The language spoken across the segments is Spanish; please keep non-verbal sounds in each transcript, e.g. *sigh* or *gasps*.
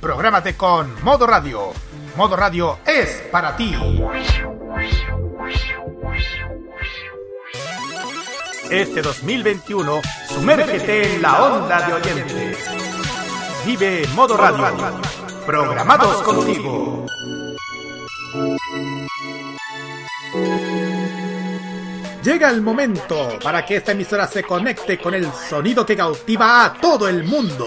Prográmate con Modo Radio Modo Radio es para ti. Este 2021, sumérgete en la onda de oyentes. Vive Modo Radio. Programados contigo. Llega el momento para que esta emisora se conecte con el sonido que cautiva a todo el mundo.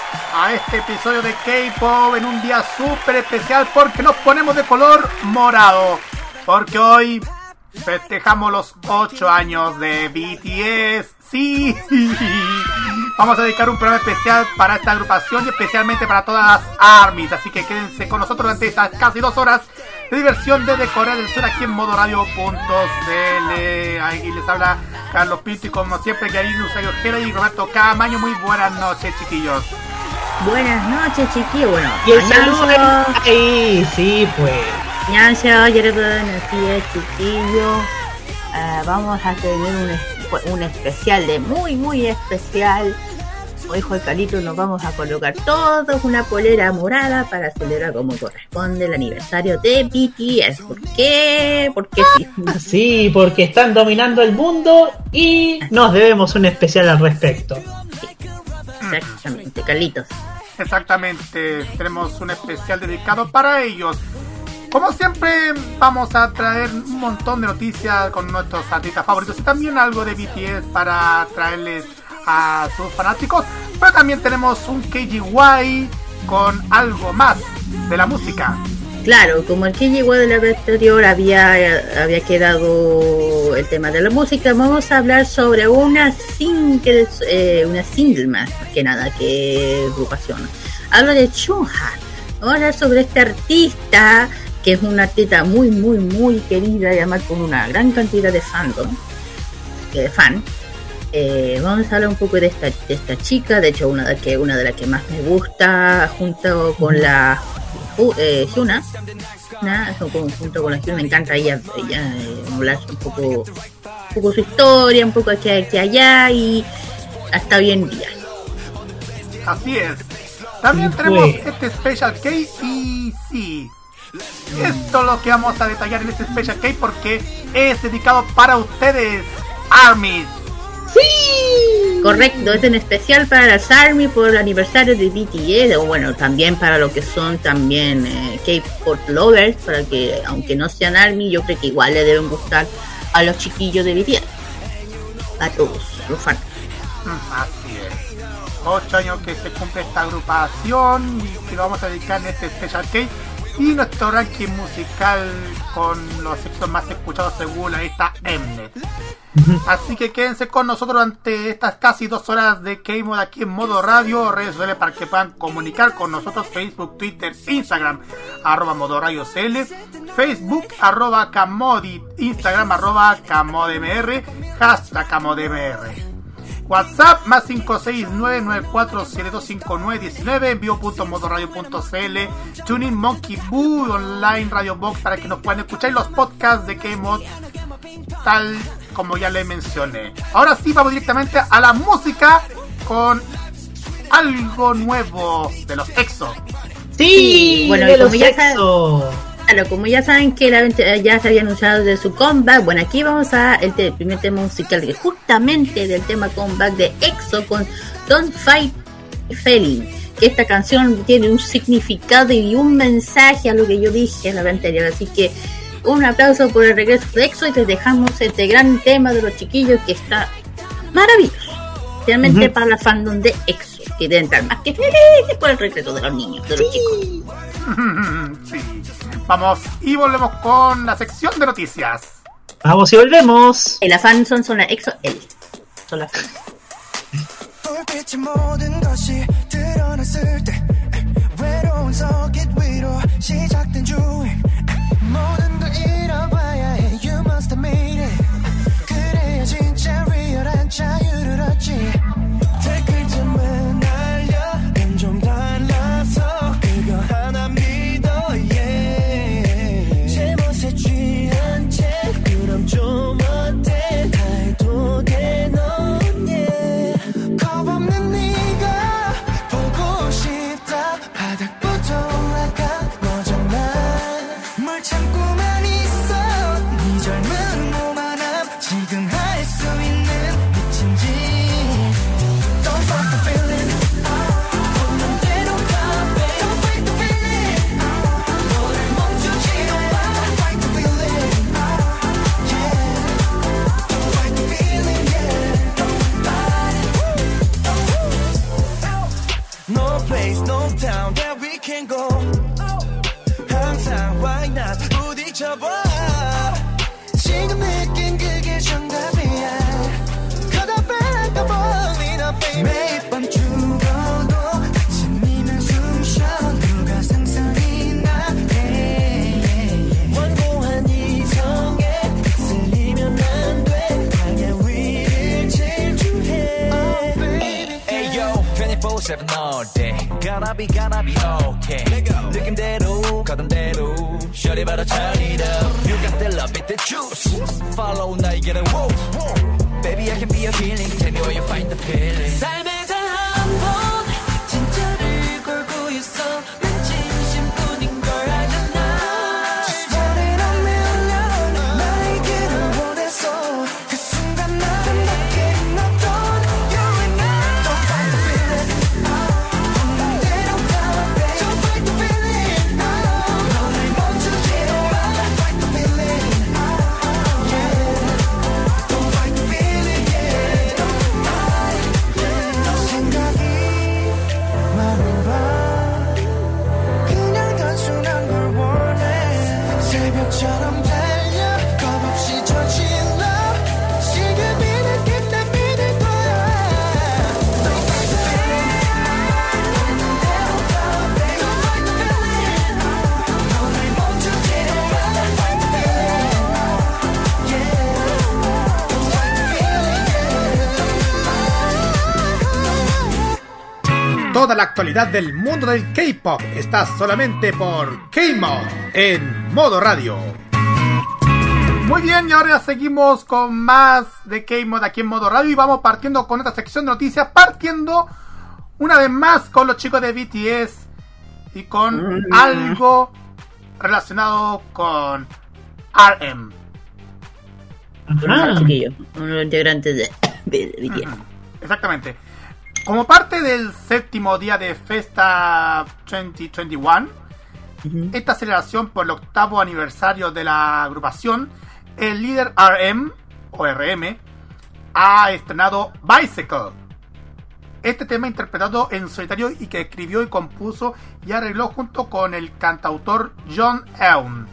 a este episodio de K-Pop en un día súper especial porque nos ponemos de color morado. Porque hoy festejamos los 8 años de BTS. Sí, *laughs* vamos a dedicar un programa especial para esta agrupación y especialmente para todas las ARMYs. Así que quédense con nosotros durante estas casi dos horas de diversión desde Corea del Sur aquí en modoradio.cl. Ahí les habla Carlos Pinto y como siempre, Karina Usayo Ojera y Roberto Camaño. Muy buenas noches, chiquillos. Buenas noches, chiquillos. Bueno, y el saludo ahí, sí, pues. buenos días, chiquillos. Uh, vamos a tener un, un, especial de muy, muy especial. Hoy, Carlito, nos vamos a colocar todos una polera morada para celebrar como corresponde el aniversario de BTS. ¿Por qué? Porque sí. Ah, sí, porque están dominando el mundo y nos debemos un especial al respecto. Exactamente, Carlitos. Exactamente, tenemos un especial dedicado para ellos. Como siempre, vamos a traer un montón de noticias con nuestros artistas favoritos y también algo de BTS para traerles a sus fanáticos. Pero también tenemos un KGY con algo más de la música. Claro, como el KGY de la vez anterior había, había quedado el tema de la música, vamos a hablar sobre una single, eh, una single más, que nada, que agrupación. Hablo de Chunha. Vamos a hablar sobre este artista, que es una artista muy, muy, muy querida, y además con una gran cantidad de fandom, de fan. Eh, vamos a hablar un poco de esta, de esta chica, de hecho una de, que, una de las que más me gusta, junto con la eh, Hyuna, junto con la Hyuna, me encanta ella, ella eh, hablar un poco, un poco su historia, un poco aquí, aquí allá y hasta hoy en día. Así es. También tenemos este Special K y sí. Esto es lo que vamos a detallar en este Special K porque es dedicado para ustedes, Army. ¡Sí! Correcto, es en especial para las ARMY por el aniversario de BTS, o bueno, también para lo que son también eh, K-pop lovers, para que aunque no sean ARMY, yo creo que igual le deben gustar a los chiquillos de BTS. A todos los fans. Así es. Ocho años que se cumple esta agrupación y que lo vamos a dedicar en este Special K y nuestro ranking musical con los éxitos más escuchados según la lista Mnet. Así que quédense con nosotros durante estas casi dos horas de K-Mod aquí en modo radio, redes sociales para que puedan comunicar con nosotros, Facebook, Twitter, Instagram, arroba modo radio CL, Facebook, arroba Camodi, Instagram, arroba Camodmr, hashtag Camodmr. WhatsApp más 56994725919, envío.modoradio.cl, Tuning Monkey Boo, Online Radio Box para que nos puedan escuchar los podcasts de K-Mod tal como ya le mencioné. Ahora sí vamos directamente a la música con algo nuevo de los EXO. Sí, bueno, de los EXO. Claro, como ya saben que ya se había anunciado de su comeback, bueno, aquí vamos a el, primer tema musical que justamente del tema comeback de EXO con Don't Fight Feeling. Que esta canción tiene un significado y un mensaje a lo que yo dije en la anterior, así que un aplauso por el regreso de EXO y te dejamos este gran tema de los chiquillos que está maravilloso. Realmente para la fandom de EXO, que deben estar más que felices por el regreso de los niños, de los chicos. sí. *laughs* Vamos y volvemos con la sección de noticias. Vamos y volvemos. Y la fan son, son la EXO L. Son las fans. 불빛이 모 24/7 all day. Gonna be, gonna be okay. 느낌대로 가던 대로. Shorty better turn it up. You got the love, it the juice. Follow 날개를 woo. Baby, I can be your healing. Tell me where you find the feeling. Toda la actualidad del mundo del K-pop está solamente por K-Mod en modo radio. Muy bien, y ahora seguimos con más de K-Mod aquí en modo radio y vamos partiendo con esta sección de noticias, partiendo una vez más con los chicos de BTS y con algo relacionado con RM. Ah, uno de los integrantes de BTS. Exactamente. Como parte del séptimo día de Festa 2021, Ujú. esta celebración por el octavo aniversario de la agrupación, el líder RM o RM ha estrenado Bicycle. Este tema interpretado en solitario y que escribió y compuso y arregló junto con el cantautor John Eun.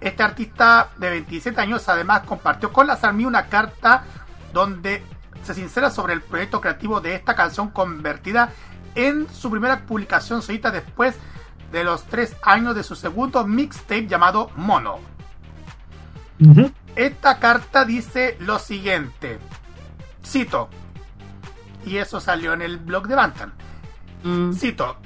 Este artista de 27 años además compartió con las Army una carta donde se sincera sobre el proyecto creativo de esta canción convertida en su primera publicación solita después de los tres años de su segundo mixtape llamado Mono. Esta carta dice lo siguiente. Cito. Y eso salió en el blog de Bantam. Mm. Cito.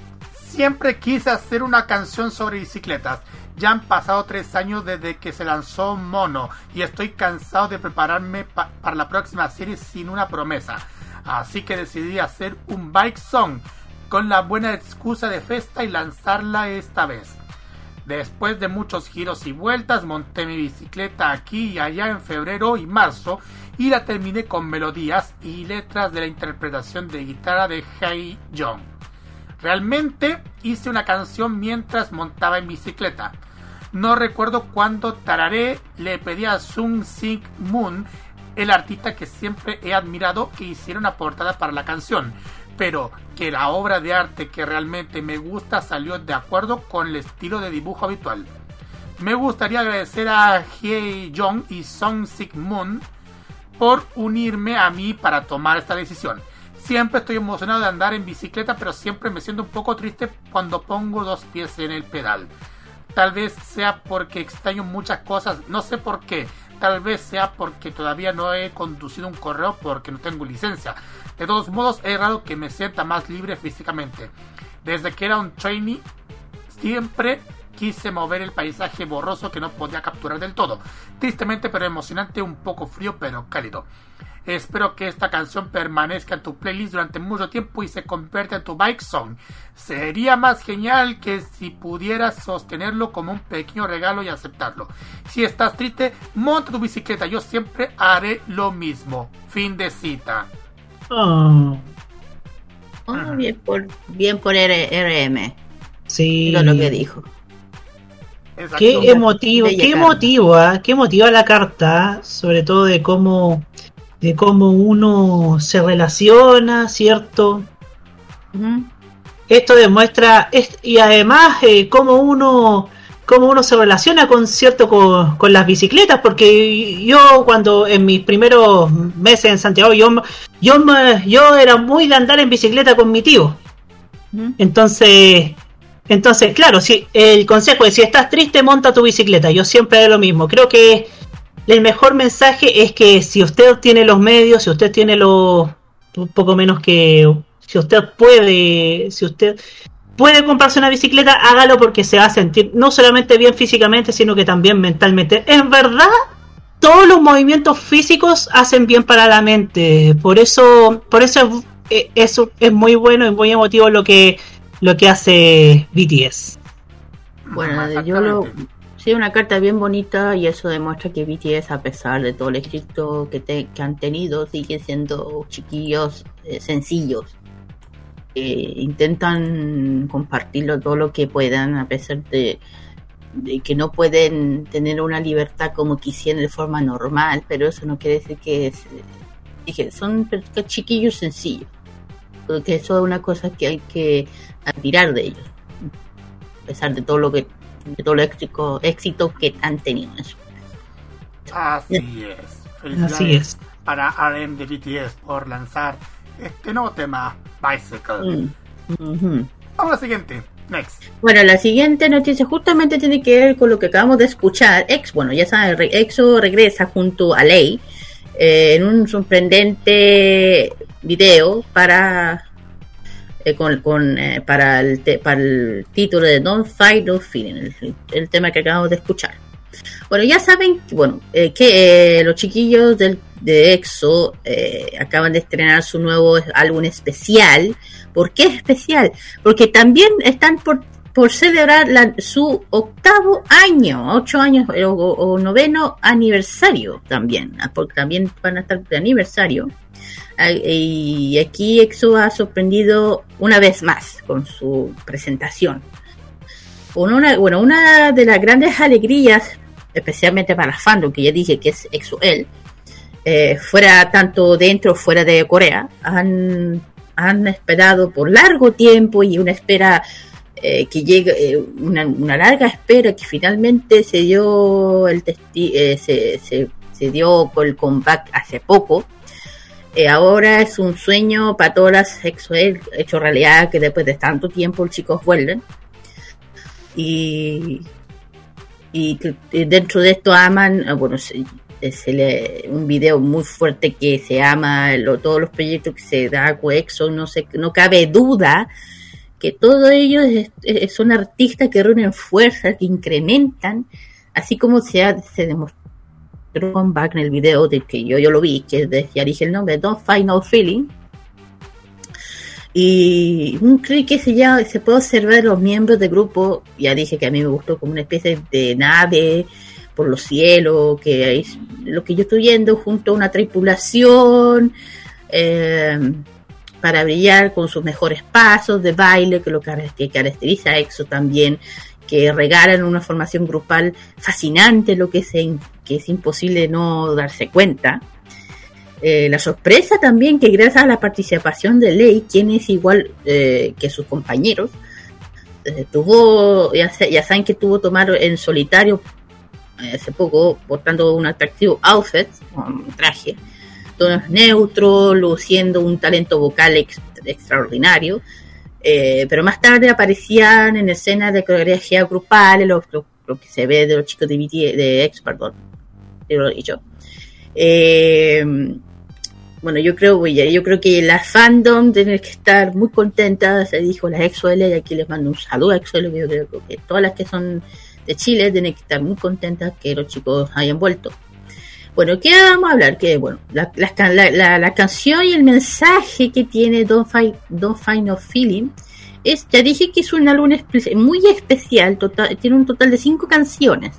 Siempre quise hacer una canción sobre bicicletas. Ya han pasado tres años desde que se lanzó Mono y estoy cansado de prepararme pa- para la próxima serie sin una promesa. Así que decidí hacer un bike song con la buena excusa de festa y lanzarla esta vez. Después de muchos giros y vueltas, monté mi bicicleta aquí y allá en febrero y marzo y la terminé con melodías y letras de la interpretación de guitarra de Hey Jong. Realmente hice una canción mientras montaba en bicicleta. No recuerdo cuándo tararé le pedí a Sung Sing Moon, el artista que siempre he admirado, que hiciera una portada para la canción. Pero que la obra de arte que realmente me gusta salió de acuerdo con el estilo de dibujo habitual. Me gustaría agradecer a Hye Jong y Song Sik Moon por unirme a mí para tomar esta decisión. Siempre estoy emocionado de andar en bicicleta, pero siempre me siento un poco triste cuando pongo dos pies en el pedal. Tal vez sea porque extraño muchas cosas, no sé por qué. Tal vez sea porque todavía no he conducido un correo porque no tengo licencia. De todos modos, es raro que me sienta más libre físicamente. Desde que era un trainee, siempre quise mover el paisaje borroso que no podía capturar del todo. Tristemente pero emocionante, un poco frío pero cálido. Espero que esta canción permanezca en tu playlist durante mucho tiempo y se convierta en tu bike song. Sería más genial que si pudieras sostenerlo como un pequeño regalo y aceptarlo. Si estás triste, monta tu bicicleta. Yo siempre haré lo mismo. Fin de cita. Oh, Oh, bien por, bien por R- RM. sí. Lo que dijo. Exacto. Qué emotivo, qué emotivo, ¿ah? qué emotiva la carta, sobre todo de cómo, de cómo uno se relaciona, ¿cierto? Esto demuestra, es- y además eh, cómo uno, cómo uno se relaciona con cierto con, con las bicicletas, porque yo cuando en mis primeros meses en Santiago, yo, yo, yo era muy de andar en bicicleta con mi tío. Entonces, entonces, claro, si el consejo es si estás triste, monta tu bicicleta. Yo siempre hago lo mismo. Creo que el mejor mensaje es que si usted tiene los medios, si usted tiene los un poco menos que si usted puede, si usted puede comprarse una bicicleta, hágalo porque se va a sentir no solamente bien físicamente, sino que también mentalmente. En verdad, todos los movimientos físicos hacen bien para la mente. Por eso, por eso es, es, es muy bueno y muy emotivo lo que lo que hace BTS. Bueno, yo lo. Sí, una carta bien bonita y eso demuestra que BTS, a pesar de todo el éxito que, te- que han tenido, siguen siendo chiquillos eh, sencillos. Eh, intentan compartirlo todo lo que puedan, a pesar de, que no pueden tener una libertad como quisieran de forma normal, pero eso no quiere decir que es- dije, son chiquillos sencillos. Porque eso es una cosa que hay que admirar de ellos a pesar de todo lo que de todo el éxito, éxito que han tenido en eso. Así es. Felicidades Así es. para RM de BTS por lanzar este nuevo tema, Bicycle. Mm. Ujú. Vamos a la siguiente. Next. Bueno, la siguiente noticia justamente tiene que ver con lo que acabamos de escuchar. Ex, bueno, ya saben, Re- EXO regresa junto a Lei eh, en un sorprendente video para eh, con, con, eh, para, el te- para el título de Don't Fight No Feeling, el, tema que acabamos de escuchar. Bueno, ya saben bueno, eh, que eh, los chiquillos del, de EXO acaban de estrenar su nuevo álbum especial. ¿Por qué especial? Porque también están por, por celebrar la- su octavo año, ocho años o, o noveno aniversario también, ah, porque también van a estar de aniversario. Y aquí EXO ha sorprendido una vez más con su presentación. Una- bueno, una de las grandes alegrías, especialmente para fandom, que ya dije que es EXO-L, eh, fuera tanto dentro o fuera de Corea, han, han esperado por largo tiempo y una espera eh, que llegue, eh, una, larga espera que finalmente se dio el testi eh, se, se, se dio con el comeback hace poco. Eh, ahora es un sueño para todas las EXO-L hecho realidad que después de tanto tiempo los chicos vuelven. Y, y dentro de esto aman, bueno, se, se le, un video muy fuerte que se ama lo- todos los proyectos que se da EXO, no, sé, no cabe duda que todos ellos es- es- son artistas que reúnen fuerza, que incrementan, así como se, ha, se demostró comeback en el video del que yo, yo lo vi, que de, ya dije el nombre, Don't Fight No Feeling. Y un clip que se, llama, se puede observar los miembros del grupo, ya dije que a mí me gustó como una especie de nave por los cielos, que es lo que yo estoy viendo junto a una tripulación eh, para brillar con sus mejores pasos de baile, que lo que caracteriza a EXO también, que regalan una formación grupal fascinante, lo que es, que es imposible no darse cuenta. Eh, la sorpresa también que gracias a la participación de Ley, quien es igual eh, que sus compañeros, eh, tuvo, ya, sa- ya saben que tuvo tomar en solitario hace poco, portando un atractivo outfit, un traje, tonos neutros, luciendo un talento vocal ex- extraordinario. Eh, pero más tarde aparecían en escenas de coreografía grupal, lo, que se ve de los chicos de, BTS, de X, perdón, lo he dicho. Eh, bueno, yo creo, yo creo que la fandom tiene que estar muy contenta, se dijo la EXO-L, y aquí les mando un saludo a EXO-L, yo creo que todas las que son de Chile tienen que estar muy contentas que los chicos hayan vuelto. Bueno, ¿qué vamos a hablar? Que bueno, la, la- la- canción y el mensaje que tiene Don't Find, Don't Find No Feeling es, ya dije que es un álbum muy especial, total- tiene un total de cinco canciones,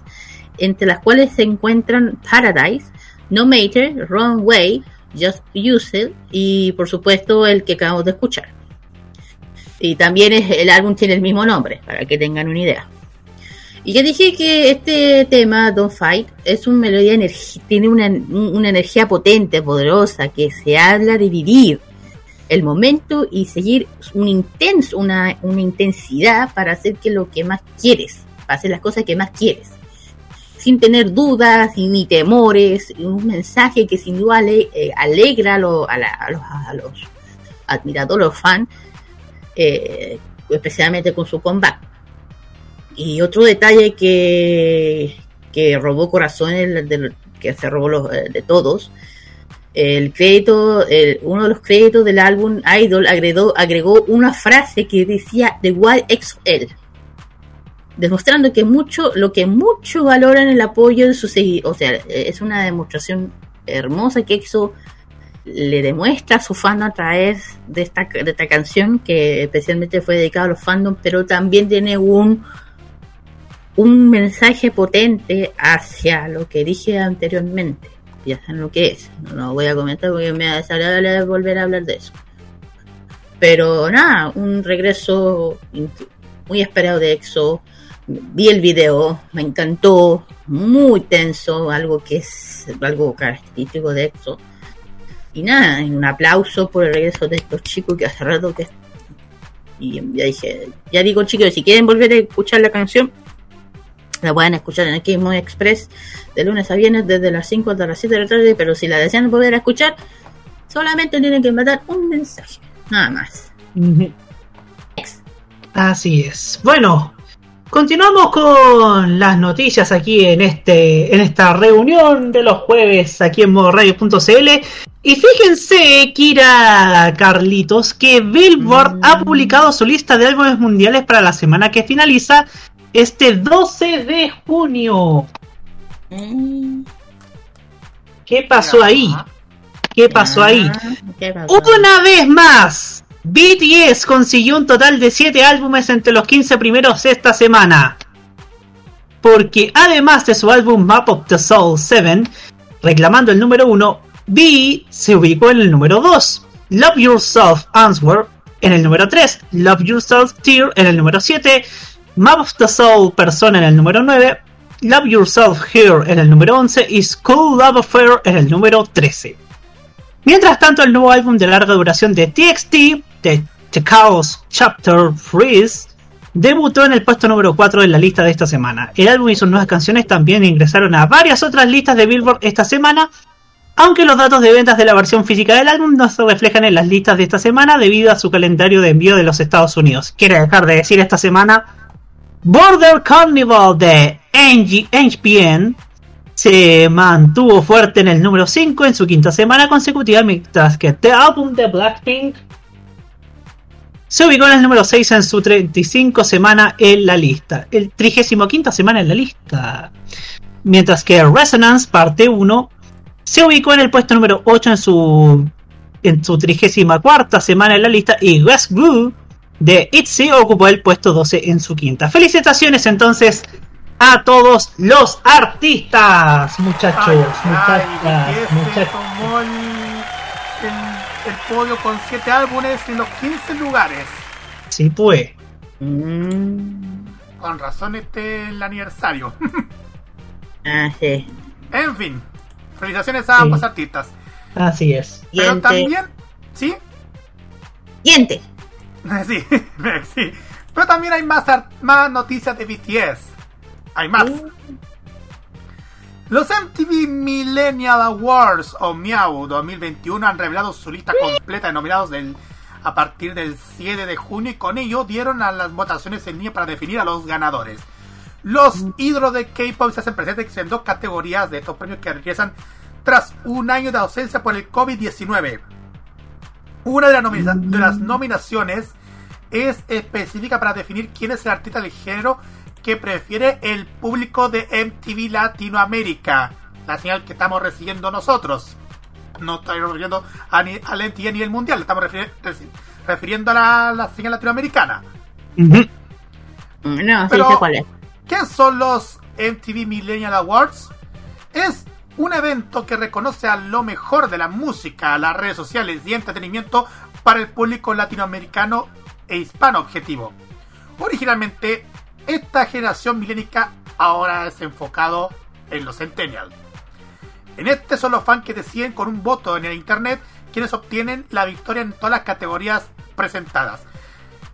entre las cuales se encuentran Paradise, No Matter, Wrong Way, Just Use It y por supuesto el que acabamos de escuchar. Y también es, el álbum tiene el mismo nombre, para que tengan una idea. Y ya dije que este tema, Don't Fight, es una melodía tiene una, una energía potente, poderosa, que se habla de vivir el momento y seguir un intenso, una, una intensidad para hacer que lo que más quieres, para hacer las cosas que más quieres, sin tener dudas ni temores, un mensaje que sin duda eh, alegra a, lo- a a los, admiradores, fans, eh, especialmente con su comeback. Y otro detalle que, que robó corazones que se robó los, eh, de todos, el crédito, uno de los créditos del álbum Idol agregó, agregó una frase que decía The YXL, demostrando que mucho, lo que mucho valoran el apoyo de sus seguidores, o sea, es una demostración hermosa que EXO le demuestra a su fandom a través de esta, de esta canción que especialmente fue dedicada a los fandoms, pero también tiene un un mensaje potente hacia lo que dije anteriormente. Ya saben lo que es. No lo voy a comentar porque me da desagradable volver a hablar de eso. Pero nada, un regreso muy esperado de EXO. Vi el video, me encantó, muy tenso, algo que es algo característico de EXO. Y nada, un aplauso por el regreso de estos chicos que hace rato que... Y ya dije, ya digo chicos, si quieren volver a escuchar la canción, la pueden escuchar en Boy Express de lunes a viernes desde las 5 hasta las 7 de la tarde, pero si la desean volver a escuchar, solamente tienen que mandar un mensaje, nada más. *laughs* Así es. Bueno, continuamos con las noticias aquí en este en esta reunión de los jueves aquí en modoradio.cl. Y fíjense, Kira Carlitos, que Billboard ha publicado su lista de álbumes mundiales para la semana que finaliza este 12 de junio. ¿Qué pasó ahí? ¿Qué pasó ahí? ¿Qué pasó? Una vez más, BTS consiguió un total de 7 álbumes entre los 15 primeros esta semana. Porque además de su álbum Map of the Soul 7, reclamando el número 1, B se ubicó en el número 2, Love Yourself Answer en el número 3, Love Yourself Tear en el número 7, Map of the Soul Persona en el número 9, Love Yourself Here en el número 11 y School Love Affair en el número 13. Mientras tanto, el nuevo álbum de larga duración de TXT, The Chaos Chapter Freeze, debutó en el puesto número 4 de la lista de esta semana. El álbum y sus nuevas canciones también ingresaron a varias otras listas de Billboard esta semana, aunque los datos de ventas de la versión física del álbum no se reflejan en las listas de esta semana debido a su calendario de envío de los Estados Unidos. Quiere dejar de decir esta semana, Border Carnival de HPN se mantuvo fuerte en el número 5 en su quinta semana consecutiva, mientras que The Album de Blackpink se ubicó en el número 6 en su 35 semana en la lista, el 35 semana en la lista. Mientras que Resonance parte 1 se ubicó en el puesto número 8 en su en su 34 semana en la lista y West Blue de ITZY ocupó el puesto 12 en su quinta. Felicitaciones entonces a todos los artistas, muchachos, Ay, muchachas, ay, muchachos. tomó el, el- el podio con 7 álbumes en los 15 lugares. Sí, pues. Mm, Con razón este es el aniversario. *laughs* Ah, sí. en fin. Felicitaciones a Sí. ambos artistas. Así es. Pero también... ¿Sí? Siguiente. *laughs* Sí, *laughs* sí. Pero también hay más, más noticias de BTS. Hay más. Uh. Los MTV Millennial Awards o Miau 2021 han revelado su lista completa de nominados del, a partir del 7 de junio y con ello dieron a las votaciones en línea para definir a los ganadores. Los ídolos de K-pop se hacen presentes en dos categorías de estos premios que regresan tras un año de ausencia por el COVID-19. Una de, las nomina- de las nominaciones es específica para definir quién es el artista del género que prefiere el público de MTV Latinoamérica. La señal que estamos recibiendo nosotros. No estoy refiriendo a ni, al MTV a nivel mundial, estamos refiriendo a la, la señal latinoamericana. Mm, No, sí Pero- sé cuál es. ¿Qué son los MTV Millennial Awards? Es un evento que reconoce a lo mejor de la música, las redes sociales y entretenimiento para el público latinoamericano e hispano objetivo. Originalmente, esta generación milénica ahora es enfocado en los Centennials. En este son los fans que deciden con un voto en el internet quienes obtienen la victoria en todas las categorías presentadas.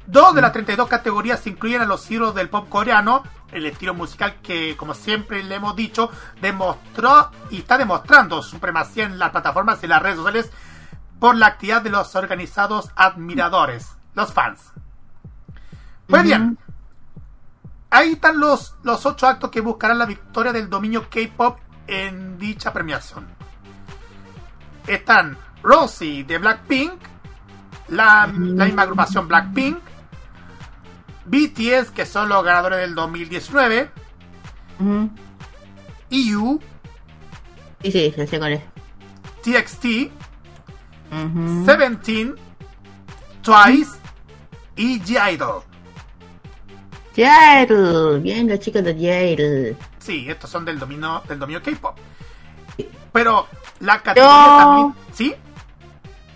Dos de las 32 categorías incluyen a los ídolos del pop coreano, el estilo musical que, como siempre le hemos dicho, demostró y está demostrando supremacía en las plataformas y las redes sociales por la actividad de los organizados admiradores, los fans. Pues bien, ahí están los, los ocho actos que buscarán la victoria del dominio K-pop en dicha premiación. Están Rosie de Blackpink, la, la misma agrupación Blackpink, BTS, que son los ganadores del 2019, Ujú. EU, Sí, sí, ya sé cuál es. TXT, Ujú. Seventeen, Twice y G-Idol. Jail. Bien, los chicos de Jail. Sí, estos son del dominio del dominio K-pop. Pero la categoría Yo- también, ¿sí?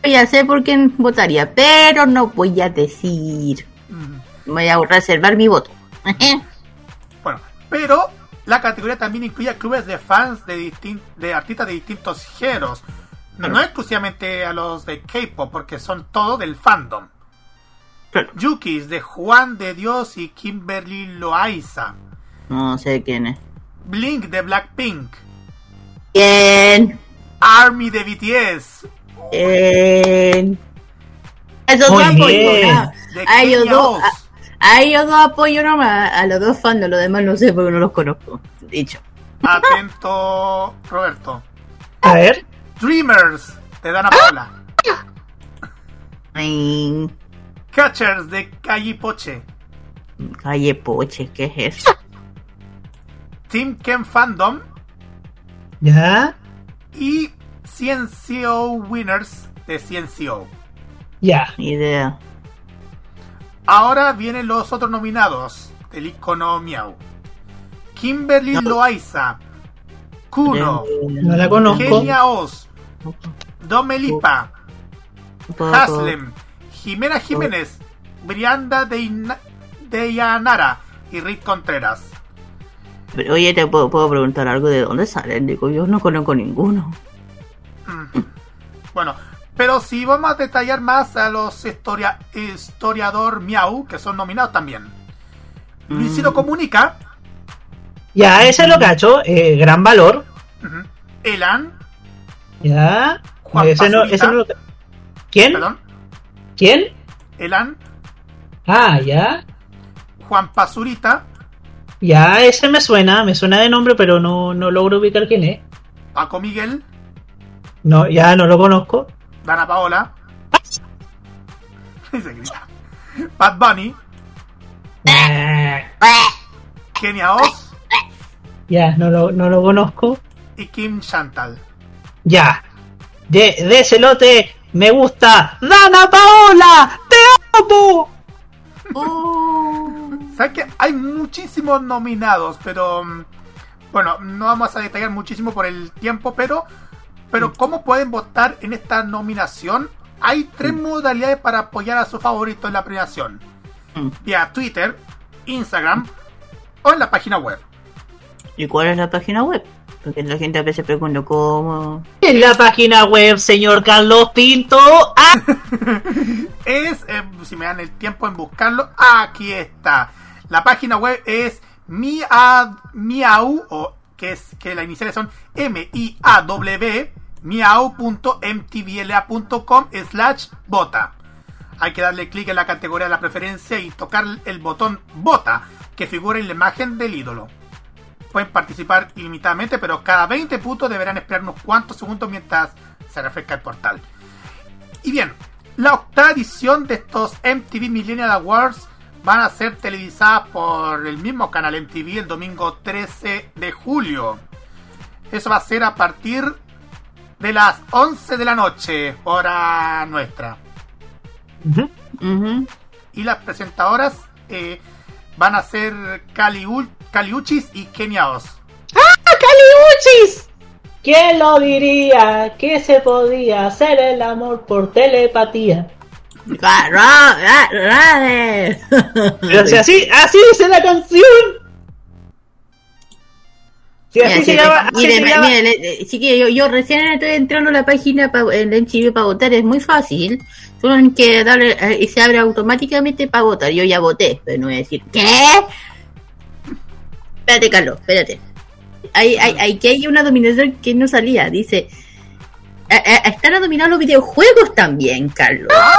Ya sé por quién votaría, pero no voy a decir. Voy a reservar mi voto. *laughs* Bueno, pero la categoría también incluye a clubes de fans de, distin- de artistas de distintos géneros. No, no exclusivamente a los de K-pop, porque son todos del fandom. Claro. Yukis de Juan de Dios y Kimberly Loaiza. No sé quién es. Blink de Blackpink. Bien. Army de BTS. Bien. Esos dos apoyo. bien. ah. De A ellos Kenya dos. Oz. A, a ellos dos apoyo nomás. A los dos fans, los demás no sé porque no los conozco. Dicho. Atento, Roberto. A ver. Dreamers de Dana Paola. Ay, Catchers de Calle Poche. calle Poche, ¿qué es eso? Team Ken Fandom. Ya. Y CNCO Winners de CNCO. Ya. Idea. Ahora vienen los otros nominados del icono Miau. Kimberly Loaiza. Kuno. No la conozco. Kenia Oz. Domelipa. Haslem. Jimena Jiménez. Brianda de, Ina- de Yanara. Y Rick Contreras. Pero, Oye, te puedo, puedo preguntar algo de dónde salen. Digo, yo no conozco ninguno. Bueno, pero si vamos a detallar más a los historia, historiador Miau, que son nominados también. Luisito Comunica. Ya, ese lo cacho. Eh, gran valor. Elan. Ya. Juan ese no, Pazurita. ese no lo ca- ¿Quién? Perdón. ¿Quién? Elan. Ah, ya. Juan Pazurita. Ya, ese me suena, me suena de nombre, pero no, no logro ubicar quién es. Paco Miguel. No, ya no lo conozco. Dana Paola. *laughs* Se grita. Bad Bunny. Kenia Oz. ya, no lo, no lo conozco. Y Kim Chantal. Ya. De, de ese lote me gusta. ¡Dana Paola! ¡Te amo! ¿Sabes que Hay muchísimos nominados, pero. mm, Bueno, no vamos a detallar muchísimo por el tiempo, pero. Pero, ¿cómo pueden votar en esta nominación? Hay tres modalidades para apoyar a su favorito en la premiación: Mm. vía Twitter, Instagram o en la página web. ¿Y cuál es la página web? Porque la gente a veces pregunta cómo. En la página web, señor Carlos Pinto. Ah, *laughs* Es, eh, si me dan el tiempo en buscarlo, aquí está. La página web es mia, miau, o que es que las iniciales son M-I-A-W, miau.mtvla.com slash bota. Hay que darle clic en la categoría de la preferencia y tocar el botón bota, que figura en la imagen del ídolo. Pueden participar ilimitadamente, pero cada 20 puntos deberán esperar unos cuantos segundos mientras se refresca el portal. Y bien, la octava edición de estos MTV Millennial Awards van a ser televisadas por el mismo canal MTV el domingo 13 de julio. Eso va a ser a partir de las 11 de la noche, hora nuestra. Y las presentadoras eh, van a ser Caliu- Caliuchis y Keniaos. ¡Caliuchis! ¿Quién lo diría que se podía hacer el amor por telepatía? Así, así dice la canción. Si así Mira, se llama, así mire, se mire, llama- mire, le- chiquillo, yo, yo recién estoy entrando a la página pa- en el para votar, es muy fácil. Solo hay que darle eh, y se abre automáticamente para votar. Yo ya voté, pero no voy a decir, ¿qué? Espérate, Carlos, espérate. Hay, hay, hay que hay una dominación que no salía, dice. Eh, eh, están dominados los videojuegos también, Carlos. Ah.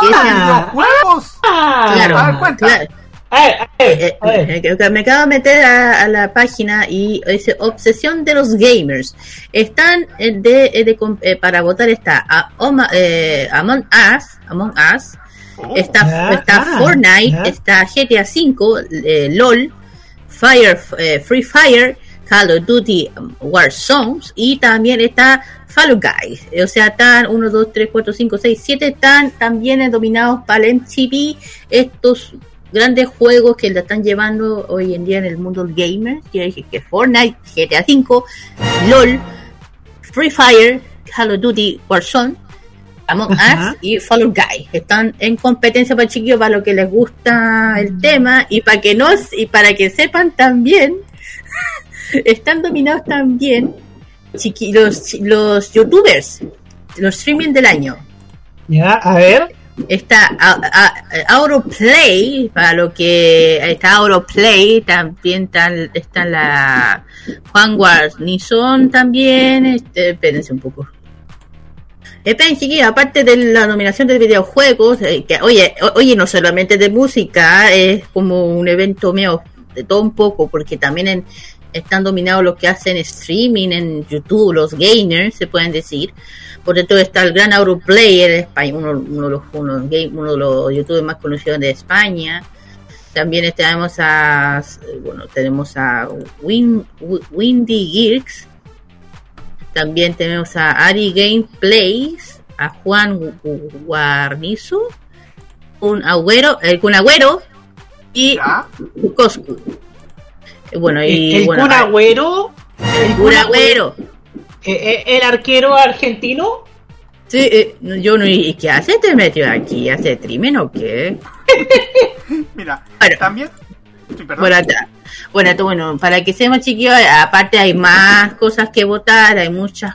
¡Videojuegos! Ah, claro, a ver, cuenta. claro. A a a me acabo de meter a, a la página y dice obsesión de los gamers. Están eh, de, de com- eh, para votar está a- Oma- eh, Among Us, Among Us, Oh, está, está Fortnite, está GTA V, eh, LOL, Fire, eh, Free Fire, Call of Duty um, Warzones y también está Fall Guys. O sea, están 1, 2, 3, 4, 5, 6, 7, están también dominados para el MTV estos grandes juegos que la están llevando hoy en día en el mundo gamer, que es que Fortnite, GTA V, LOL, Free Fire, Call of Duty Warzone, Among Ajá. Us y Fall Guys. Están en competencia para chiquillos para lo que les gusta el tema y para que no y para que sepan también están dominados también chiqui- los, los youtubers, los streaming del año. Ya, a ver. Está a- a- Autoplay, para lo que está Autoplay, también está, está la Juan Guarnizón también, este, espérense un poco. Esperen, chiquillos, aparte de la nominación de videojuegos, eh, que oye, o- oye, no solamente de música, es como un evento mío de todo un poco, porque también en- están dominados los que hacen streaming en YouTube, los gamers, se pueden decir. Por dentro está el gran Autoplayer, España, uno, uno de los, uno, de los youtubers más conocidos de España. También tenemos a, bueno, tenemos a Win, Windy Geeks. También tenemos a Ari Gameplays, a Juan Gu- Gu- Guarnizo, un agüero, el Kun Agüero y. Coscu. Bueno, y el bueno, Kun ah, Agüero, el Kun Agüero. eh, eh, el arquero argentino. Sí, eh, yo no, ¿y qué hace? ¿Te metió aquí? ¿Hace crimen o qué? *laughs* Mira, Bueno. también. Sí. Bueno, bueno, bueno, para que seamos chiquillos, aparte hay más cosas que votar, hay muchas,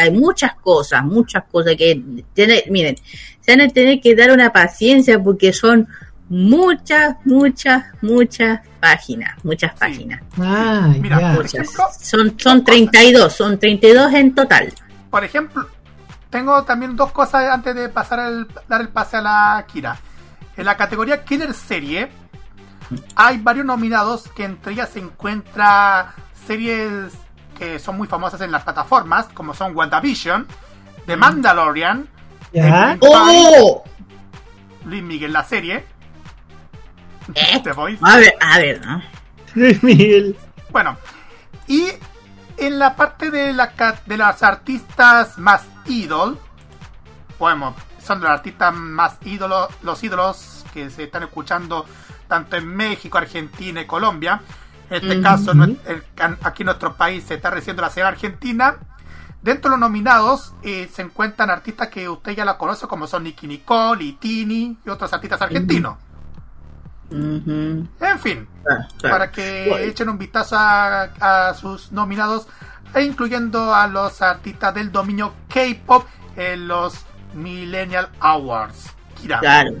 hay muchas cosas, muchas cosas que tiene, miren, se van a tener que dar una paciencia porque son muchas, muchas, muchas páginas, muchas páginas. Ah, Mira, ya. por ejemplo, Son, son 32, son 32 en total. por ejemplo, tengo también dos cosas antes de pasar el, dar el pase a la Kira. En la categoría Killer Serie hay varios nominados que entre ellas se encuentra series que son muy famosas en las plataformas, como son WandaVision, The Mandalorian, Ya. Emily Pie, ¡Oh! Luis Miguel la serie, *laughs* ¿Eh? Voice, A ver, a ver, ¿no? Luis Miguel. Bueno, y en la parte de, la, ca- de las artistas más ídol, bueno, son los artistas más ídolos, los ídolos que se están escuchando tanto en México, Argentina y Colombia. En este caso, el- aquí en nuestro país se está recibiendo la serie Argentina. Dentro de los nominados eh, se encuentran artistas que usted ya la conoce, como son Nicky Nicole y Tini y otros artistas argentinos. En fin, Ah, para que Bueno. echen un vistazo a, a sus nominados, e incluyendo a los artistas del dominio K-pop en los Millennial Awards. Kira. Claro.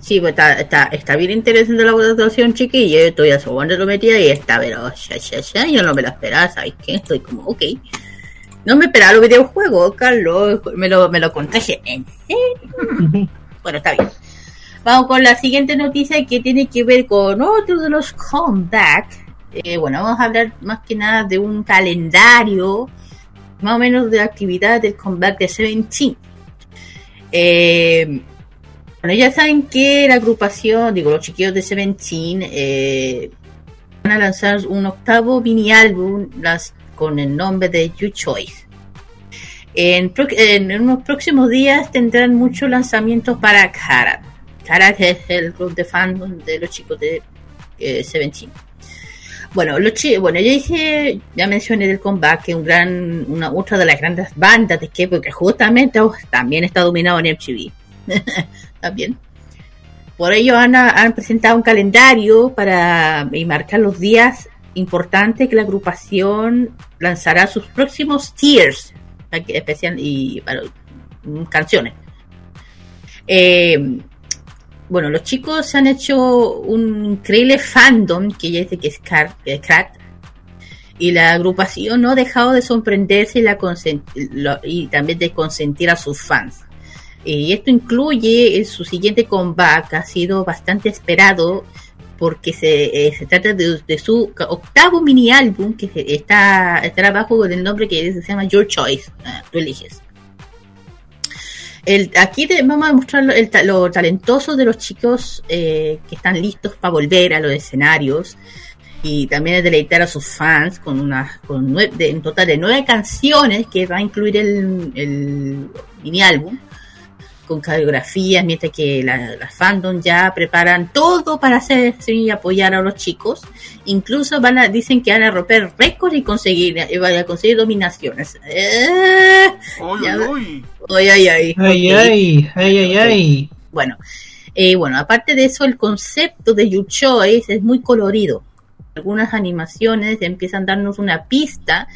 Sí, pues está, está, está bien interesante la votación, chiquillo. Yo estoy a su banda lo metía y está, pero ya, ya, ya, yo no me lo esperaba, ¿sabes qué? Estoy como, ok. No me esperaba los videojuegos, Carlos. Me lo, me lo contagié. ¿En serio? *laughs* Bueno, está bien. Vamos con la siguiente noticia que tiene que ver con otro de los comeback. Eh, bueno, vamos a hablar más que nada de un calendario, más o menos de actividad del comeback de Seventeen. Eh, bueno, ya saben que la agrupación, digo, los chiquillos de Seventeen eh, van a lanzar un octavo mini álbum con el nombre de You Choice. En, en unos próximos días tendrán muchos lanzamientos para Karat. Karat es el grupo de fandom de los chicos de eh, Seventeen. Bueno, los bueno, yo dije, ya mencioné del comeback, que un gran, una otra de las grandes bandas de que porque justamente oh, también está dominado en MTV. *laughs* también. Por ello han, han presentado un calendario para marcar los días importantes que la agrupación lanzará sus próximos tiers especial y para, mm, canciones. Eh, bueno, los chicos han hecho un increíble fandom que ya dice que es que Crat y la agrupación no ha dejado de sorprenderse y, también de consentir a sus fans. Y esto incluye su siguiente comeback, ha sido bastante esperado porque se, eh, se trata de, de su octavo mini álbum que se- está estará bajo el nombre que se llama Your Choice, Ah, tú eliges. El, aquí te- vamos a mostrar lo, el lo talentoso de los chicos eh, que están listos para volver a los escenarios y también de deleitar a sus fans con una con nue- de, en total de nueve canciones que va a incluir el, el mini álbum con coreografías mientras que la, la fandom ya preparan todo para hacer y apoyar a los chicos incluso van a dicen que van a romper récords y conseguir y van a conseguir dominaciones Eh, Ya. ay, ay, ay. Ay, Ok. ay, ay, ay, ay. Bueno, eh, bueno, aparte de eso, el concepto de You Choice es muy colorido. Algunas animaciones empiezan a darnos una pista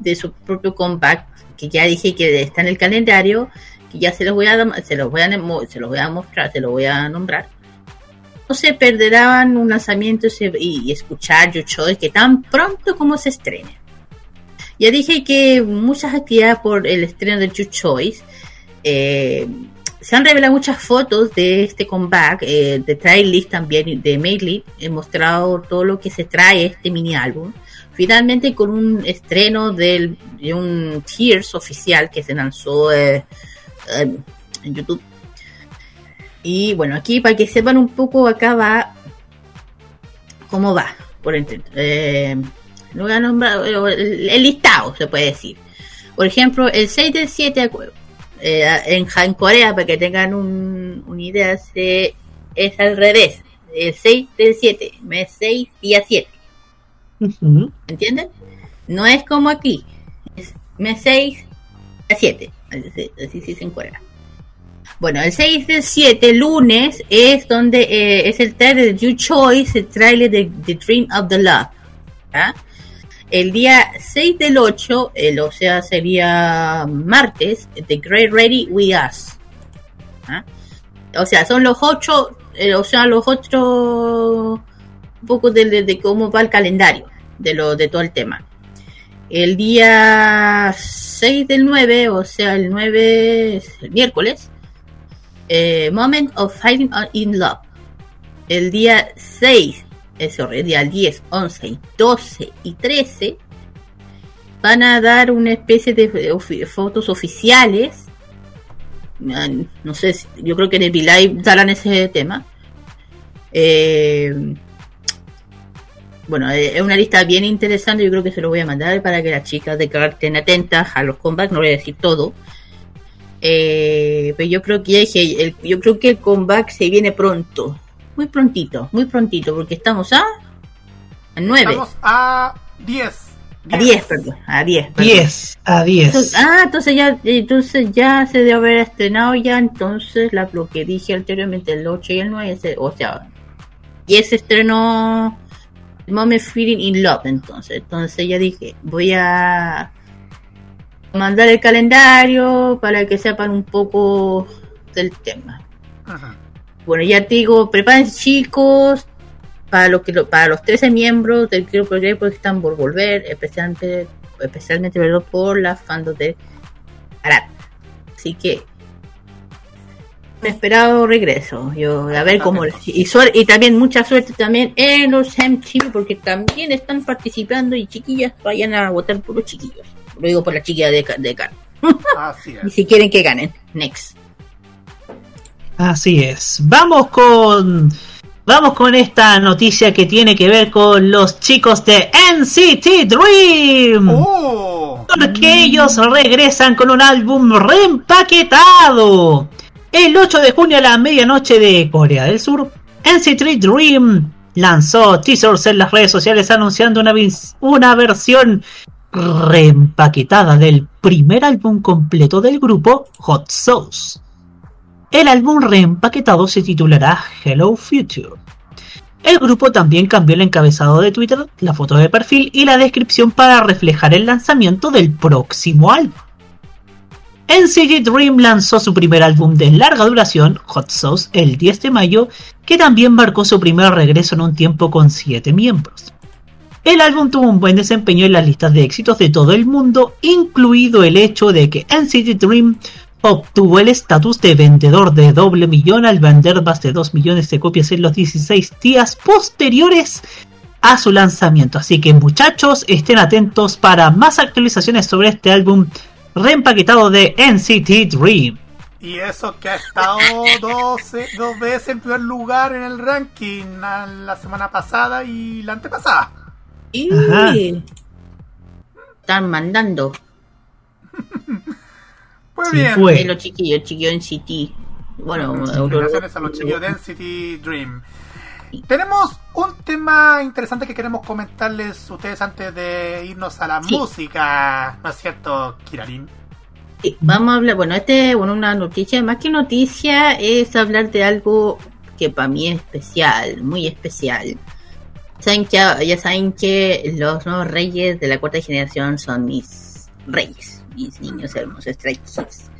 de su propio comeback, que ya dije que está en el calendario, ya se los voy a se los voy a se los voy a mostrar, se los voy a nombrar. No se perderán un lanzamiento y, escuchar You Choice que tan pronto como se estrene. Ya dije que muchas actividades por el estreno de You Choice. eh, se han revelado muchas fotos de este comeback, eh, de trailer también, de Medley. He mostrado todo lo que se trae este mini álbum. Finalmente con un estreno del, de un Tears oficial que se lanzó eh, eh, en YouTube. Y bueno, aquí para que sepan un poco, acá va cómo va, por ejemplo. Eh, lo voy a nombrar, el, listado, se puede decir. Por ejemplo, el 6 del 7 eh, en, en Corea, para que tengan un, una idea, se, es al revés. El 6 del 7, mes 6, día 7. Ujú. ¿Entienden? No es como aquí. Es mes 6, día 7. Así, así se dice en Corea. Bueno, el 6 del 7, lunes, es donde eh, es el trailer de You Choice, el trailer de The Dream of the Love. ¿ah? El día 6 del 8, el, o sea, sería martes, The Great Ready We Us. ¿ah? O sea, son los ocho, eh, o sea, los otros, un poco de, de- de cómo va el calendario, de, lo, de todo el tema. El día 6 del 9, o sea, el 9 es el miércoles, eh, Moment of Fighting in Love. El día 6, eso, el día 10, 11, y 12 y 13 van a dar una especie de fotos oficiales. No sé, yo creo que en el V-Live darán ese tema. Eh, bueno, eh, es una lista bien interesante. Yo creo que se lo voy a mandar para que las chicas de Car estén atentas a los comebacks. No voy a decir todo. Eh, pero yo creo que el- yo creo que el comeback se viene pronto. Muy prontito, muy prontito, porque estamos a, a 9. Estamos a 10. A 10, perdón. A 10. perdón. 10 a 10. Entonces- ah, entonces ya, entonces ya se debe haber estrenado ya, entonces la, lo que dije anteriormente, el 8 y el 9, ese- o sea, Y ese estrenó Moment Feeling in Love, entonces. Entonces ya dije, voy a mandar el calendario para que sepan un poco del tema. Bueno, ya te digo, prepárense chicos, para los que lo- para los 13 miembros del grupo de Grey, porque están por volver, especialmente, especialmente ¿verdad? por las fandos de Arad. Así que esperado regreso. Yo a ver cómo *laughs* y, y también mucha suerte también en los MTV porque también están participando y chiquillas vayan a votar por los chiquillos. Lo digo por la chiquilla de, de Car. *laughs* Así Y es. si quieren que ganen. Next. Así es. Vamos con. Vamos con esta noticia que tiene que ver con los chicos de NCT Dream. ¡Oh! Porque ellos regresan con un álbum reempaquetado. El 8 de junio a la medianoche de Corea del Sur, NCT Dream lanzó teasers en las redes sociales anunciando una, una versión reempaquetada del primer álbum completo del grupo, Hot Sauce. El álbum reempaquetado se titulará Hello Future. El grupo también cambió el encabezado de Twitter, la foto de perfil y la descripción para reflejar el lanzamiento del próximo álbum. NCT Dream lanzó su primer álbum de larga duración, Hot Sauce, el 10 de mayo, que también marcó su primer regreso en un tiempo con 7 miembros. El álbum tuvo un buen desempeño en las listas de éxitos de todo el mundo, incluido el hecho de que NCT Dream obtuvo el estatus de vendedor de doble millón al vender más de 2 millones de copias en los 16 días posteriores a su lanzamiento. Así que muchachos, estén atentos para más actualizaciones sobre este álbum reempaquetado de NCT Dream. Y eso que ha estado *laughs* dos, dos veces en primer lugar en el ranking la semana pasada y la antepasada. Y Ajá. están mandando *laughs* Pues Sí, bien. fue. los chiquillos, chiquillos en City. Bueno, a los chicos de NCT Dream. Tenemos un tema interesante que queremos comentarles ustedes antes de irnos a la Sí. música. ¿No es cierto, Kirarin? Sí, vamos a hablar, bueno, este, bueno, una noticia, más que noticia, es hablar de algo que para mí es especial, muy especial. Saben que, ya saben que los nuevos reyes de la cuarta generación son mis reyes, mis niños hermosos, Stray Kids.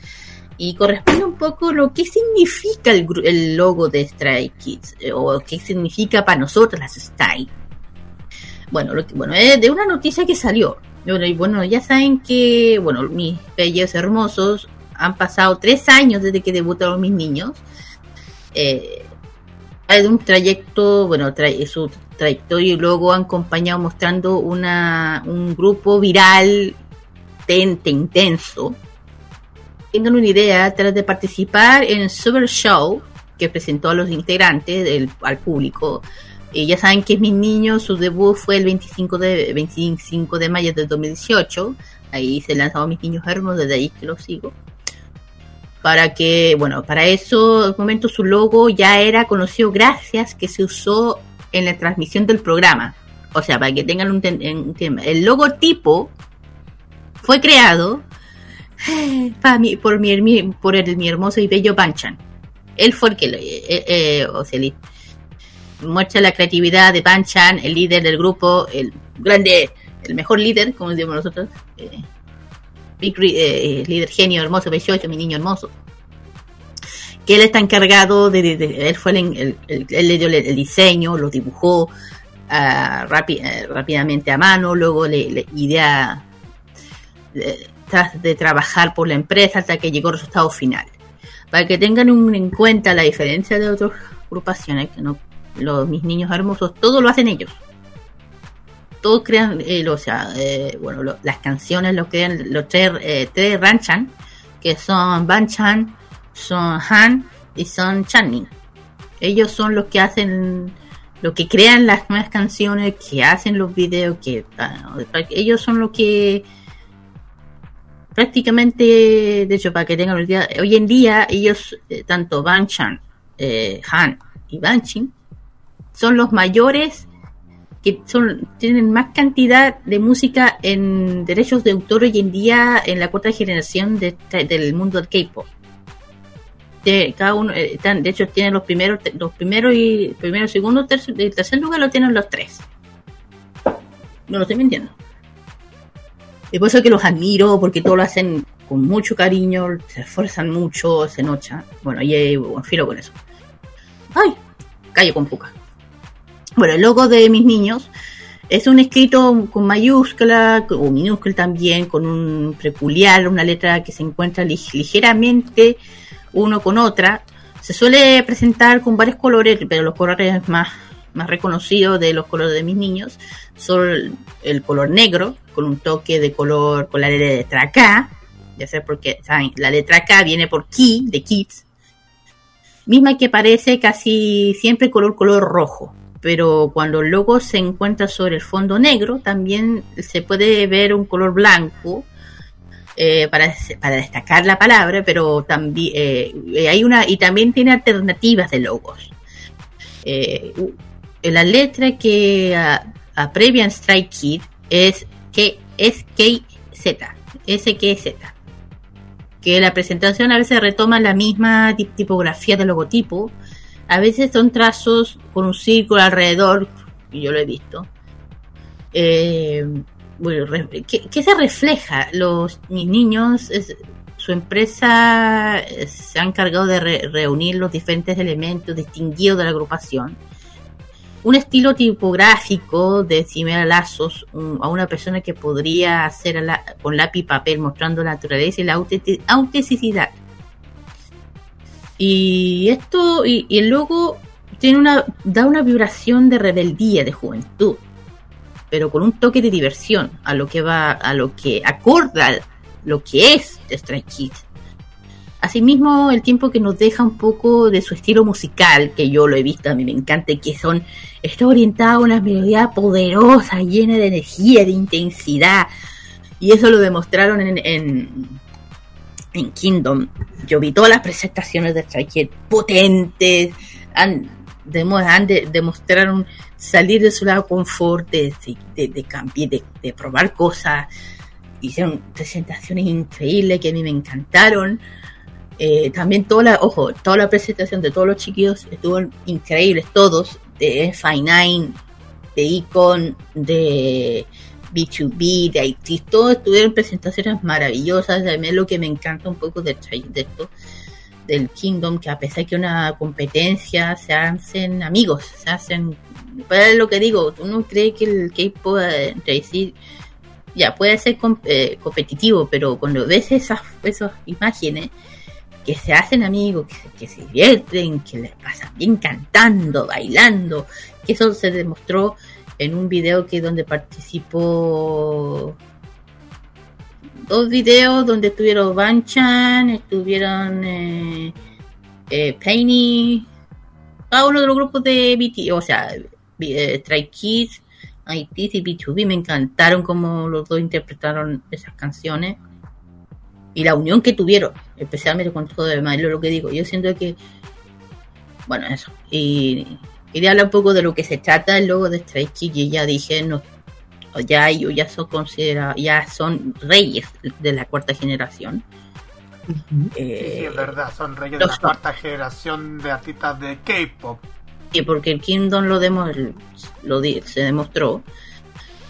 Y corresponde un poco lo que significa el, el logo de Stray Kids, eh, o qué significa para nosotros las Stray. Bueno, lo que- bueno, es de una noticia que salió. Bueno, bueno, ya saben que, bueno, mis bellos hermosos han pasado tres años desde que debutaron mis niños. Eh, un trayecto, bueno, su trayectoria y luego han acompañado mostrando una, un grupo viral, tente, intenso. Tengan una idea, tras de participar en el Super Show que presentó a los integrantes, del- al público, y ya saben que mis niños, su debut fue el 25 de, 25 de mayo del 2018. Ahí se lanzaron mis niños hermosos, desde ahí que los sigo. Para que, bueno, para eso, en momento su logo ya era conocido gracias que se usó en la transmisión del programa. O sea, para que tengan un, un tema. El logotipo fue creado *gasps* para por, mi, por el, mi hermoso y bello Banchan. Él fue el que, lo- eh, eh, el- muestra la creatividad de Banchan, el líder del grupo, el grande, el mejor líder, como decimos nosotros. eh, eh, líder genio hermoso, 28, mi niño hermoso. Que él está encargado de, él fue el, él le dio el, diseño, lo dibujó ah, eh, rápidamente a mano, luego le, idea eh, de trabajar por la empresa hasta que llegó al resultado final. Para que tengan en cuenta la diferencia de otras agrupaciones, que no, los, mis niños hermosos, todo lo hacen ellos. Todos crean, eh, o sea, eh, bueno, las canciones lo crean los tres, eh, tres Ranchan, que son Banchan, son Han y son Channing. Ellos son los que hacen, lo que crean las nuevas canciones, que hacen los videos, que ah, ellos son los que prácticamente, de hecho, para que tengan idea, hoy en día ellos, eh, tanto Banchan, eh, Han y Banchin, son los mayores que son tienen más cantidad de música en derechos de autor hoy en día en la cuarta generación de- del mundo del K-pop. de cada uno, eh, están- de hecho tienen los primeros, los primeros y primero, segundo, tercer, tercer lugar lo tienen los tres. No lo estoy mintiendo. Y por eso que los admiro, porque todo lo hacen con mucho cariño, se esfuerzan mucho, se nochan. Bueno, y eh, bueno, filo con eso. Ay, callo con puca. Bueno, el logo de mis niños es un escrito con mayúscula o minúscula también, con un peculiar, una letra que se encuentra lig- ligeramente uno con otra. Se suele presentar con varios colores, pero los colores más, más reconocidos de los colores de mis niños son el, color negro, con un toque de color con la letra K, ya sé porque ¿saben? la letra K viene por Key, de Kids, misma que parece casi siempre color color rojo pero cuando el logo se encuentra sobre el fondo negro también se puede ver un color blanco eh, para, para destacar la palabra pero también eh, hay una y también tiene alternativas de logos eh, la letra que aprevian Strike Kid es que es KZ SKZ que la presentación a veces retoma la misma tipografía del logotipo a veces son trazos con un círculo alrededor, y yo lo he visto. Eh, ¿qué, ¿qué, se refleja? Los mis niños, su empresa se ha encargado de re, reunir los diferentes elementos distinguidos de la agrupación. Un estilo tipográfico de Cimera Lazos a una persona que podría hacer la, con lápiz y papel mostrando la naturaleza y la autenticidad y esto, y, y, el logo tiene una, da una vibración de rebeldía, de juventud, pero con un toque de diversión a lo que va, a lo que acorda lo que es The Stray Kids. Asimismo, el tiempo que nos deja un poco de su estilo musical, que yo lo he visto, a mí me encanta, que son, está orientado a una melodía poderosa, llena de energía, de intensidad, y eso lo demostraron en, en Kingdom, yo vi todas las presentaciones de Strike potentes, han, han de, demostraron salir de su lado de confort, de, de, cambiar, de, probar cosas, hicieron presentaciones increíbles que a mí me encantaron. Eh, también toda la, ojo, toda la presentación de todos los chiquillos estuvo increíbles, todos, de F9, de Icon, de B2B, de Haití, todos tuvieron presentaciones maravillosas. Es lo que me encanta un poco de, de esto, del Kingdom, que a pesar que una competencia se hacen amigos, se hacen. Pues lo que digo, uno cree que el K-pop, decir, ya puede ser eh, competitivo, pero cuando ves esas, esas imágenes que se hacen amigos, que, que se divierten, que les pasan bien cantando, bailando, que eso se demostró en un video que donde participó dos videos donde estuvieron Banchan, estuvieron eh, eh, Penny, cada uno de los grupos de BT, o sea, eh, Stray Kids, ITs y B2B, me encantaron como los dos interpretaron esas canciones y la unión que tuvieron, especialmente con todo de demás, lo que digo, yo siento que, bueno, eso, y quería hablar un poco de lo que se trata el logo de Stray Kids y ya dije, no, ya ellos ya son considerados, ya son reyes de la cuarta generación. Uh -huh. eh, sí, sí, es verdad, son reyes de la son. cuarta generación de artistas de K-pop. Sí, porque el Kingdom lo, demo, lo se demostró.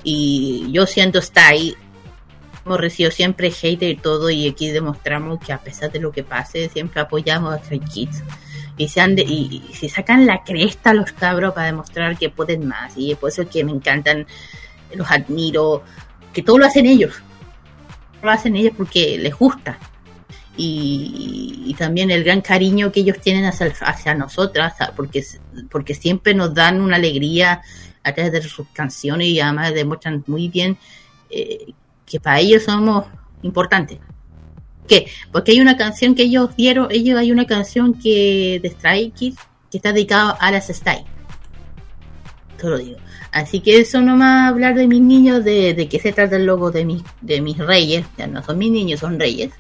Y yo siento está ahí. Hemos recibido siempre hate y todo, y aquí demostramos que a pesar de lo que pase, siempre apoyamos a Stray Kids. Y se, han de, y, y se sacan la cresta a los cabros para demostrar que pueden más y por eso es que me encantan los admiro que todo lo hacen ellos. Lo hacen ellos porque les gusta. Y, también el gran cariño que ellos tienen hacia, hacia nosotras porque, porque siempre nos dan una alegría a través de sus canciones y además demuestran muy bien eh, que para ellos somos importantes qué? Porque hay una canción que ellos dieron, ellos hay una canción que de Stray Kids que está dedicada a las Stay. Te lo digo. Así que eso nomás hablar de mis niños, de, de qué se trata el logo de mis, de mis reyes, ya no son mis niños, son reyes.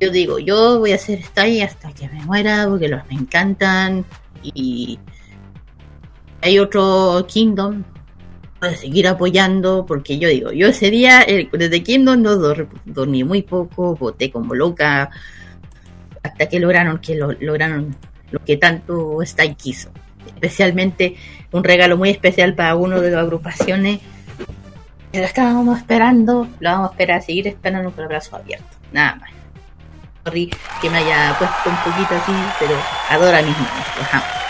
Yo digo, yo voy a hacer Stay hasta que me muera, porque los me encantan. Y hay otro Kingdom de seguir apoyando porque yo digo, yo ese día, eh, desde Kingdom no dor dormí muy poco, voté como loca, hasta que lograron que lo, lograron lo que tanto Stein quiso. Especialmente un regalo muy especial para uno de las agrupaciones que lo estábamos esperando, lo vamos a esperar, seguir esperando con los brazos abiertos, nada más. Sorry que me haya puesto un poquito así, pero adoro a mis niños, los.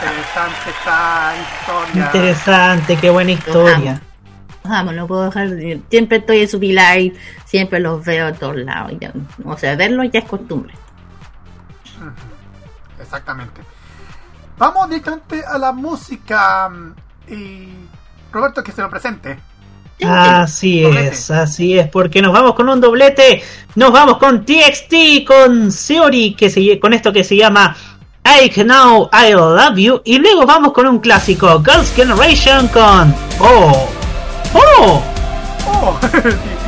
Interesante esta historia. Interesante, qué buena historia. Los amo, no puedo dejar de- Siempre estoy en su live, siempre los veo a todos lados. ya- o sea, verlos ya es costumbre. Exactamente. Vamos directamente a la música. mm, Y Roberto, que se lo presente. Así Doblete. es, así es, porque nos vamos con un doblete, nos vamos con TXT, con Theory, que se, con esto que se llama I Can Now I Love You, y luego vamos con un clásico, Girls' Generation con Oh, Oh, Oh.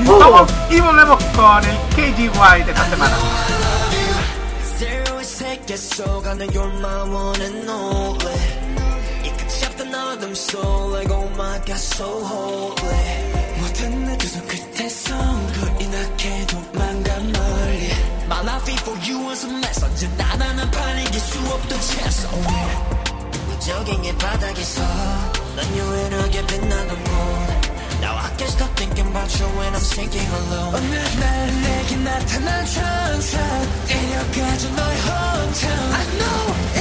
Oh. *laughs* Vamos y volvemos con el KGY de esta semana. Zero 세계속안에 you're my one and only 이 끝이 없던 어둠 속 like oh my god so holy 모든 내 두 손 끝에서 불이 나게 was a mess 언제나 나는 팔리기 수 없던 채소 무적행의 바닥에서 난 유일하게 빛나던 곳 Now I can't stop thinking about you when I'm sinking alone 어느 날 내게 나타난 천사 데려가줘 너의 hometown I know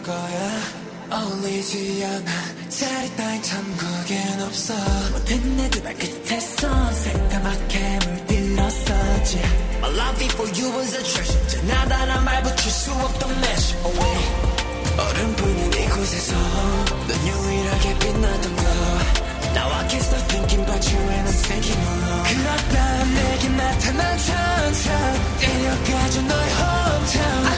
못갈 거야 어울리지 않아 자리 따윈 천국엔 없어 모든 내두 발끝에서 새까맣게 물들었었지 My love for you was a treasure 지나다란 말 붙일 수 없던 measure away 얼음뿐인 이곳에서 넌 유일하게 빛나던 거 Now I can't stop thinking about you and I'm thinking alone 그렇다 내게 나타난 천사 데려가줘 너의 hometown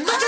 and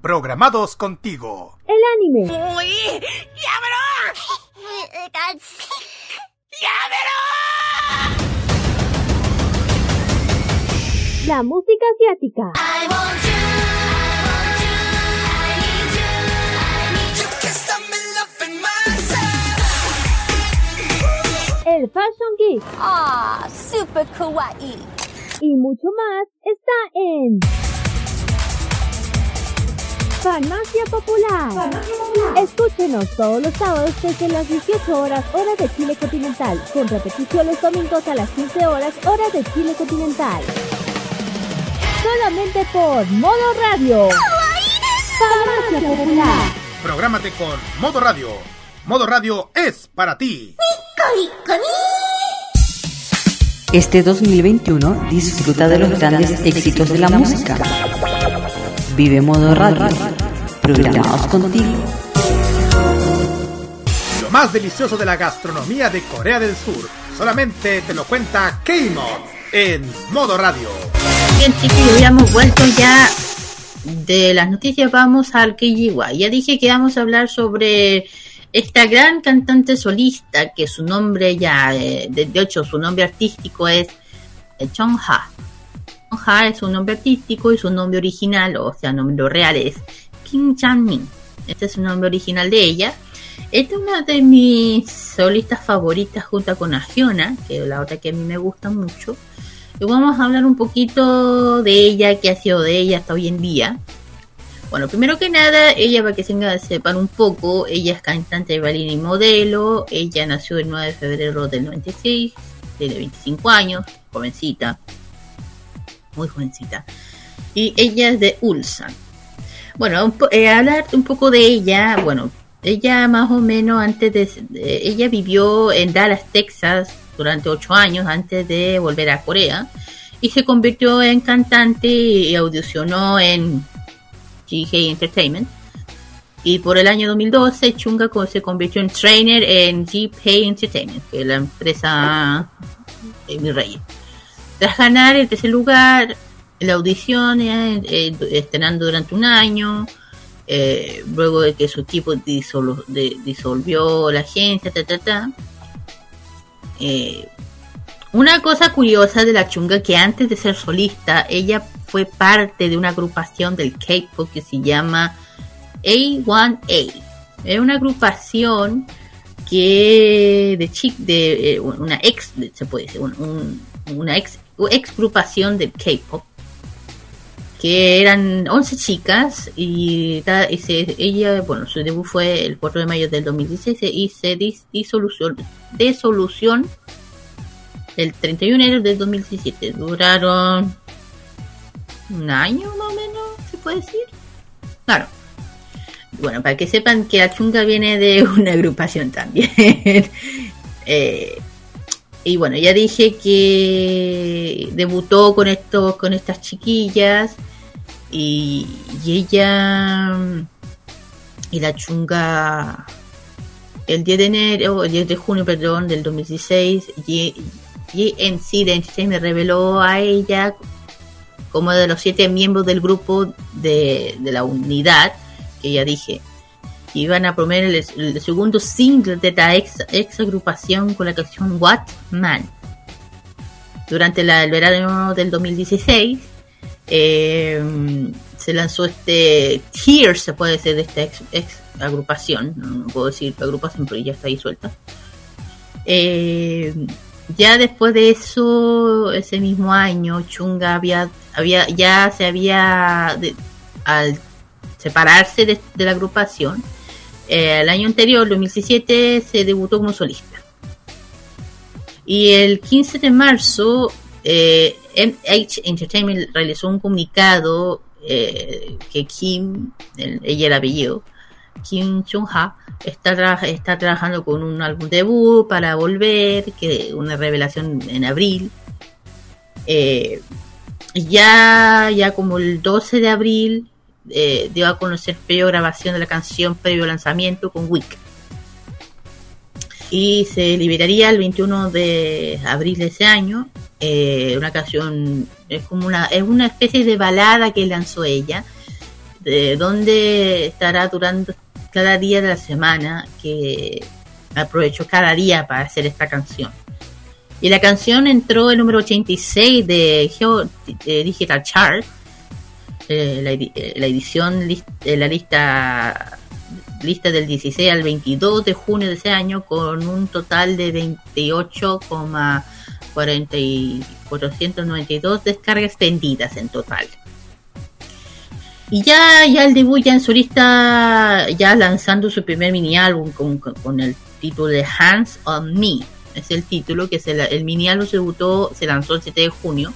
Programados contigo. El anime, la música asiática, el fashion geek. Ah, super kawaii. y mucho más está en Farmacia Popular. Escúchenos todos los sábados desde las 18 horas hora de Chile continental, con repetición los domingos a las 15 horas hora de Chile continental. Solamente por Modo Radio. Farmacia Popular. Prográmate con Modo Radio. Modo Radio es para ti. Este 2021 disfruta de los grandes éxitos de la música. Vive Modo Radio. Programados contigo. Lo más delicioso de la gastronomía de Corea del Sur. Solamente te lo cuenta K-Mod en Modo Radio. Bien, chiquillos, ya hemos vuelto ya de las noticias. Vamos al Kijiwa. Ya dije que vamos a hablar sobre esta gran cantante solista que su nombre ya, eh, de, de hecho, su nombre artístico es eh, Chong Ha. Chong Ha es su nombre artístico y su nombre original, o sea, nombre real es Kim Chan-min. Este es su nombre original de ella. Esta es una de mis solistas favoritas junto con Agiona, que es la otra que a mí me gusta mucho. Y vamos a hablar un poquito de ella, qué ha sido de ella hasta hoy en día. Bueno, primero que nada, ella para que se sepan un poco, ella es cantante, bailarina y modelo. Ella nació el 9 de febrero del 96, tiene 25 años, jovencita, muy jovencita. Y ella es de Ulsan. Bueno, eh, hablar un poco de ella, bueno, ella más o menos antes de, ella vivió en Dallas, Texas durante 8 años antes de volver a Corea y se convirtió en cantante y audicionó en GK Entertainment. Y por el año 2012, Chunga se convirtió en trainer en GPay Entertainment, que es la empresa de mi rey. Tras ganar el tercer lugar, la audición, eh, estrenando durante un año, eh, luego de que su equipo de- disolvió la agencia, ta, ta, ta. Eh, una cosa curiosa de la chunga que antes de ser solista, ella fue parte de una agrupación del K-pop que se llama A1A. Es una agrupación que de chic de una ex se puede decir un- un- una ex ex agrupación del K-pop que eran 11 chicas y, y ella, bueno, su debut fue el 4 de mayo del 2016 y se dis, disolución, disolución el 31 de enero del 2017. Duraron un año más o menos, se puede decir. Claro. Bueno, para que sepan que la chunga viene de una agrupación también. *laughs* Eh, y bueno, ya dije que debutó con estos, con estas chiquillas y, ella y la chunga el 10 de enero, el 10 de junio, perdón, del 2016, y, GNC de Entertainment reveló a ella como de los siete miembros del grupo de, de la unidad, que ya dije, que iban a promover el, segundo single de la ex, agrupación con la canción What Man. Durante el verano del 2016 eh, se lanzó este Tears, se puede decir, de esta ex, agrupación, no, puedo decir agrupación, pero ya está ahí suelta. Eh, ya después de eso, ese mismo año, Chunga había, había ya se había, al separarse de la agrupación, eh, el año anterior, 2017, se debutó como solista. Y el 15 de marzo, eh, MH Entertainment realizó un comunicado eh, que Kim, el- ella el apellido, Kim Chung-ha, está trabajando con un álbum debut para volver, que una revelación en abril. Eh, ya, ya como el 12 de abril eh, dio a conocer previo grabación de la canción previo lanzamiento con Wick. Y se liberaría el 21 de abril de ese año. eh, una canción, es como una, es una especie de balada que lanzó ella, de donde estará durando cada día de la semana, que aprovechó cada día para hacer esta canción. Y la canción entró el número 86 de Geo de Digital Chart, eh, la, eh, la edición, lis- eh, la lista lista del 16 al 22 de junio de ese año con un total de 28,492 descargas vendidas en total. Y ya, ya el debut ya en solista, ya lanzando su primer mini álbum con, con- con el título de Hands on Me. Es el título que se la- el mini álbum se debutó, se lanzó el 7 de junio.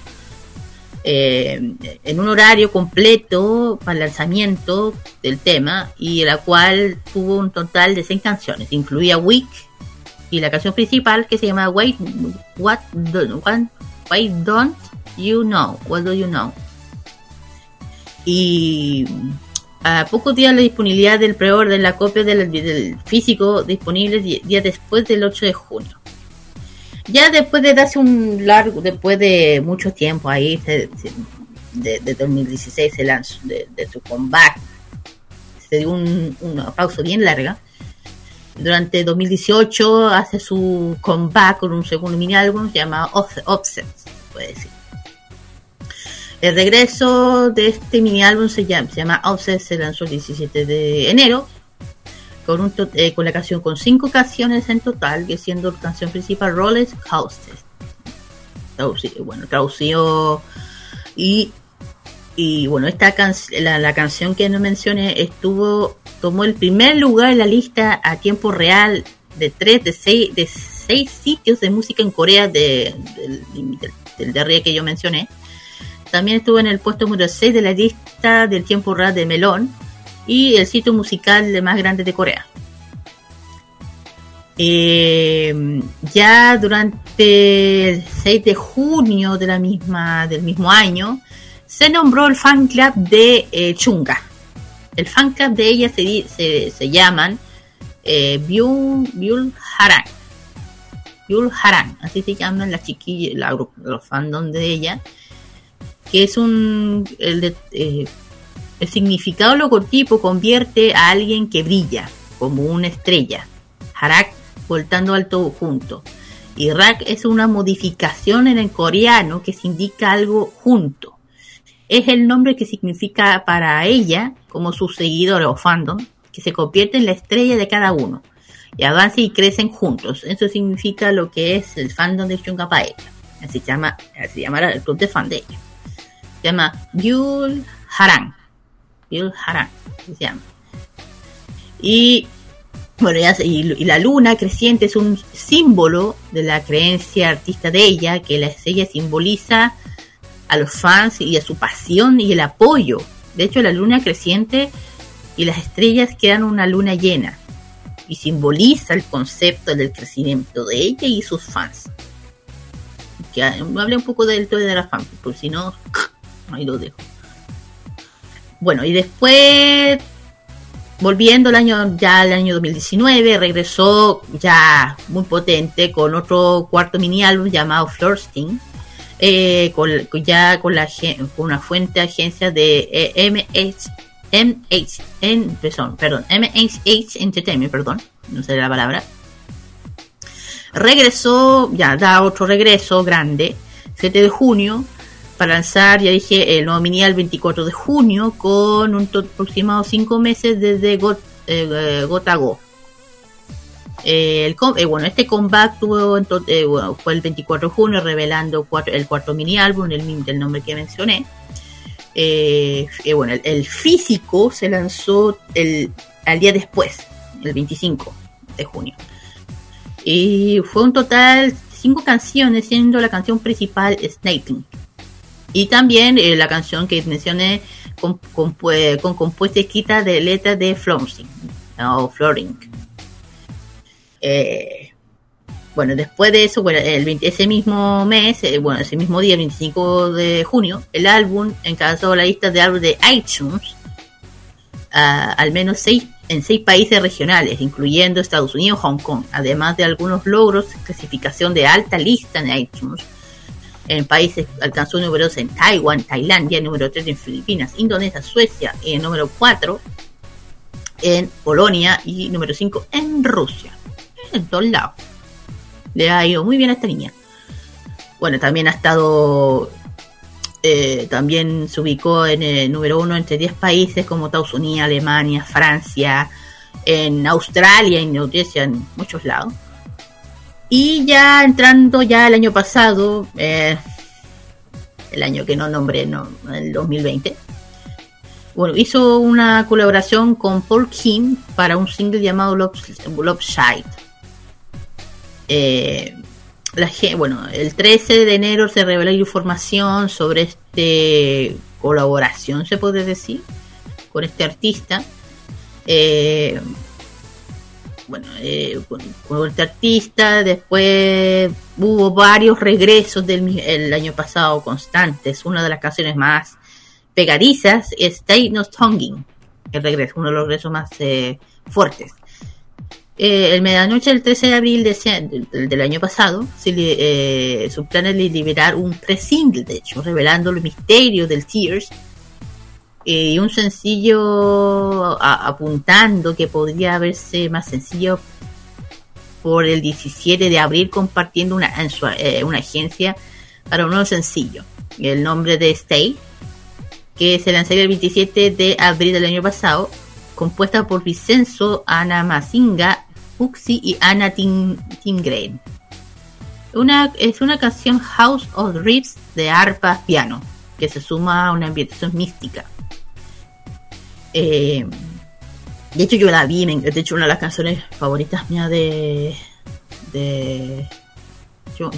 Eh, en un horario completo para el lanzamiento del tema y la cual tuvo un total de 100 canciones. Incluía Week y la canción principal que se llama Wait, What, Why Don't You Know? What Do You Know? Y a pocos días la disponibilidad del preorden, la copia del, físico disponible di- días después del 8 de junio. Ya después de darse un largo, después de mucho tiempo ahí, se- se- de, de 2016 se lanzó, de, su comeback, se dio un- una pausa bien larga. Durante 2018 hace su comeback con un segundo mini álbum llamado Offset, puede decir. El regreso de este mini álbum se llama, se llama Offset, se lanzó el 17 de enero con, un eh, con la canción con cinco canciones en total, que siendo la canción principal Rollers Houses. Bueno, traducido y y bueno, esta la, la canción que no mencioné estuvo tomó el primer lugar en la lista a tiempo real de tres de seis de seis sitios de música en Corea de, del, de arriba que yo mencioné. También estuvo en el puesto número 6 de la lista del tiempo real de Melon y el sitio musical más grande de Corea. Eh, ya durante el 6 de junio de la misma, del mismo año se nombró el fan club de eh, Chunga. El fan club de ella se, se, se llaman eh, Byul, Byul Haran. Byul Haran, así se llaman las chiquillas, la los fandom de ella. Que es un. El, de- eh, el significado logotipo convierte a alguien que brilla, como una estrella. Harak voltando alto junto. Y Rak es una modificación en el coreano que se indica algo junto. Es el nombre que significa para ella, como sus seguidores o fandom, que se convierte en la estrella de cada uno. Y avanzan y crecen juntos. Eso significa lo que es el fandom de ella. Así se llama, así se llama el club de fan de ella. Se llama Byul Haran. Se llama. Y bueno, y la luna creciente es un símbolo de la creencia artista de ella, que la estrella simboliza a los fans y a su pasión y el apoyo. De hecho, la luna creciente y las estrellas crean una luna llena y simboliza el concepto del crecimiento de ella y sus fans. Que ah, hablé un poco del todo de la fan, por si no, *laughs* ahí lo dejo. Bueno, y después volviendo al año ya al año 2019 regresó ya muy potente con otro cuarto mini álbum llamado Florsting eh, con, ya con la con una fuente agencia de eh, MH MH en- perdón, perdón MHH Entertainment perdón no sé la palabra. Regresó ya da otro regreso grande 7 de junio lanzar, ya dije, el nuevo mini el 24 de junio con un aproximado 5 meses desde eh, eh, Gotago. Eh, el, eh, bueno, este comeback tuvo, fue el 24 de junio, revelando cuatro- el cuarto mini álbum mi- del nombre que mencioné. Bueno, el, el físico se lanzó el, al día después, el 25 de junio. Y fue un total cinco canciones, siendo la canción principal Snaking. Y también eh, la canción que mencioné con, con, con compuesta y escrita de letras de Florence o Floring. Eh, bueno, después de eso, bueno, el 20 ese mismo mes, eh, bueno, ese mismo día, el 25 de junio, el álbum encabezó la lista de álbumes de iTunes, a- al menos seis, en seis países regionales, incluyendo Estados Unidos, Hong Kong, además de algunos logros, clasificación de alta lista en iTunes. En países alcanzó número 2 en Taiwán, Tailandia, número 3 en Filipinas, Indonesia, Suecia y el número 4 en Polonia y número 5 en Rusia. En todos lados. Le ha ido muy bien a esta niña. Bueno, también ha estado. eh, también se ubicó en el número 1 entre 10 países como Estados Unidos, Alemania, Francia, en Australia, en en muchos lados. Y ya entrando ya el año pasado, eh, el año que no nombré, no, el 2020, bueno, hizo una colaboración con Paul Kim para un single llamado Love, Shite. Eh, la bueno, el 13 de enero se reveló información sobre este colaboración, se puede decir, con este artista. Eh, bueno, eh, con, con este artista, después hubo varios regresos del el año pasado constantes. Una de las canciones más pegadizas es Stay No Tonguing, el regreso, uno de los regresos más eh, fuertes. Eh, el medianoche del 13 de abril de ese- del, año pasado, se eh, su plan es li- liberar un pre-single, de hecho, revelando el misterio del Tears eh, y un sencillo apuntando que podría verse más sencillo por el 17 de abril compartiendo una, eh, una agencia para un nuevo sencillo. El nombre de Stay, que se lanzaría el 27 de abril del año pasado, compuesta por Vicenzo, Ana Mazinga, Uxi y Ana Tingren. Una, es una canción House of Riffs de arpa piano, que se suma a una ambientación mística. Eh, de hecho, yo la vi, de hecho, una de las canciones favoritas mías de. de.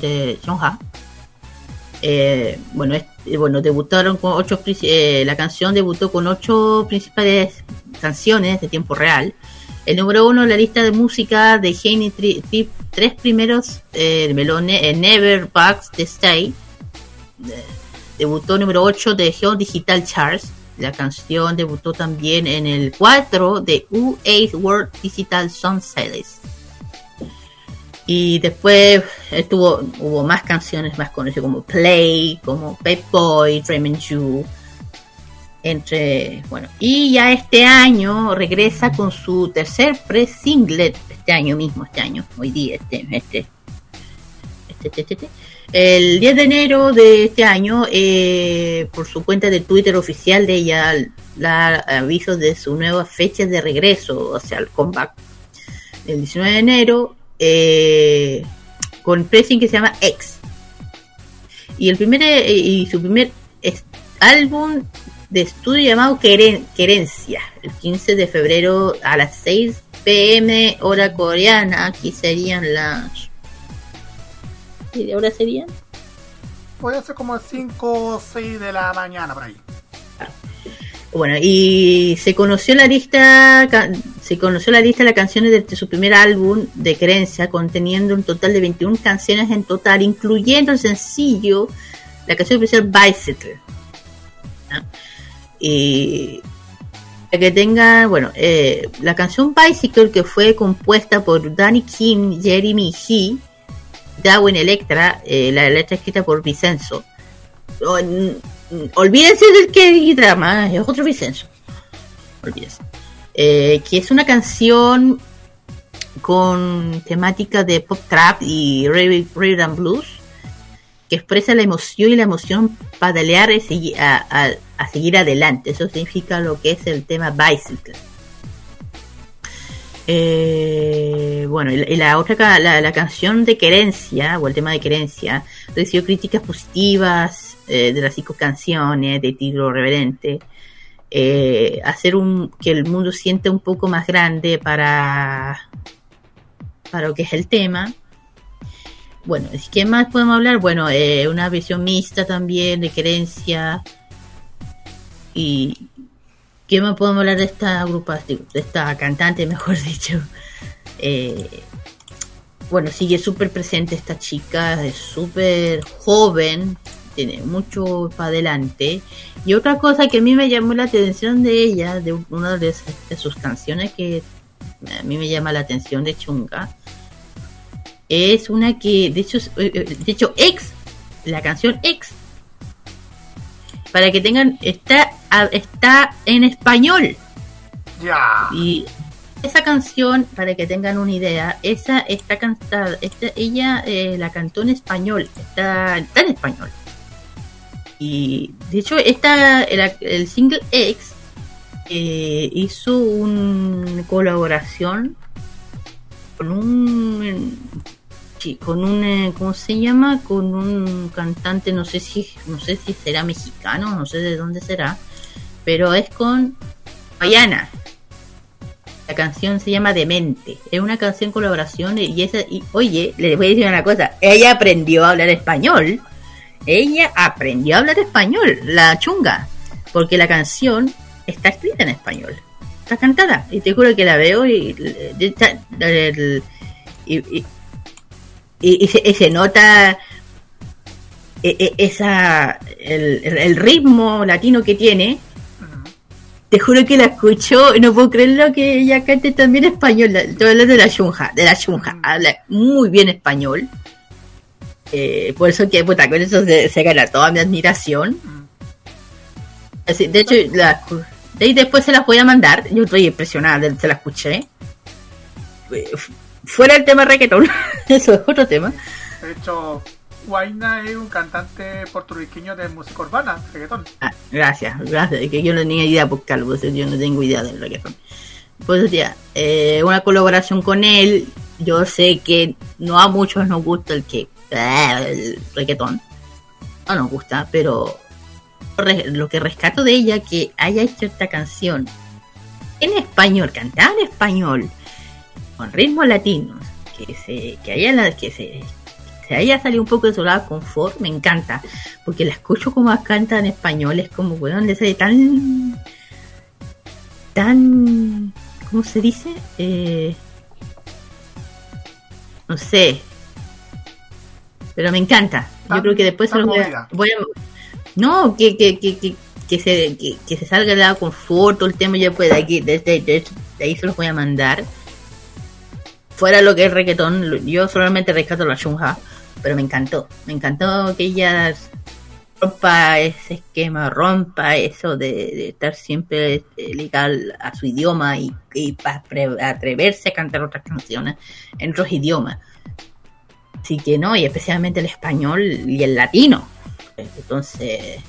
de. Eh, bueno, eh, bueno, debutaron con ocho. eh, la canción debutó con ocho principales canciones de tiempo real. El número uno en la lista de música de Genie tri- tri- tres primeros eh, melones, eh, Never Bugs the Stay. Debutó número 8 de Geo Digital Charts. La canción debutó también en el 4 de U8 World Digital Song Sales. Y después estuvo, hubo más canciones más conocidas como Play, como Pep Boy, Raymond You, entre, bueno, y ya este año regresa con su tercer pre-single, este año mismo, este año, hoy día, este, este, este, este, este, el 10 de enero de este año, eh, por su cuenta de Twitter oficial de ella, la aviso de su nueva fecha de regreso, o sea, el comeback. El 19 de enero, eh, con pressing que se llama X. Y el primer eh, y su primer álbum de estudio llamado Queren- Querencia, el 15 de febrero a las 6 pm hora coreana, aquí serían las ¿Qué hora serían? Puede ser como 5 o 6 de la mañana por ahí. Bueno, y se conoció la lista, se conoció la lista de las canciones de, de su primer álbum de Creencia, conteniendo un total de 21 canciones en total, incluyendo el sencillo, la canción especial Bicycle. Y para que tenga, bueno, eh, la canción Bicycle que fue compuesta por Danny Kim, Jeremy He, Darwin Electra, eh, la letra escrita por Vicenzo. N- olvídense del que drama, es otro Vicenzo. Olvídense. Eh, que es una canción con temática de pop trap y rhythm blues que expresa la emoción y la emoción segui- a, a- a seguir adelante. Eso significa lo que es el tema bicycle. Eh, bueno, y la, otra, la, canción de Querencia, o el tema de Querencia, recibió críticas positivas eh, de las cinco canciones, de título reverente. Eh, hacer un que el mundo sienta un poco más grande para, para lo que es el tema. Bueno, ¿qué más podemos hablar? Bueno, eh, una visión mixta también de Querencia. Y ¿qué más podemos hablar de esta agrupación? De esta cantante, mejor *laughs* dicho. Eh, bueno, sigue súper presente esta chica, es súper joven, tiene mucho para adelante. Y otra cosa que a mí me llamó la atención de ella, de una de, sus canciones que a mí me llama la atención de Chunga, es una que, de hecho, eh, eh, de hecho, ex, la canción ex, para que tengan, está, está en español. Ya. Y esa canción, para que tengan una idea, esa está cantada, esta, ella eh, la cantó en español, está, está en español. Y de hecho, esta, el, el single X eh, hizo una colaboración con un con un eh, ¿cómo se llama? con un cantante no sé si no sé si será mexicano no sé de dónde será pero es con Bayana la canción se llama Demente. Es una canción colaboración y esa y oye le voy a decir una cosa ella aprendió a hablar español. Ella aprendió a hablar español la chunga porque la canción está escrita en español. Está cantada y te juro que la veo y, y, y- y- y se, y se nota e- e- esa el, ritmo latino que tiene. Te juro que la escucho y no puedo creerlo que ella cante también español. Estoy hablando de la Shunja de la Shunja habla muy bien español. Eh, por eso que puta con eso se, se gana toda mi admiración. Así, de hecho la, de ahí después se las voy a mandar. Yo estoy impresionada se la escuché fuera el tema reggaetón *laughs* eso es otro tema De hecho, Huayna es un cantante puertorriqueño de música urbana, reggaetón. Ah, gracias, gracias. Es que yo no tenía idea por Calvo, yo no tengo idea del reggaetón. Pues, sea, eh, una colaboración con él. Yo sé que no a muchos nos gusta el que el reggaetón. No nos gusta, pero lo que rescato de ella que haya hecho esta canción en español, cantada en español, con ritmos latinos, que se, que haya la, que se, se haya salido un poco de su lado confort, me encanta, porque la escucho como canta en español, es como, weón, le sale tan, tan, ¿cómo se dice? Eh, no sé, pero me encanta. Yo creo que después los voy a, voy a- no, que, que, que, que, que se, que, que se salga de la confort, todo el tema ya puede aquí, desde, de, de ahí se los voy a mandar. Fuera lo que es reggaetón, yo solamente rescato la Shunja, pero me encantó, me encantó que ella rompa ese esquema, rompa eso de, estar siempre eh, legal a su idioma y, y atreverse a cantar otras canciones en otros idiomas. Así que no, y especialmente el español y el latino. Entonces,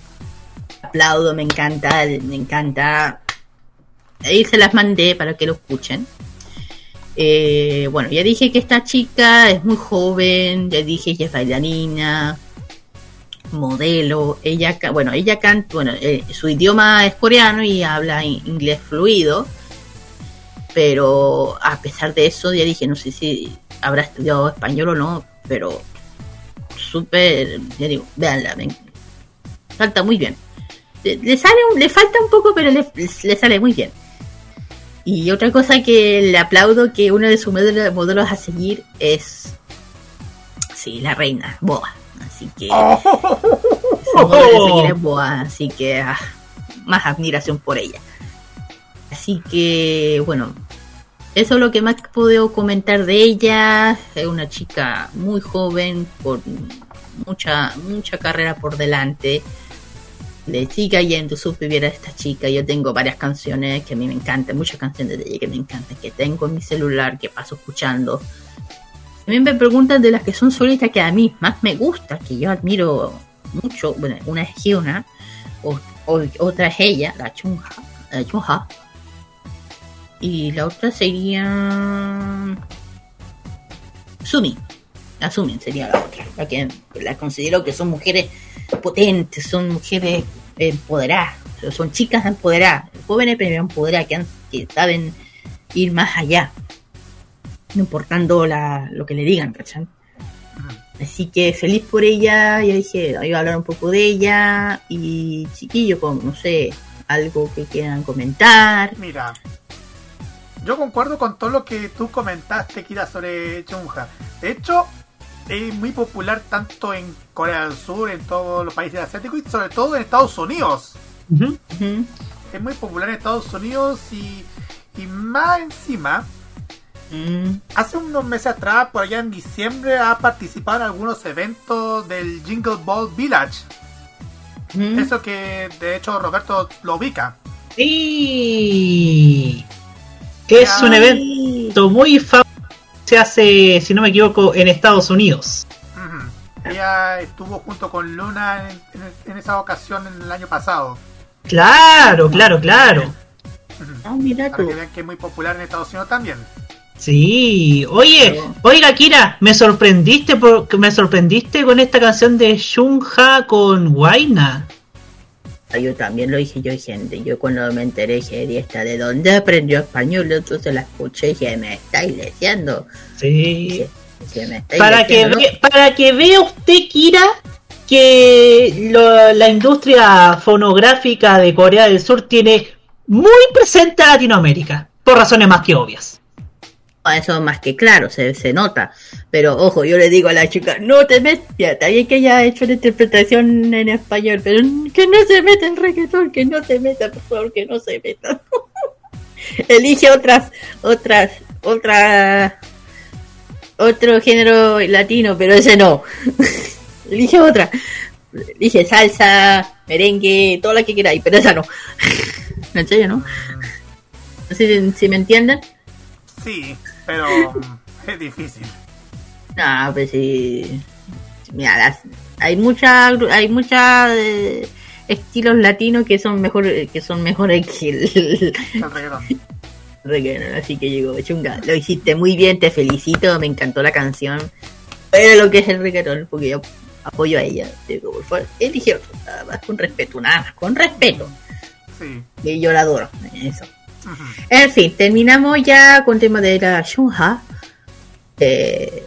aplaudo, me encanta, me encanta. Ahí se las mandé para que lo escuchen. Eh, bueno, ya dije que esta chica es muy joven, ya dije ella es bailarina, modelo, ella, bueno, ella canta, bueno, eh, su idioma es coreano y habla in- inglés fluido, pero a pesar de eso, ya dije, no sé si habrá estudiado español o no, pero súper, ya digo, véanla, ven, falta muy bien. Le, le sale, le falta un poco, pero le, le sale muy bien. Y otra cosa que le aplaudo que uno de sus modelos, a seguir es sí, la reina, Boa. Así que su modelo a seguir es Boa, así que ah, más admiración por ella. Así que bueno, eso es lo que más puedo comentar de ella. Es una chica muy joven, con mucha, mucha carrera por delante. Le siga yendo súper bien a esta chica. Yo tengo varias canciones que a mí me encantan, muchas canciones de ella que me encantan, que tengo en mi celular, que paso escuchando. También me preguntan de las que son solistas que a mí más me gusta, que yo admiro mucho. Bueno, una es Hyuna, o, o- otra es ella, la Chunha, la Chunha. Y la otra sería. Sumi. La Sumi sería la otra. La que la considero que son mujeres potentes, son mujeres empoderadas, son chicas empoderadas, jóvenes pero empoderadas, que, han- que saben ir más allá, no importando la, lo que le digan, ¿cachai? Así que feliz por ella, ya dije, iba a hablar un poco de ella y chiquillo, con, no sé, algo que quieran comentar. Mira, yo concuerdo con todo lo que tú comentaste, Kira, sobre Chunja. De hecho, es muy popular tanto en Corea del Sur, en todos los países asiáticos y sobre todo en Estados Unidos. Es muy popular en Estados Unidos y, y más encima, Mm, hace unos meses atrás, por allá en diciembre, ha participado en algunos eventos del Jingle Ball Village. Eso que de hecho Roberto lo ubica. Que es un evento muy famoso. Se hace, si no me equivoco, en Estados Unidos. Ella estuvo junto con Luna en, en- en esa ocasión en el año pasado. Claro, claro, claro. Ujú. Ah, mira Para que vean que es muy popular en Estados Unidos también. Sí. Oye, oiga, Kira, me sorprendiste porque me sorprendiste con esta canción de Shunha con Waina. Yo también lo dije, yo gente, yo cuando me enteré dije, "¿Y esta de dónde aprendió español? Entonces la escuché y dije, me estáis leyendo. Sí. Me estáis Para que, para que vea usted, Kira, que lo- la industria fonográfica de Corea del Sur tiene muy presente a Latinoamérica, por razones más que obvias. Ah, Eso más que claro, se, se nota. Pero ojo, yo le digo a la chica, no te metas, está bien que ella ha hecho la interpretación en español, pero que no se meta en reggaetón, que no se meta, por favor, que no se meta. *laughs* Elige otras, otras, otras, otro género latino, pero ese no. *laughs* Elige otra. Elige salsa, merengue, toda la que queráis, pero esa no. *laughs* ¿En serio, no? No sé si- si me entienden. Sí, pero es difícil. No, pues sí. Mira, las- hay mucha, hay mucha eh, estilos latinos que son mejor, que son mejores que el El reggaetón. *laughs* reggaetón, así que llegó chunga. Lo hiciste muy bien, te felicito, me encantó la canción. Pero lo que es el reggaetón, porque yo apoyo a ella. Digo, por favor, elige otro, nada más con respeto, nada más, con respeto. Sí. Y yo la adoro, eso. En fin, terminamos ya con el tema de la Shunha. Eh,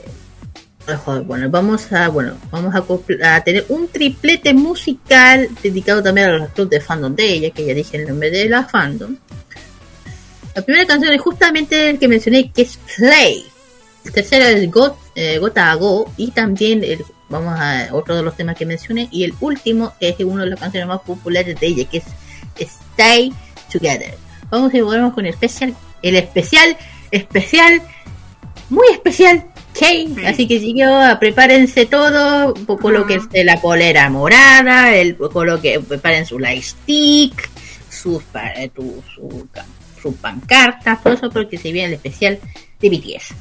bueno, vamos a, bueno, vamos a, a tener un triplete musical dedicado también a los clubes de fandom de ella, que ya dije el nombre de la fandom. La primera canción es justamente el que mencioné, que es Play. El tercero es Got, eh, Gota a Go, y también el- vamos a otro de los temas que mencioné, y el último es uno de las canciones más populares de ella, que es Stay Together. Vamos y volvemos con el especial, el especial, especial, muy especial, K. Así que chiquillos, prepárense todo, un poco lo que es de la polera morada, el poco lo que preparen su light stick, sus eh, su, ca- sus pancartas, todo eso porque se viene el especial de BTS.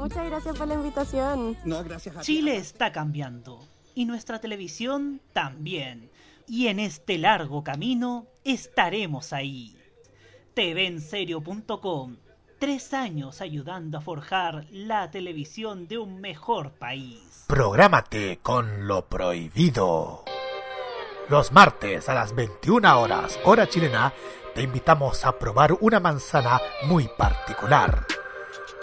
Muchas gracias por la invitación. No, gracias a ti. Chile está cambiando y nuestra televisión también. Y en este largo camino estaremos ahí. TVenserio.com Tres años ayudando a forjar la televisión de un mejor país. Prográmate con lo prohibido. Los martes a las 21 horas, hora chilena, te invitamos a probar una manzana muy particular.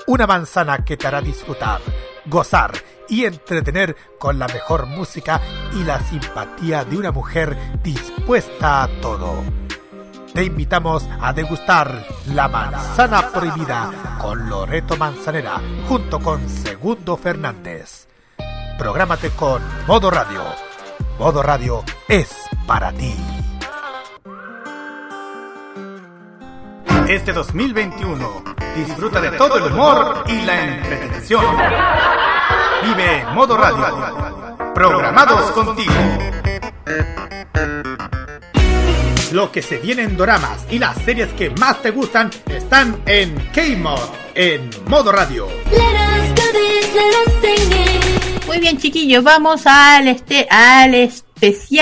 Una manzana que te hará disfrutar, gozar y entretener con la mejor música y la simpatía de una mujer dispuesta a todo. Te invitamos a degustar la manzana prohibida con Loreto Manzanera junto con Segundo Fernández. Prográmate con Modo Radio. Modo Radio es para ti. Este 2021 disfruta de todo el humor y la entretención. Vive Modo Radio. Programados contigo. Lo que se viene en doramas y las series que más te gustan están en K-Mod, en Modo Radio. Muy bien, chiquillos, vamos al este al especial,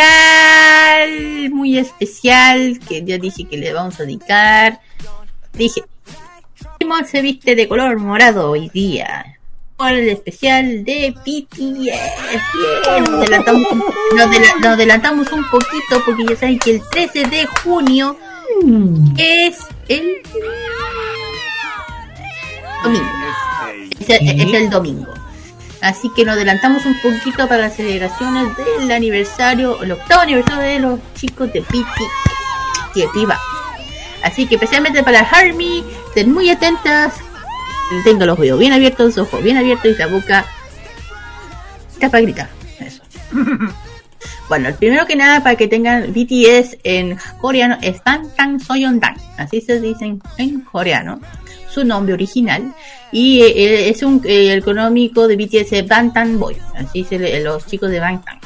muy especial, que ya dije que le vamos a dedicar. Dije, Simón se viste de color morado hoy día. Por el especial de BTS. Bien, nos adelantamos, un- nos adela- nos adelantamos un poquito porque ya saben que el 13 de junio es el domingo. Es el, es el domingo. Así que nos adelantamos un poquito para las celebraciones del aniversario, el octavo aniversario de los chicos de BTS. Que viva. Así que especialmente para Harmy, estén muy atentas. Tengan los oídos bien abiertos, los ojos bien abiertos y la boca para gritar. Eso. *laughs* Bueno, el primero que nada, para que tengan BTS en coreano es Bangtan Soyeondan. Así se dicen en coreano. Su nombre original. Y eh, es un eh, el económico de BTS es Bangtan Boy. Así se le- los chicos de Bangtan.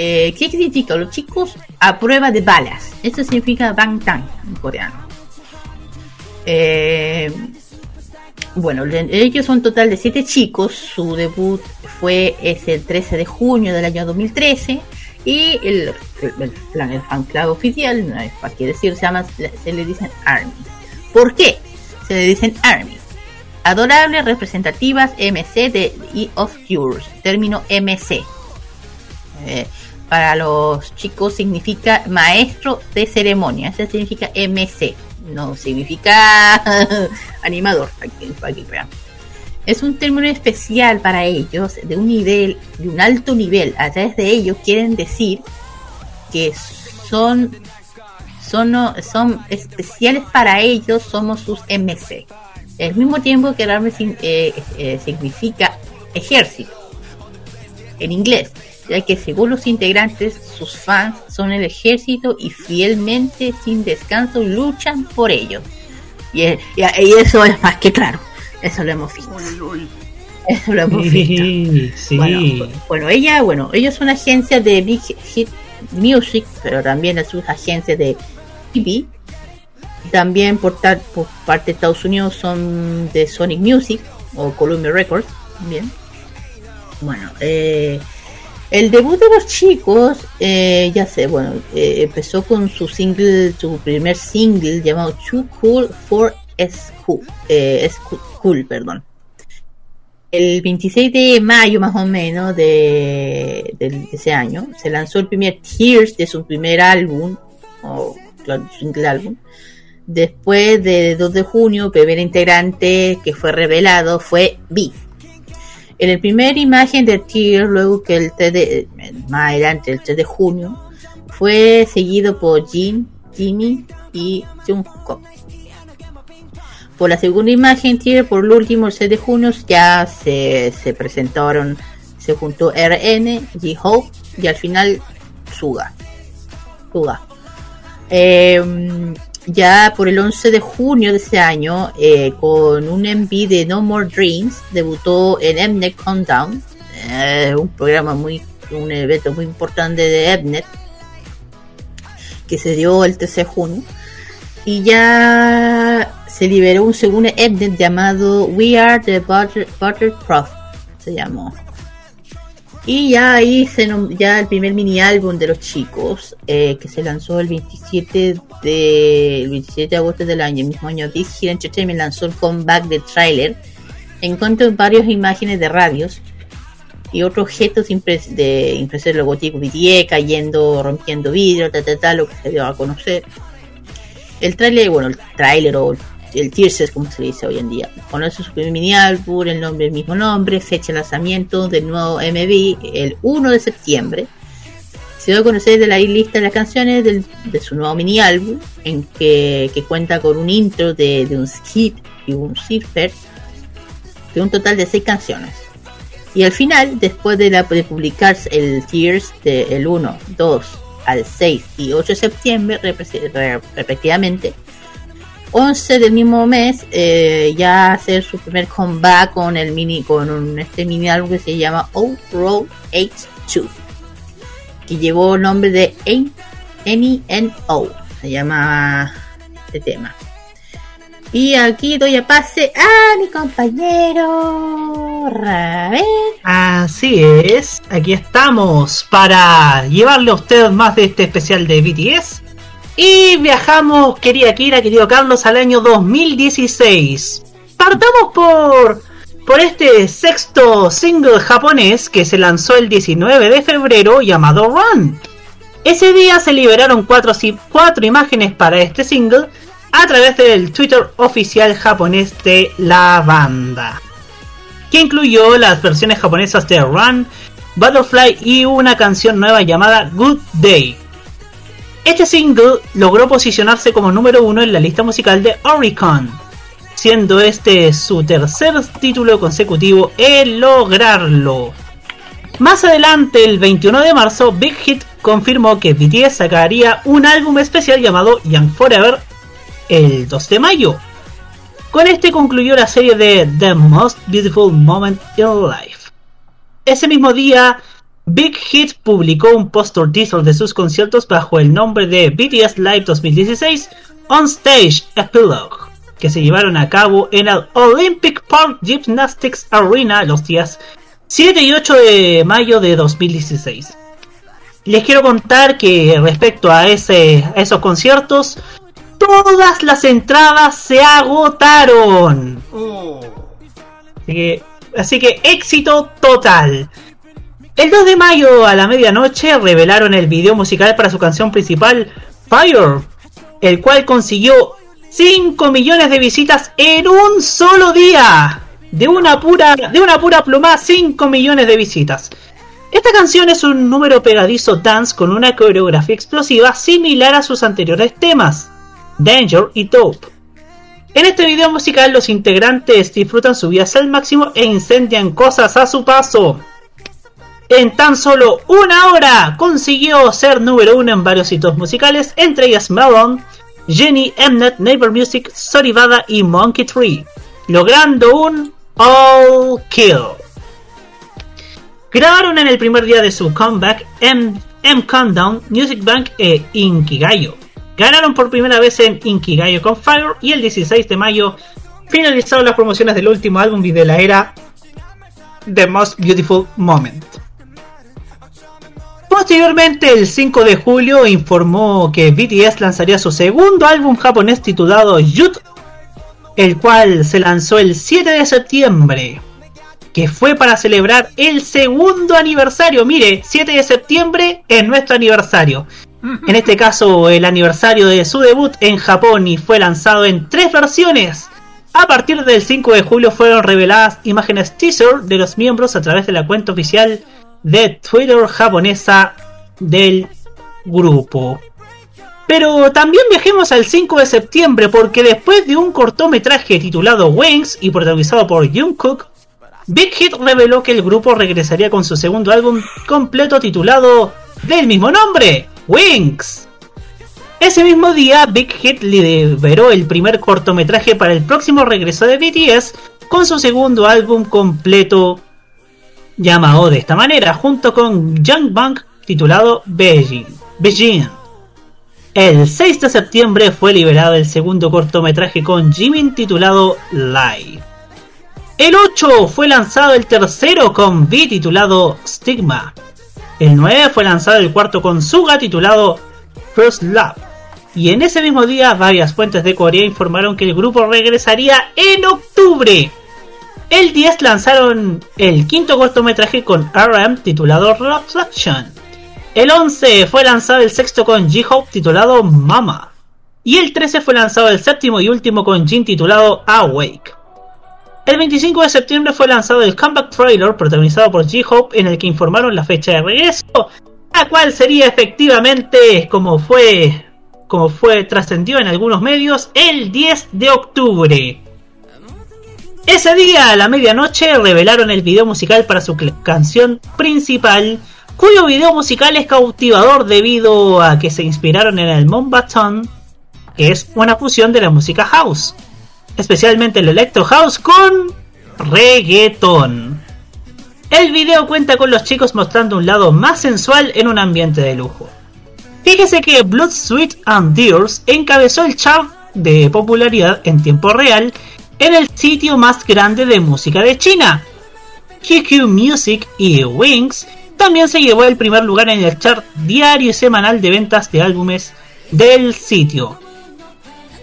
Eh, ¿Qué significa? Los chicos a prueba de balas. Eso significa Bangtan en coreano. Eh, bueno, ellos son un total de siete chicos. Su debut fue es el 13 de junio del año 2013. Y el, el, el el fan club oficial, no hay para qué decir, se, llama, se le dicen ARMY. ¿Por qué? Se le dicen ARMY. Adorables representativas MC de E of Yours. Término MC. Eh, para los chicos significa maestro de ceremonia. Significa MC. No significa *laughs* animador. Es un término especial para ellos, de un nivel, de un alto nivel. A través de ellos quieren decir que son, son, son especiales para ellos, somos sus MC. al mismo tiempo que el eh, eh, significa ejército en inglés, ya que según los integrantes, sus fans son el ejército y fielmente, sin descanso, luchan por ellos. Y, y- y eso es más que claro, eso lo hemos visto. Eso lo hemos visto. Sí, sí. Bueno, bueno, ella, bueno, ellos son agencia de Big Hit Music, pero también es una agencia de TV. También por, tal- por parte de Estados Unidos son de Sonic Music o Columbia Records. Bien. Bueno, eh, el debut de los chicos, eh, ya sé, bueno, eh, empezó con su single, su primer single llamado Too Cool for School, eh, perdón. El 26 de mayo más o menos de ese año se lanzó el primer Tears de su primer álbum o claro, single álbum. Después de 2 de junio el primer integrante que fue revelado fue B en el primer imagen de Tears luego que el 3 de más adelante el 3 de junio fue seguido por Jin, Jimmy y Jungkook por la segunda imagen, Tier, por el último, el 6 de junio, ya se, se presentaron, se juntó RN, J-Hope y al final Suga. Suga. Eh, ya por el 11 de junio de ese año, eh, con un MV de No More Dreams, debutó en Mnet Countdown, eh, un programa muy, un evento muy importante de Mnet, que se dio el 13 de junio. Y ya se liberó un segundo Mnet llamado We Are the Butter, Butter Prof se llamó y ya ahí se ya el primer mini álbum de los chicos eh, que se lanzó el 27 de el 27 de agosto del año el mismo año Hit Entertainment lanzó el comeback del trailer encontró varias imágenes de radios y otros objetos impres de impresor logotipo BTS cayendo rompiendo vidrio ta, ta, ta, lo que se dio a conocer. El tráiler, bueno, el tráiler o el teaser, como se le dice hoy en día. Conoce su primer mini álbum, el nombre, el mismo nombre, fecha de lanzamiento del nuevo MV, el 1 de septiembre. Se dio a conocer de la lista de las canciones del- de su nuevo mini álbum, en que, que cuenta con un intro de, de un skit y un cipher, de un total de seis canciones. Y al final, después de, la, de publicarse el Tears del 1, 2 al 6 y 8 de septiembre, respectivamente, 11 del mismo mes, eh, ya hacer su primer comeback con el mini, con un- este mini álbum que se llama O Road H2, que llevó el nombre de N-O, se llama este tema. Y aquí doy a pase a mi compañero Ravel. Así es, aquí estamos para llevarle a usted más de este especial de BTS. Y viajamos, querida Kira, querido Carlos, al año 2016. Partamos por, por este sexto single japonés que se lanzó el 19 de febrero llamado Run. Ese día se liberaron cuatro, cuatro imágenes para este single a través del Twitter oficial japonés de la banda que incluyó las versiones japonesas de Run, Butterfly y una canción nueva llamada Good Day. Este single logró posicionarse como número uno en la lista musical de Oricon, siendo este su tercer título consecutivo en lograrlo. Más adelante, el 21 de marzo, Big Hit confirmó que BTS sacaría un álbum especial llamado Young Forever el 2 de mayo, con este concluyó la serie de The Most Beautiful Moment in Life. Ese mismo día, Big Hit publicó un póster teaser de sus conciertos bajo el nombre de BTS Live 2016 On Stage Epilogue, que se llevaron a cabo en el Olympic Park Gymnastics Arena los días 7 y 8 de mayo de 2016. Les quiero contar que respecto a, ese, a esos conciertos, todas las entradas se agotaron. Así que, así que éxito total. El 2 de mayo a la medianoche revelaron el video musical para su canción principal, Fire, el cual consiguió 5 millones de visitas en un solo día. De una pura, de una pura pluma, 5 millones de visitas. Esta canción es un número pegadizo dance con una coreografía explosiva similar a sus anteriores temas, Danger y Dope. En este video musical los integrantes disfrutan su vida al máximo e incendian cosas a su paso. En tan solo una hora consiguió ser número uno en varios hitos musicales, entre ellas Melon, Jenny, Mnet, Neighbor Music, Soribada y Monkey Tree, logrando un All Kill. Grabaron en el primer día de su comeback M Countdown, Music Bank e Inkigayo. Ganaron por primera vez en Inkigayo con Fire y el 16 de mayo finalizaron las promociones del último álbum y de la era The Most Beautiful Moment. Posteriormente, el 5 de julio, informó que BTS lanzaría su segundo álbum japonés titulado Youth, el cual se lanzó el 7 de septiembre, que fue para celebrar el segundo aniversario. Mire, 7 de septiembre es nuestro aniversario. En este caso, el aniversario de su debut en Japón y fue lanzado en tres versiones. A partir del 5 de julio fueron reveladas imágenes teaser de los miembros a través de la cuenta oficial de Twitter japonesa del grupo. Pero también viajemos al 5 de septiembre porque después de un cortometraje titulado Wings y protagonizado por Jungkook, Big Hit reveló que el grupo regresaría con su segundo álbum completo titulado del mismo nombre, Wings. Ese mismo día, Big Hit liberó el primer cortometraje para el próximo regreso de BTS con su segundo álbum completo llamado de esta manera, junto con Young Bang titulado Beijing. Beijing. El 6 de septiembre fue liberado el segundo cortometraje con Jimin titulado Live. El 8 fue lanzado el tercero con V titulado Stigma. El 9 fue lanzado el cuarto con Suga titulado First Love. Y en ese mismo día varias fuentes de Corea informaron que el grupo regresaría en octubre. El 10 lanzaron el quinto cortometraje con RM titulado Reflection. El 11 fue lanzado el sexto con J-Hope titulado Mama. Y el 13 fue lanzado el séptimo y último con Jin titulado Awake. El 25 de septiembre fue lanzado el comeback trailer protagonizado por J-Hope en el que informaron la fecha de regreso, la cual sería efectivamente como fue como fue trascendido en algunos medios el 10 de octubre. Ese día a la medianoche revelaron el video musical para su canción principal, cuyo video musical es cautivador debido a que se inspiraron en el Mombaton, que es una fusión de la música house, especialmente el electro house con reggaeton. El video cuenta con los chicos mostrando un lado más sensual en un ambiente de lujo. Fíjese que Blood, Sweat and Tears encabezó el chart de popularidad en tiempo real en el sitio más grande de música de China. QQ Music y Wings también se llevó el primer lugar en el chart diario y semanal de ventas de álbumes del sitio.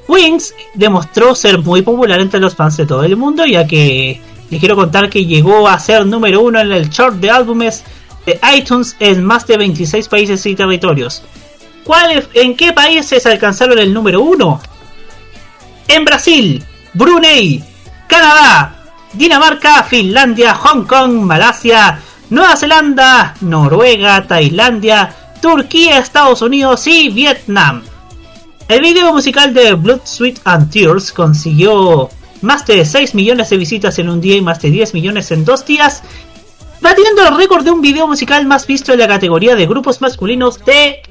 Wings demostró ser muy popular entre los fans de todo el mundo, ya que les quiero contar que llegó a ser número uno en el chart de álbumes de iTunes en más de 26 países y territorios. ¿Cuál, ¿En qué países alcanzaron el número uno? En Brasil, Brunei, Canadá, Dinamarca, Finlandia, Hong Kong, Malasia, Nueva Zelanda, Noruega, Tailandia, Turquía, Estados Unidos y Vietnam. El video musical de Blood, Sweat and Tears consiguió más de 6 millones de visitas en un día y más de 10 millones en dos días, batiendo el récord de un video musical más visto en la categoría de grupos masculinos de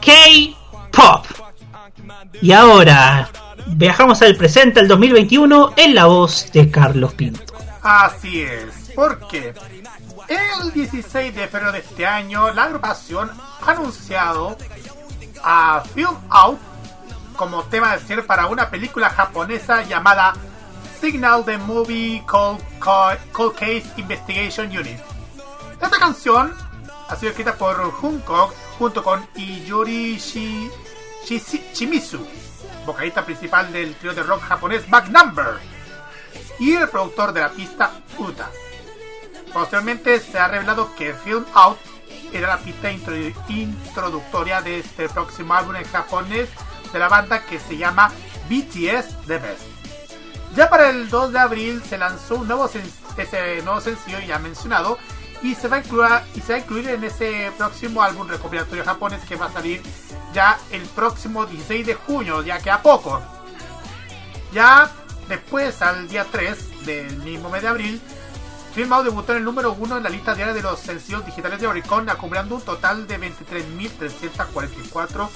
K-Pop. Y ahora, viajamos al presente, al 2021, en la voz de Carlos Pinto. Así es, porque el 16 de febrero de este año la agrupación ha anunciado a Film Out como tema de ser para una película japonesa llamada Signal the Movie Cold, Cold Case Investigation Unit. Esta canción ha sido escrita por Hunkok junto con Iyuri Shi, Shi- Shimizu, vocalista principal del trío de rock japonés Back Number, y el productor de la pista Uta. Posteriormente se ha revelado que Film Out era la pista intro- introductoria de este próximo álbum en japonés de la banda que se llama BTS The Best. Ya para el 2 de abril se lanzó un nuevo, ese nuevo sencillo ya mencionado y se va a incluir, y se va a incluir en ese próximo álbum recopilatorio japonés que va a salir ya el próximo 16 de junio, ya que a poco. Ya Después, al día 3 del mismo mes de abril, Filmao debutó en el número 1 en la lista diaria de los sencillos digitales de Oricon, acumulando un total de 23.344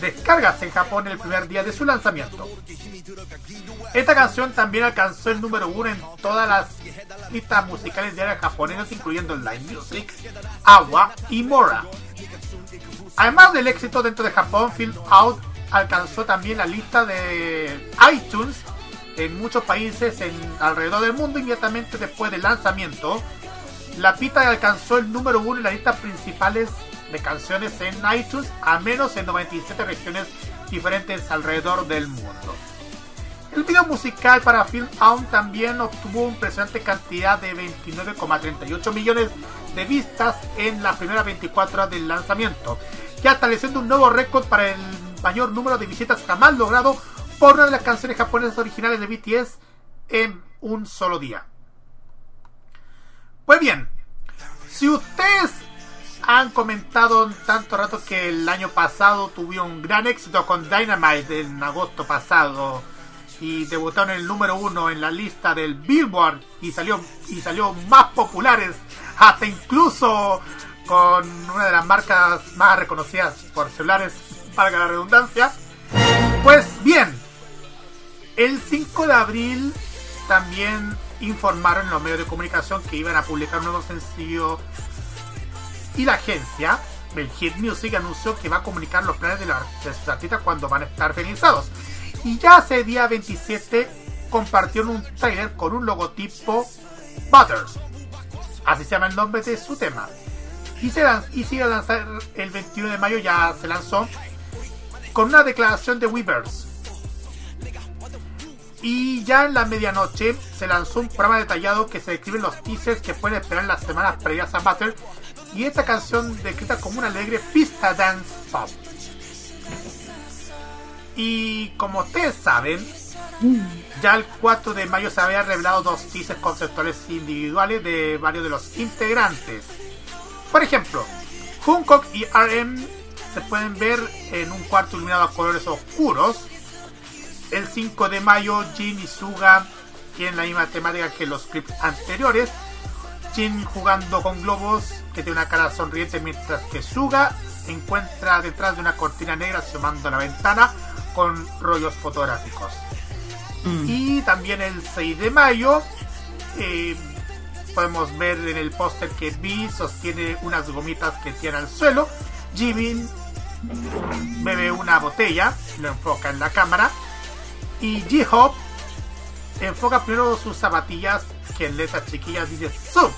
descargas en Japón el primer día de su lanzamiento. Esta canción también alcanzó el número 1 en todas las listas musicales diarias japonesas, incluyendo Line Music, Agua y Mora. Además del éxito dentro de Japón, Film Out alcanzó también la lista de iTunes en muchos países alrededor del mundo inmediatamente después del lanzamiento. La pita alcanzó el número uno en las listas principales de canciones en iTunes, a menos en 97 regiones diferentes alrededor del mundo. El video musical para Film Out también obtuvo una impresionante cantidad de 29,38 millones de vistas en las primeras 24 horas del lanzamiento, ya estableciendo un nuevo récord para el mayor número de visitas jamás logrado por una de las canciones japonesas originales de BTS en un solo día. Pues bien, si ustedes han comentado tanto rato que el año pasado tuvieron un gran éxito con Dynamite en agosto pasado y debutaron en el número uno en la lista del Billboard y salió y salió más populares hasta incluso con una de las marcas más reconocidas por celulares para la redundancia pues bien el 5 de abril también informaron los medios de comunicación que iban a publicar un nuevo sencillo y la agencia el Hit Music anunció que va a comunicar los planes de, la, de sus artistas cuando van a estar finalizados y ya hace día 27 compartieron un trailer con un logotipo Butters. Así se llama el nombre de su tema. Y se, lan- y a lanzar el 21 de mayo, ya se lanzó, con una declaración de Weavers. Y ya en la medianoche se lanzó un programa detallado que se describen los teasers que pueden esperar en las semanas previas a Butter. Y esta canción descrita como una alegre pista dance pop. Y como ustedes saben, ya el 4 de mayo se habían revelado dos teasers conceptuales individuales de varios de los integrantes. Por ejemplo, Hancock y RM se pueden ver en un cuarto iluminado a colores oscuros. El 5 de mayo, Jin y Suga tienen la misma temática que los clips anteriores. Jin jugando con globos que tiene una cara sonriente mientras que Suga se encuentra detrás de una cortina negra asomando la ventana con rollos fotográficos. Y también el 6 de mayo eh, podemos ver en el póster que B sostiene unas gomitas que tiene al suelo. Jimin bebe una botella, lo enfoca en la cámara. Y J-Hope enfoca primero sus zapatillas que en letras chiquillas dice Sub,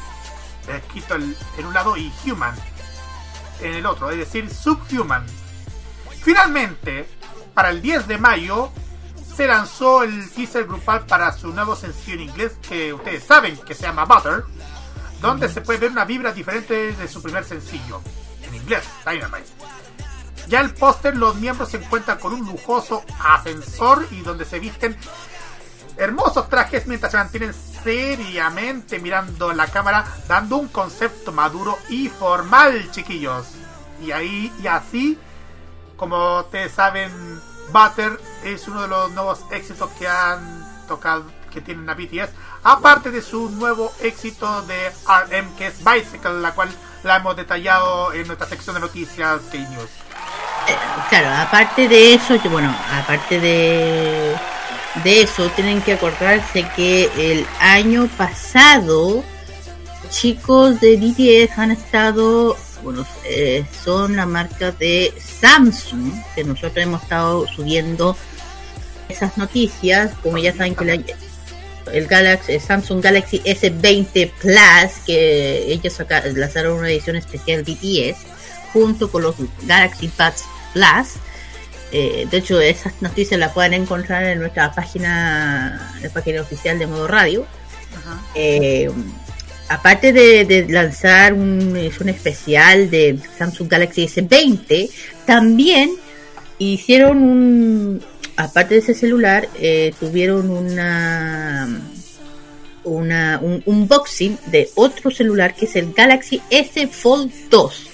escrito en un lado y Human en el otro, es decir, Subhuman. Finalmente, para el 10 de mayo se lanzó el teaser grupal para su nuevo sencillo en inglés que ustedes saben que se llama Butter, donde se puede ver una vibra diferente de su primer sencillo, en inglés, Dynamite. Ya el póster, los miembros se encuentran con un lujoso ascensor y donde se visten hermosos trajes mientras se mantienen seriamente mirando la cámara, dando un concepto maduro y formal, chiquillos. Y ahí, y así, como ustedes saben, Butter es uno de los nuevos éxitos que han tocado, que tienen a BTS, aparte de su nuevo éxito de RM, que es Bicycle, la cual la hemos detallado en nuestra sección de noticias K-News. Claro, aparte de eso, bueno, aparte de, de eso, tienen que acordarse que el año pasado, chicos de BTS han estado, bueno, eh, son la marca de Samsung, que nosotros hemos estado subiendo esas noticias, como ya saben que la- el Galaxy, el Samsung Galaxy S20 Plus, que ellos saca- lanzaron una edición especial BTS, junto con los Galaxy Buds Plus. Eh, de hecho, esas noticias las pueden encontrar en nuestra página, la página oficial de Modo Radio. Eh, aparte de, lanzar un, es un especial de Samsung Galaxy S20, también hicieron un, aparte de ese celular, eh, tuvieron una, una un unboxing de otro celular que es el Galaxy S Fold 2.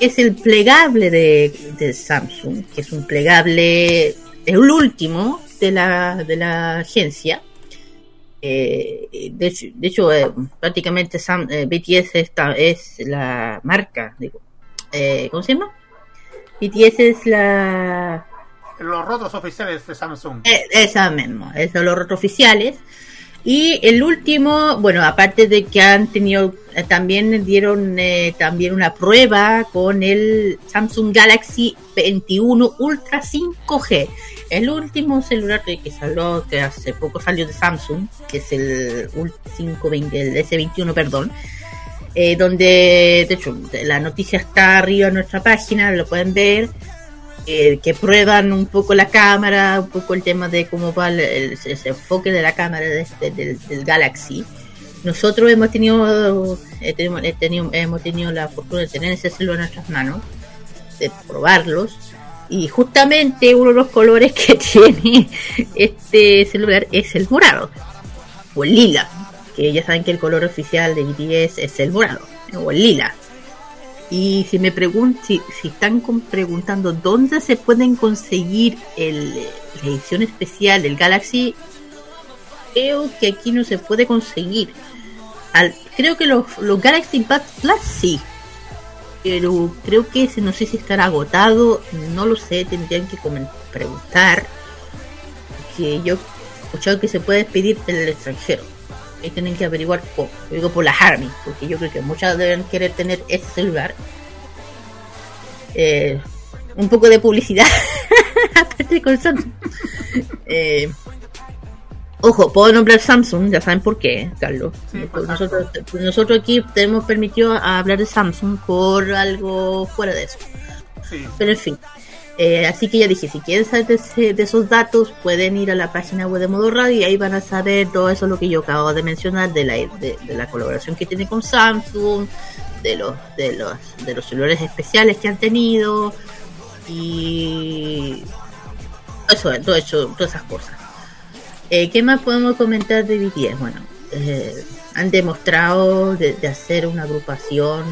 Es el plegable de, de Samsung, que es un plegable, el último, de la, de la agencia. Eh, de hecho, de hecho, eh, prácticamente Sam- eh, BTS esta, es la marca, digo, ¿cómo se llama? BTS es la Los rotos oficiales de Samsung. esa mismo, esos son los rotos oficiales. Y el último, bueno, aparte de que han tenido, también dieron eh, también una prueba con el Samsung Galaxy 21 Ultra 5G. El último celular que, salió, que hace poco salió de Samsung, que es el Ult 520, el S21, perdón. eh, donde, de hecho, la noticia está arriba en nuestra página, lo pueden ver eh, que prueban un poco la cámara, un poco el tema de cómo va el, el- enfoque de la cámara de este- del, del Galaxy. Nosotros hemos tenido, eh, eh, tenido- hemos tenido la fortuna de tener ese celular en nuestras manos, de probarlos. Y justamente uno de los colores que *laughs* tiene este celular es el morado, o el lila, que ya saben que el color oficial de BTS es el morado, o el lila. Y si me preguntan, si, están preguntando dónde se pueden conseguir el, la edición especial del Galaxy, creo que aquí no se puede conseguir. Al, creo que los, los Galaxy Buds Plus sí, pero creo que ese no sé si estará agotado, no lo sé, tendrían que comen- preguntar. Que yo he escuchado que se puede pedir en el extranjero. Ahí tienen que averiguar digo por la Harmy, porque yo creo que muchas deben querer tener ese celular. Eh, un poco de publicidad, *laughs* aparte con Samsung. Eh, ojo, puedo nombrar Samsung, ya saben por qué, Carlos. Pues nosotros, pues nosotros aquí tenemos permitido hablar de Samsung por algo fuera de eso. Sí. Pero en fin. Eh, así que ya dije, si quieren saber de, ese- de esos datos, pueden ir a la página web de Modo Radio y ahí van a saber todo eso lo que yo acabo de mencionar de la, de, de la colaboración que tiene con Samsung, de los, de los, de los celulares especiales que han tenido y eso, todo eso, todas esas cosas. Eh, ¿Qué más podemos comentar de BTS? Bueno, eh, han demostrado de, de hacer una agrupación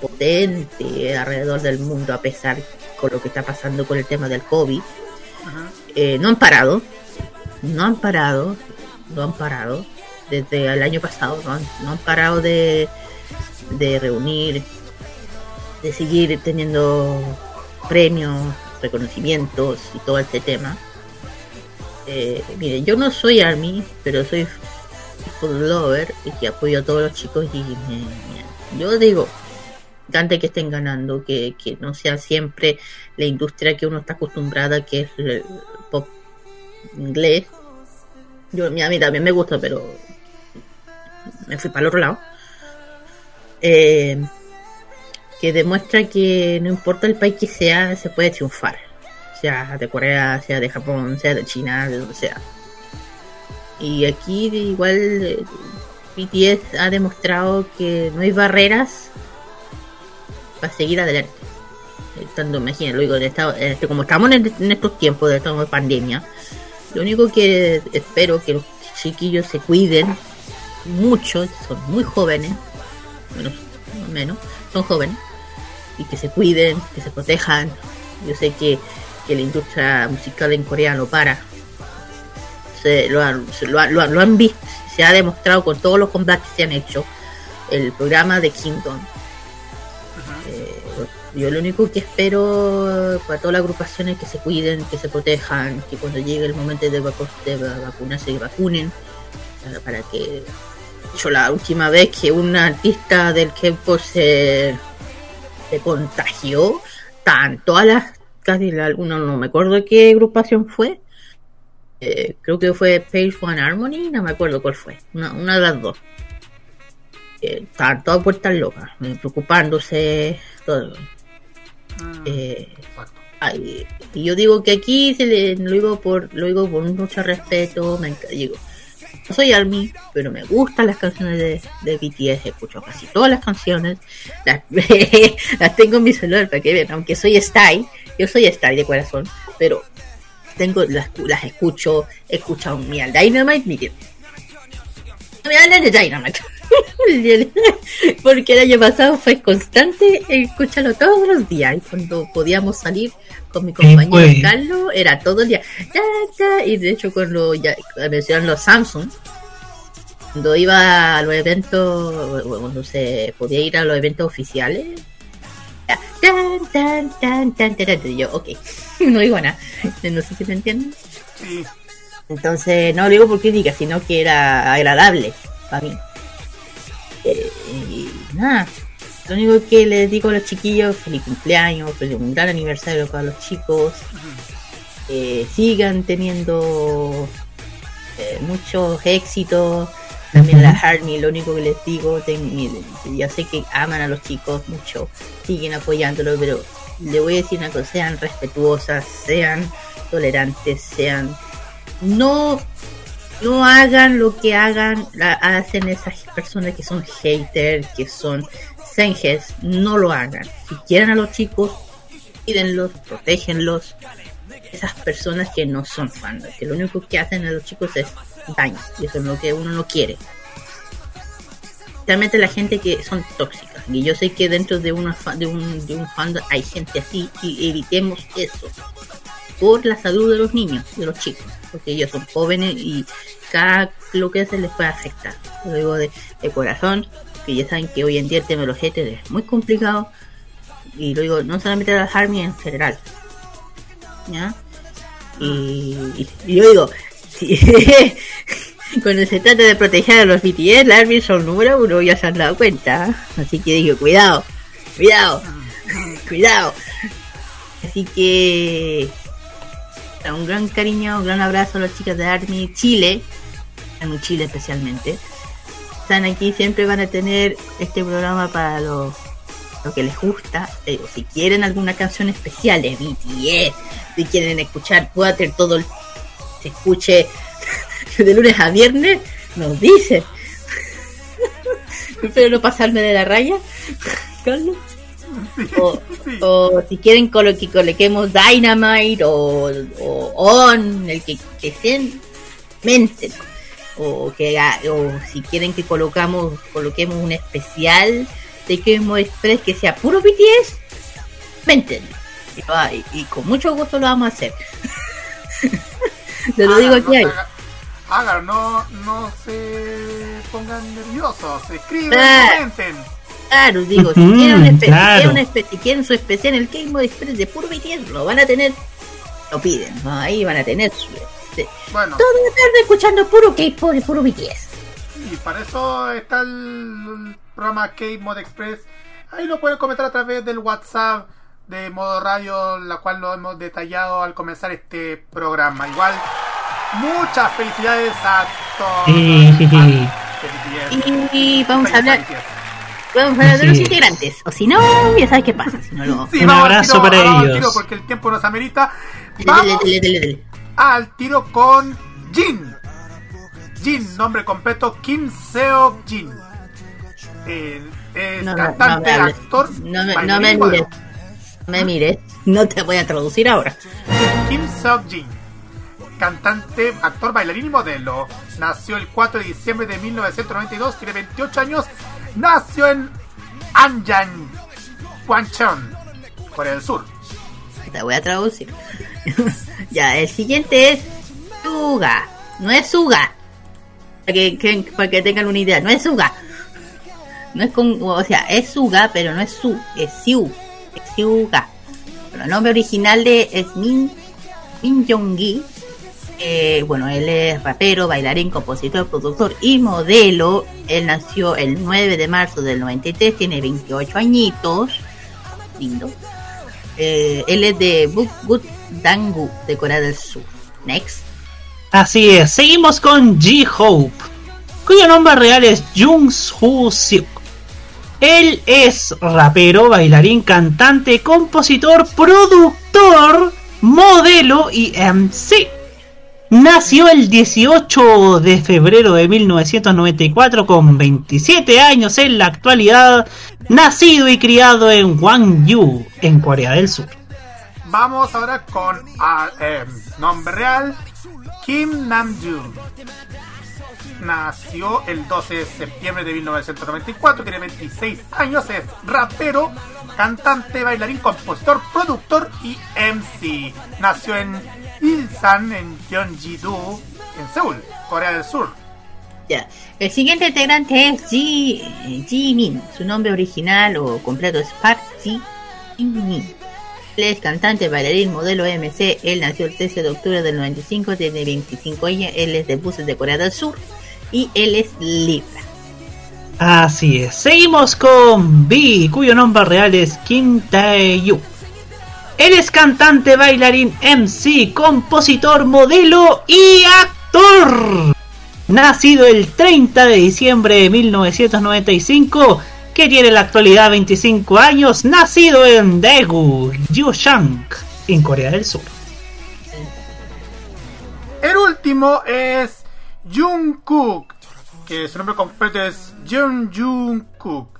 potente alrededor del mundo a pesar con lo que está pasando con el tema del COVID. Eh, no han parado, no han parado, no han parado desde el año pasado, no han, no han parado de, de reunir, de seguir teniendo premios, reconocimientos y todo este tema. Eh, miren, yo no soy Army, pero soy football lover y que apoyo a todos los chicos y me- yo digo, encanta que estén ganando, que, que no sea siempre la industria que uno está acostumbrada, que es el pop inglés. Yo, a mí también me gusta, pero me fui para el otro lado. Eh, que demuestra que no importa el país que sea, se puede triunfar. Sea de Corea, sea de Japón, sea de China, de donde sea. Y aquí igual eh, BTS ha demostrado que no hay barreras para seguir adelante. Estando, imagínate, en este- como estamos en, en estos tiempos de, de pandemia, lo único que espero que los chiquillos se cuiden mucho, son muy jóvenes, menos, no menos, son jóvenes, y que se cuiden, que se protejan. Yo sé que, que la industria musical en Corea no para. Se, lo, han, se lo, lo lo han visto, se ha demostrado con todos los combates que se han hecho. El programa de Kingdom. Eh, yo lo único que espero para todas las agrupaciones es que se cuiden, que se protejan, que cuando llegue el momento de, vacu- de va- vacunarse, se vacunen, para, para que... Yo la última vez que un artista del K-pop se, se contagió, tan todas las, casi la- alguna, no me acuerdo qué agrupación fue, eh, creo que fue Page One Harmony, no me acuerdo cuál fue, una, una de las dos. Eh, estaban todas puertas locas, eh, preocupándose, todo. Eh, ay, y yo digo que aquí se le, lo digo por lo digo por mucho respeto, me digo, no soy Army, pero me gustan las canciones de, de BTS, escucho casi todas las canciones, las, *laughs* las tengo en mi celular para que vean, aunque soy Style, yo soy Style de corazón, pero tengo las, las escucho, he escuchado mi al Dynamite, miren, me hablan de Dynamite. *laughs* Porque el año pasado fue constante escucharlo todos los días y cuando podíamos salir con mi compañero pues. Carlos, era todo el día. ta, ta, y de hecho, cuando ya mencionan los Samsung, cuando iba a los eventos, cuando se podía ir a los eventos oficiales, ya, tan, tan, tan, tan, tan, y yo, ok, *laughs* no digo nada. No sé si me entienden. Sí. Entonces, no lo digo por crítica, sino que era agradable para mí. Eh, y nada, lo único que les digo a los chiquillos, feliz cumpleaños, feliz un gran aniversario para los chicos. Eh, sigan teniendo eh, muchos éxitos. También la Harmony, lo único que les digo, ten- ya sé que aman a los chicos mucho, siguen apoyándolo, pero le voy a decir una cosa, sean respetuosas, sean tolerantes, sean no no hagan lo que hagan la- hacen esas personas que son haters que son senges no lo hagan. Si quieren a los chicos cuídenlos protégenlos. Esas personas que no son fans que lo único que hacen a los chicos es daño y eso es lo que uno no quiere. Realmente la gente que son tóxicas y yo sé que dentro de una de un de un fandom hay gente así y evitemos eso por la salud de los niños, de los chicos, porque ellos son jóvenes y cada lo que hacen les puede afectar. Lo digo de, corazón, que ya saben que hoy en día el tema de los haters es muy complicado, y lo digo no solamente a las Army en general. ¿Ya? Y, y- y yo digo, si- *laughs* cuando se trata de proteger a los BTS, las Army son número uno, ya se han dado cuenta. Así que digo, cuidado, cuidado, *laughs* cuidado. Así que un gran cariño, un gran abrazo a las chicas de Army Chile, en Chile especialmente. Están aquí, siempre van a tener este programa para los lo que les gusta. Eh, si quieren alguna canción especial de BTS, si quieren escuchar Water todo el se escuche *laughs* de lunes a viernes, nos dicen. *laughs* Espero no pasarme de la raya, *laughs* Carlos. *laughs* O, o si quieren colo- que coloquemos Dynamite o, o On, el que, que sean, mente. O, que, o si quieren que colocamos coloquemos un especial de of Express que sea puro BTS, mente. Y, con mucho gusto lo vamos a hacer. *laughs* Te lo digo aquí. ahí. Hagan, no, no se pongan nerviosos, escriben, Ah. comenten. Claro, digo, si quieren, un si claro. quieren un espe- si quieren su especial en el Game of Express de puro BTS, lo van a tener, lo piden, ¿no? ahí van a tener su... este, Bueno, Toda la tarde escuchando puro K-pop y puro BTS. y para eso está el programa K-Mod Express. Ahí lo pueden comentar a través del WhatsApp de Modo Radio, la cual lo hemos detallado al comenzar este programa. Igual, muchas felicidades a todos. Sí, sí, sí. Y vamos a hablar, hablar de los Sí. integrantes, o si no, ya sabes qué pasa. Si no lo... Sí, Un vamos abrazo tiro, para vamos ellos. tiro porque el tiempo nos amerita. Vamos dele, dele, dele. al tiro con Jin. Jin, nombre completo Kim Seo Jin. Eh, es No, cantante, no actor, No me, no bailarín me y modelo. mires, no me mires, no te voy a traducir ahora. Kim Seok Jin, cantante, actor, bailarín y modelo. Nació el 4 de diciembre de 1992, tiene 28 años. Nació en Anjan, Gwancheon, Corea del Sur. Te voy a traducir. *laughs* ya, el siguiente es Suga. No es Suga. Para que, para que tengan una idea, no es Suga. No es con, o sea, es Suga, pero no es Su, es Siu. Es Siuga. Pero el nombre original de es Min, Min. Eh, bueno, él es rapero, bailarín, compositor, productor y modelo. Él nació el 9 de marzo del 93, tiene 28 añitos. Lindo. Eh, él es de Bukgut Dangu, de Corea del Sur. Next. Así es, seguimos con G-Hope, cuyo nombre real es Jung Soo Seok. Él es rapero, bailarín, cantante, compositor, productor, modelo y MC. Nació el 18 de febrero de 1994 con 27 años en la actualidad, nacido y criado en Gwangju, en Corea del Sur. Vamos ahora con eh, nombre real Kim Namjoon. nació el 12 de septiembre de 1994, tiene 26 años, es rapero, cantante, bailarín, compositor, productor y MC. Nació en En Gyeonggi-do, en Seúl, Corea del Sur. Ya. El siguiente integrante es Ji, Ji Min. Su nombre original o completo es Park Ji Min. Él es cantante, bailarín, modelo MC. Él nació el 13 de octubre del 95, tiene 25 años. Él es de buses de Corea del Sur y él es Libra. Así es. Seguimos con B, cuyo nombre real es Kim Tae-yu. Él es cantante, bailarín, MC, compositor, modelo y actor. Nacido el 30 de diciembre de 1995, que tiene en la actualidad 25 años, nacido en Daegu, Yushang, en Corea del Sur. El último es Jungkook, que su nombre completo es Jung Jungkook.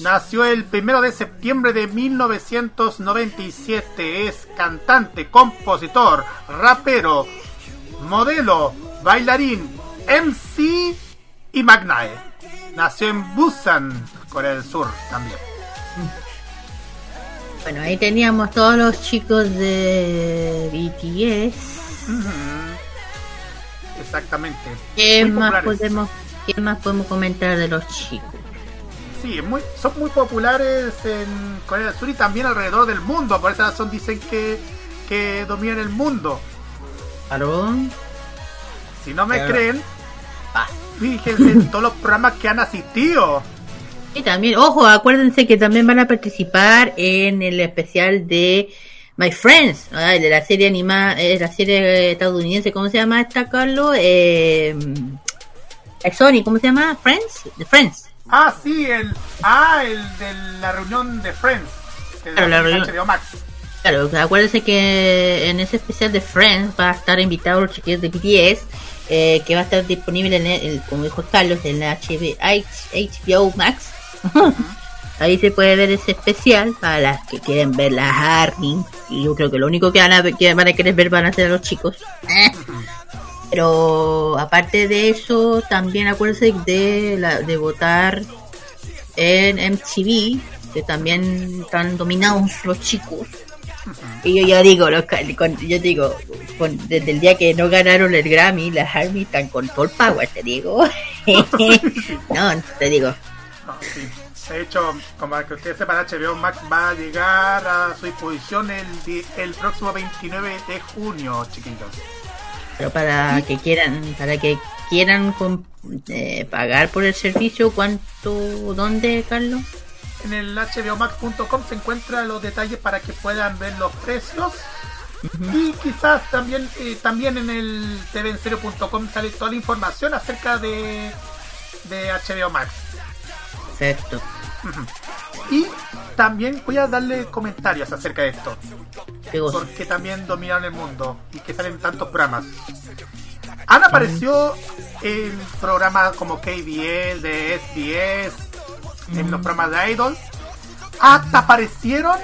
Nació el 1 de septiembre de 1997. Es cantante, compositor, rapero, modelo, bailarín, MC y Magnae. Nació en Busan, Corea del Sur también. Bueno, ahí teníamos todos los chicos de BTS. Exactamente. ¿Qué Muy más, populares. podemos, ¿Qué más podemos comentar de los chicos? Sí, muy, son muy populares en Corea del Sur y también alrededor del mundo. Por esa razón dicen que, que dominan el mundo. Claro. Si no me creen, fíjense en todos los programas que han asistido. Y también, ojo, acuérdense que también van a participar en el especial de My Friends, ah, de la serie animada, eh, la serie estadounidense, ¿cómo se llama esta, Carlos? Eh, eh, Sony, ¿cómo se llama? Friends, The Friends. Ah, sí, el, ah, el de la reunión de Friends. de Claro, la reunión. HBO Max. Claro, acuérdense que en ese especial de Friends va a estar invitado los chiquillos de BTS, eh, que va a estar disponible, en el, el- como dijo Carlos, en la HB HBO Max. *laughs* Ahí se puede ver ese especial para las que quieren ver las ARMY. Y yo creo que lo único que van a, que van a querer ver van a ser los chicos. Pero aparte de eso, también acuérdense de, la, de votar en MTV, que también están dominados los chicos. Y yo ya digo, los con- yo digo, con- desde el día que no ganaron el Grammy, las Army están con full power, te digo. *laughs* no, te digo. No, sí. De hecho, como que ustedes sepan, HBO Max va a llegar a su disposición el, el próximo 29 de junio, chiquitos. Pero para que quieran, para que quieran eh, pagar por el servicio, ¿cuánto, dónde, Carlos? En el hbomax.com se encuentran los detalles para que puedan ver los precios. Y quizás también eh, también en el tvenserio.com sale toda la información acerca de, de HBO Max. Perfecto. Y también voy a darle comentarios acerca de esto. Porque también dominan el mundo y que salen tantos programas. Han aparecido en programas como KBS, de SBS, en los programas de Idol. Hasta aparecieron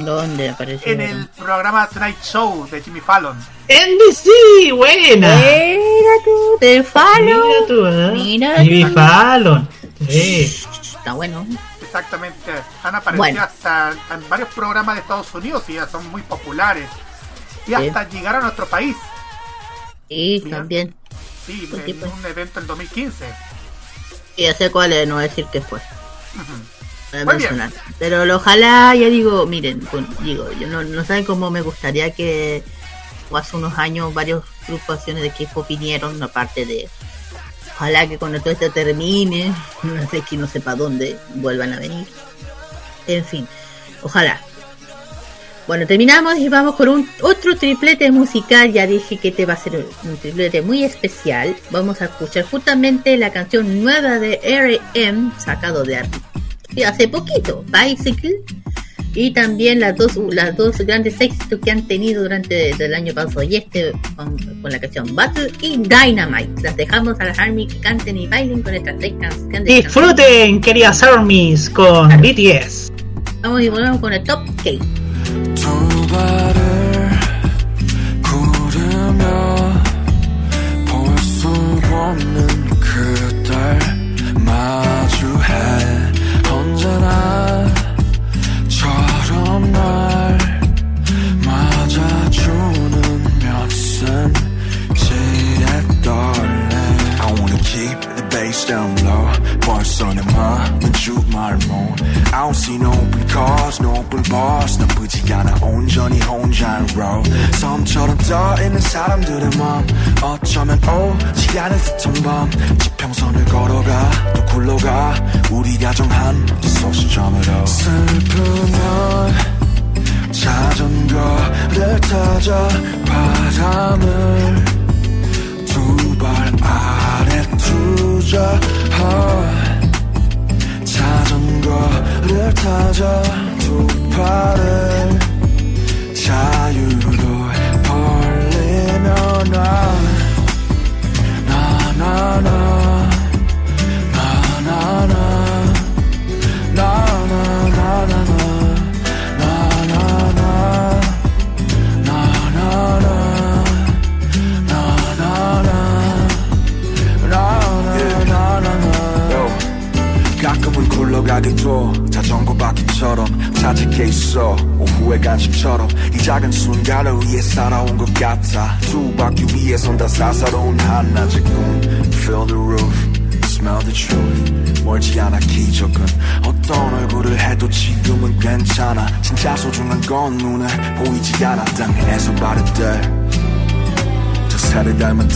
¿Dónde apareció? en el programa Tonight Show de Jimmy Fallon. NBC, buena. Mira tú, de Fallon. Mira tú, ¿eh? Mira Jimmy tú. Fallon. Sí. Está bueno. Exactamente. Han aparecido Bueno. hasta en varios programas de Estados Unidos y ya son muy populares. Y hasta llegar a nuestro país. Y Mira. también. Sí, sí, en un evento en 2015. Y ya sé cuál es, no voy a decir qué fue. Bien. mencionar. Pero ojalá, ya digo, miren, digo, yo no, no saben cómo me gustaría que o hace unos años varias agrupaciones de K-pop vinieron, aparte de ojalá que cuando todo esto termine, no sé que no sepa dónde, vuelvan a venir. En fin, ojalá. Bueno, terminamos y vamos con un otro triplete musical. Ya dije que te va a ser un triplete muy especial. Vamos a escuchar justamente la canción nueva de R.M. sacado de hace poquito, Bicycle. Y también las dos, las dos grandes éxitos que han tenido durante el año pasado y este con, con la canción Battle y Dynamite. Las dejamos a las Army que canten y bailen con estas tres canciones. Disfruten, queridas armies, con BTS. Vamos y volvemos con el Top K. 없어 내 맘은 주말몬 I don't see no open cars no open bars. 나쁘지 않아 온전히 혼자인 road. 섬처럼 떠있는 사람들의 맘 어쩌면 오지 않을 듯한 밤. 지평선을 걸어가 또 굴러가. 우리 다정한 소시점으로. 슬프면 자전거를 타자 바람을 두 발 아래 두자 자전거를 타자 두 팔을 자유로 벌리며 나 나나나 나나나 굴러가게 둬. 자전거 바퀴처럼 자직해 있어. 오후의 간식처럼 이 작은 순간을 위해 살아온 것 같아. 두 바퀴 위에 선다 사사로운 한낮의 꿈 Feel the roof, smell the truth. 멀지 않아 기적은 어떤 얼굴을 해도 지금은 괜찮아. 진짜 소중한 건 눈에 보이지 않아. 땅에서 바를 때저 새를 닮은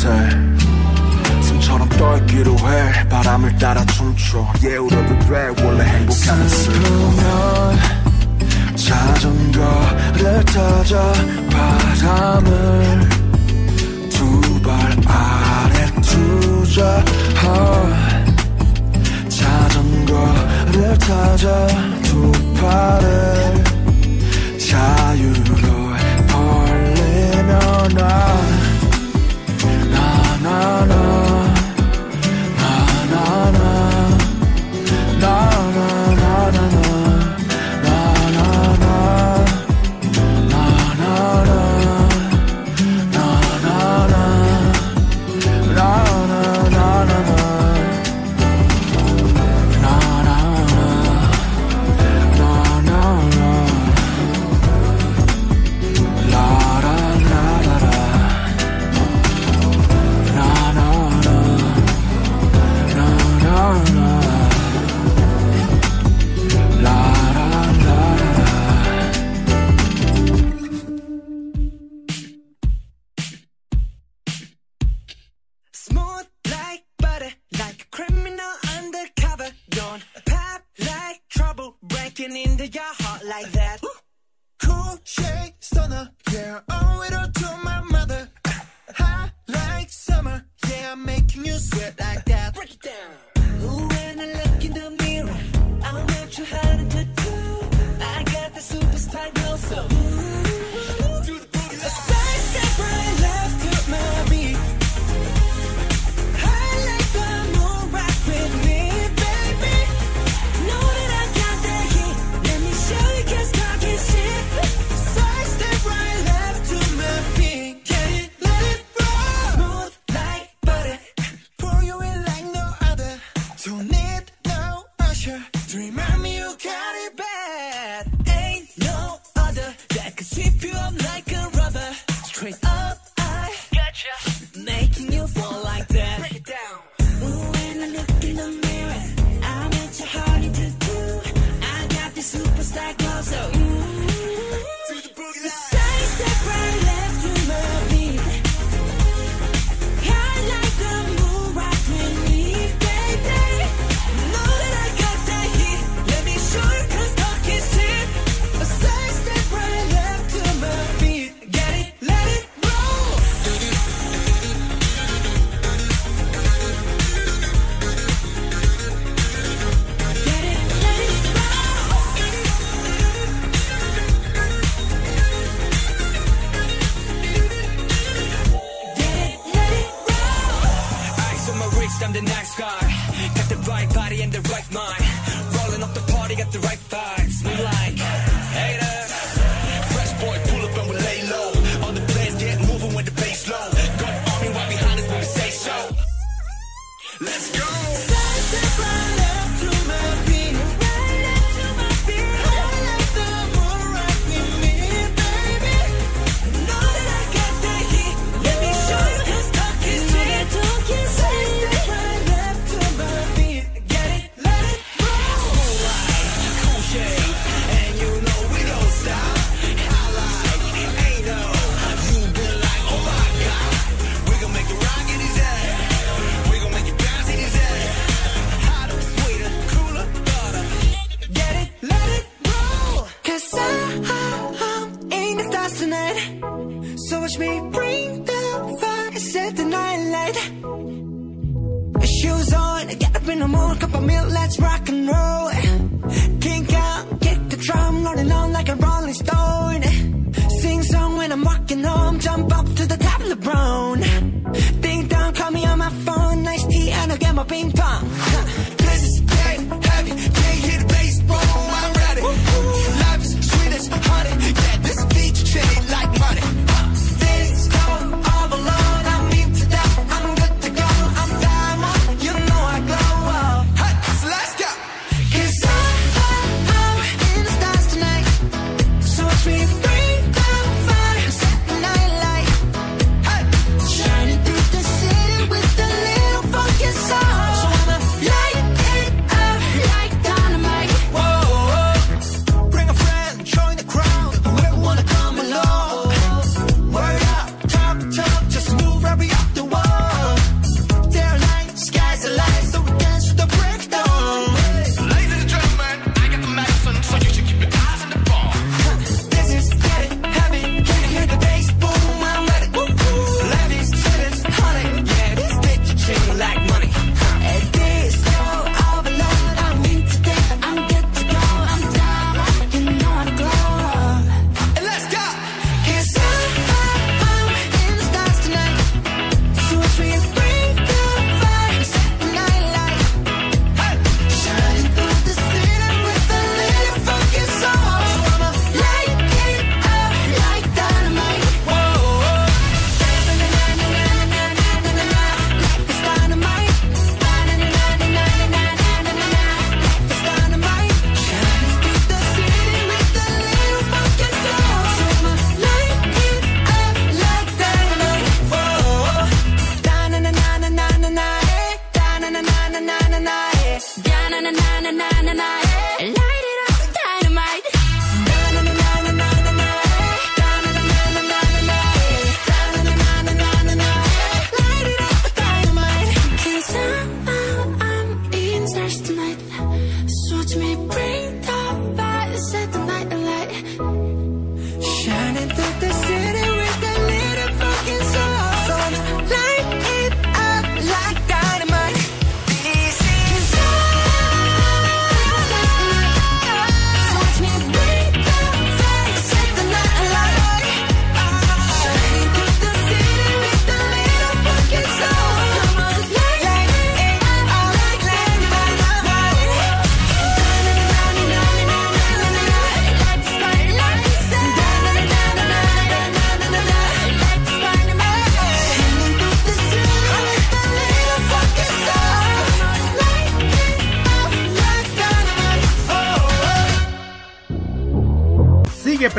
때 숨처럼 떠있기로 해. 바람을 따라 춤춰. 예 울어도 돼. 원래 행복하면 슬프면 자전거를 타자. 바람을 두 발 아래 두자. 자전거를 타자. 두 팔을 자유로 벌리며 나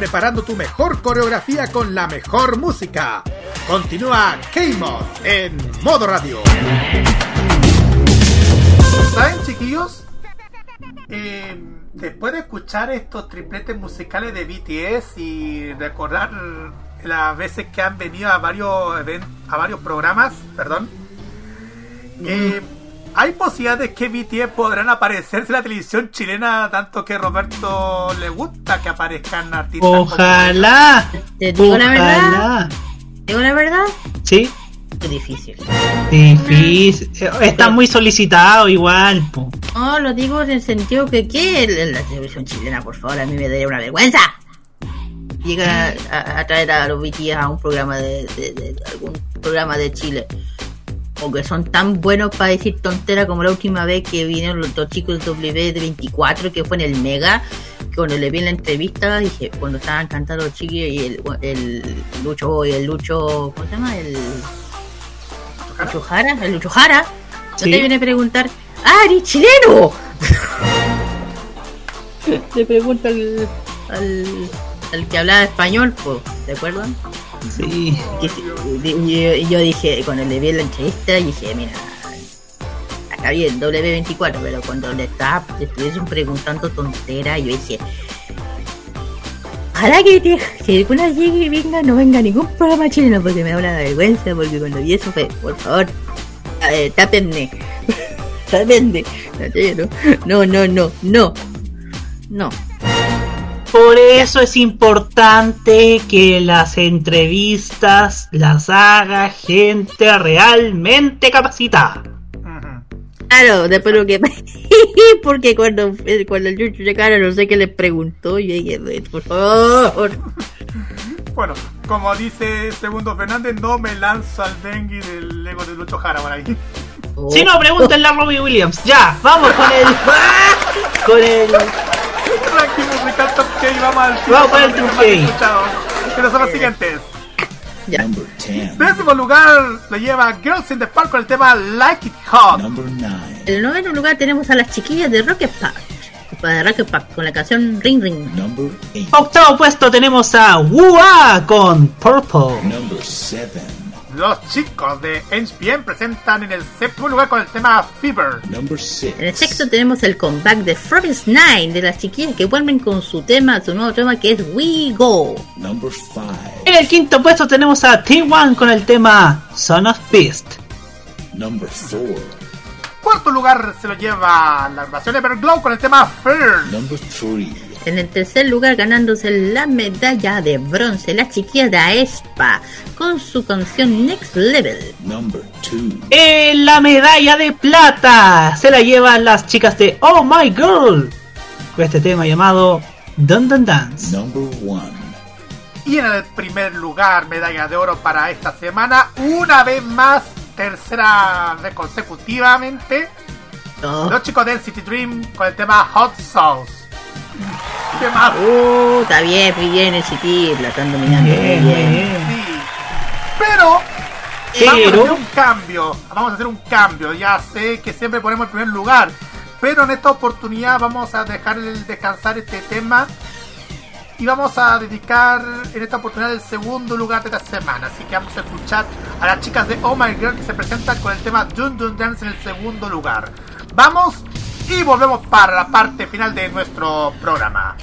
preparando tu mejor coreografía con la mejor música. Continúa K-Mod en modo radio. ¿Saben, chiquillos? Eh, después de escuchar estos tripletes musicales de BTS y recordar las veces que han venido a varios a varios programas, perdón, eh, hay posibilidades que BTS podrán aparecerse en la televisión chilena tanto que Roberto le gusta que aparezcan artistas. Ojalá. Te digo la verdad. Ojalá. Digo la verdad, Sí. es difícil. Difícil. Está muy solicitado igual. po. No, lo digo en el sentido que, ¿qué? La televisión chilena, por favor, a mí me daría una vergüenza. Llega a, a- a traer a los BTS a un programa de, de- de- algún programa de Chile. O que son tan buenos para decir tontera como la última vez que vinieron los dos chicos del W24, que fue en el Mega. Que cuando le vi en la entrevista, dije, cuando estaban cantando los chiquillos y el, el Lucho, y el Lucho, ¿cómo se llama? El Lucho Jara, el Lucho Jara. No te viene a preguntar, ¡Ah, eres chileno! *laughs* Le pregunto al, al, al que hablaba español, pues, ¿te acuerdan? Sí. Y, yo dije, cuando le vi la entrevista, dije, mira, acá bien, W24, pero cuando le estaba, le estuviesen preguntando tonteras, yo dije, ojalá que, te, que alguna llegue y venga, no venga ningún programa chileno, porque me da una vergüenza, porque cuando vi eso fue, por favor, ver, *laughs* tápenme, no, no, no, no, no. Por eso es importante que las entrevistas las haga gente realmente capacitada. Claro, después lo que. Porque cuando, cuando el Yuchu llegara, no sé qué le preguntó. Y dije, por favor. Bueno, como dice Segundo Fernández, no me lanza el dengue del Lego de Lucho Jara por ahí. Si no, pregúntenle a Robbie Williams. Ya, vamos con el. *laughs* con el. Ranking musical top K, vamos al Vamos con el top Que son los siguientes. 10. Décimo lugar lo lleva Girls in the Park con el tema Like It Hot. Number 9. En el noveno lugar tenemos a las chiquillas de Rocket Park. De Rocket Park con la canción Ring Ring. Number 8. Octavo puesto tenemos a Wua con Purple. Number 7. Los chicos de HPM presentan en el séptimo lugar con el tema Fever. Number 6. En el sexto tenemos el comeback de Frost Nine de las chiquillas que vuelven con su tema, su nuevo tema que es We Go. Number 5. En el quinto puesto tenemos a T1 con el tema Son of Beast. Number 4. Cuarto lugar se lo lleva la agrupación Everglow con el tema Fear. Number 3. En el tercer lugar ganándose la medalla de bronce, las chiquillas de Aespa con su canción Next Level. Number 2. En la medalla de plata se la llevan las chicas de Oh My Girl con este tema llamado Dun Dun Dance. Number 1. Y en el primer lugar, medalla de oro para esta semana, una vez más, tercera consecutivamente, Oh. los chicos de NCT Dream con el tema Hot Sauce. Tema Uh, está bien, muy bien el City, la están dominando muy Bien, muy bien. bien. Sí. Pero Pero- vamos a hacer un cambio. Vamos a hacer un cambio. Ya sé que siempre ponemos el primer lugar. Pero en esta oportunidad vamos a dejar el descansar este tema. Y vamos a dedicar en esta oportunidad el segundo lugar de esta semana. Así que vamos a escuchar a las chicas de Oh My Girl que se presentan con el tema Dun Dun Dance en el segundo lugar. Vamos y volvemos para la parte final de nuestro programa.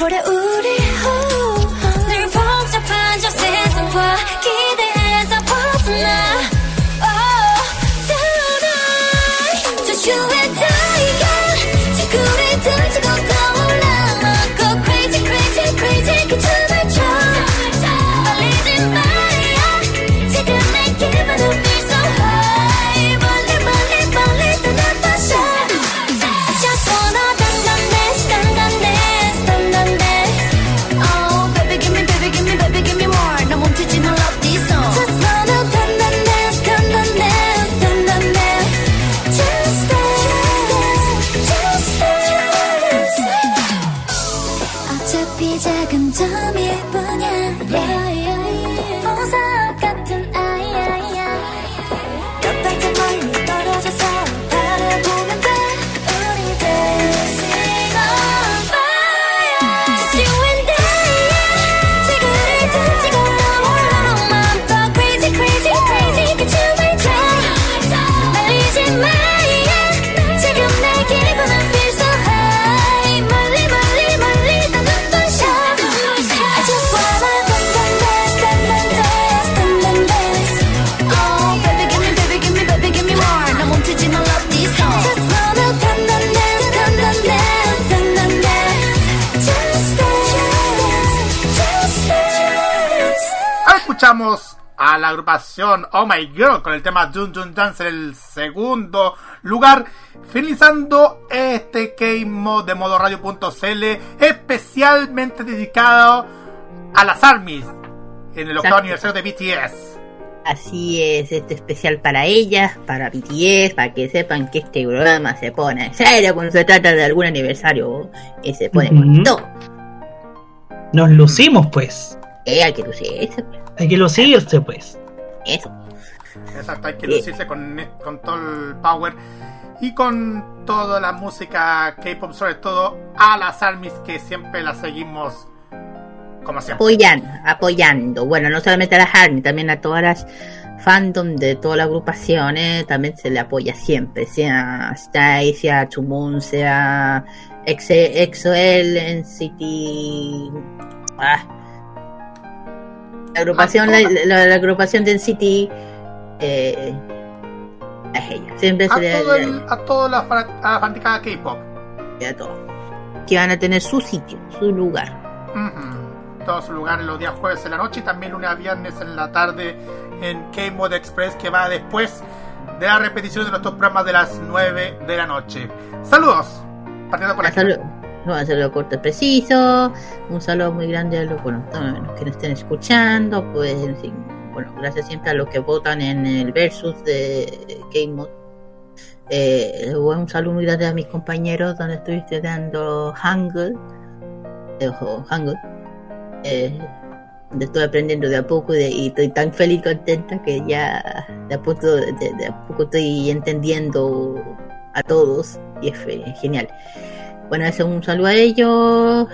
for det agrupación My Girl con el tema Jun Jun Dance en el segundo lugar, finalizando este Game Mode de modo radio.cl especialmente dedicado a las ARMYs en el octavo aniversario de BTS. Así es, este especial para ellas, para BTS, para que sepan que este programa se pone en serio cuando se trata de algún aniversario y se pone con Ujú. todo. Nos lucimos, pues. Eh, hay que lucirse, pues. Hay que lucirse, pues. Eso. Exacto, hay que lucirse con, con todo el power y con toda la música K-pop, sobre todo a las ARMYs que siempre las seguimos como siempre. Apoyando, apoyando. Bueno, no solamente a las ARMY, también a todas las fandom de todas las agrupaciones, también se le apoya siempre, sea Stay, sea Chumun, sea EXO-L. Ah. La agrupación, la, la- la agrupación de NCT eh, es ella. Siempre A, se le, todo le- el- a toda la, la fanaticada K-pop. a todo. Que van a tener su sitio, su lugar. Ujú. Todos sus lugares los días jueves en la noche y también lunes a viernes en la tarde en K-Mode Express que va después de la repetición de nuestros programas de las 9 de la noche. Saludos. Partiendo por aquí. saludo, un saludo corto y preciso. Un saludo muy grande a los, bueno, a los que nos estén escuchando. Pues, en fin, bueno, gracias siempre a los que votan en el versus de Game Mode. Eh, un saludo muy grande a mis compañeros donde estoy estudiando Hangul. eh, Hangul. Eh, estoy aprendiendo de a poco de- y estoy tan feliz y contenta que ya de a poco, de, a poco estoy entendiendo a todos y es fe- genial. Bueno, eso un saludo a ellos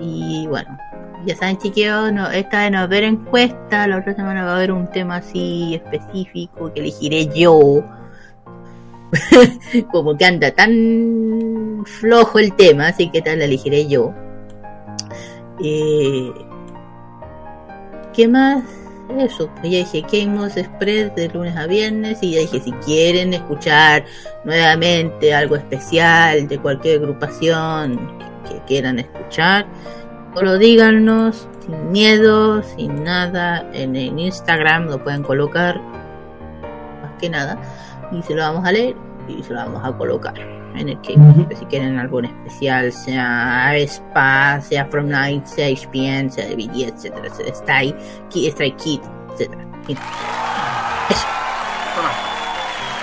y bueno, ya saben chiquillos, no, esta vez no va a haber encuesta, la otra semana va a haber un tema así específico que elegiré yo. *laughs* Como que anda tan flojo el tema, así que tal la elegiré yo. Eh, ¿Qué más? Eso, pues ya dije Game Express de lunes a viernes y ya dije si quieren escuchar nuevamente algo especial de cualquier agrupación que, que quieran escuchar, solo díganos sin miedo, sin nada, en el Instagram lo pueden colocar más que nada y se lo vamos a leer y se lo vamos a colocar en el que si quieren algún especial sea Spa, sea From Night, sea HPN, sea de BD, etcétera, etcétera, Stray, Kid, Stray Kid, etcétera.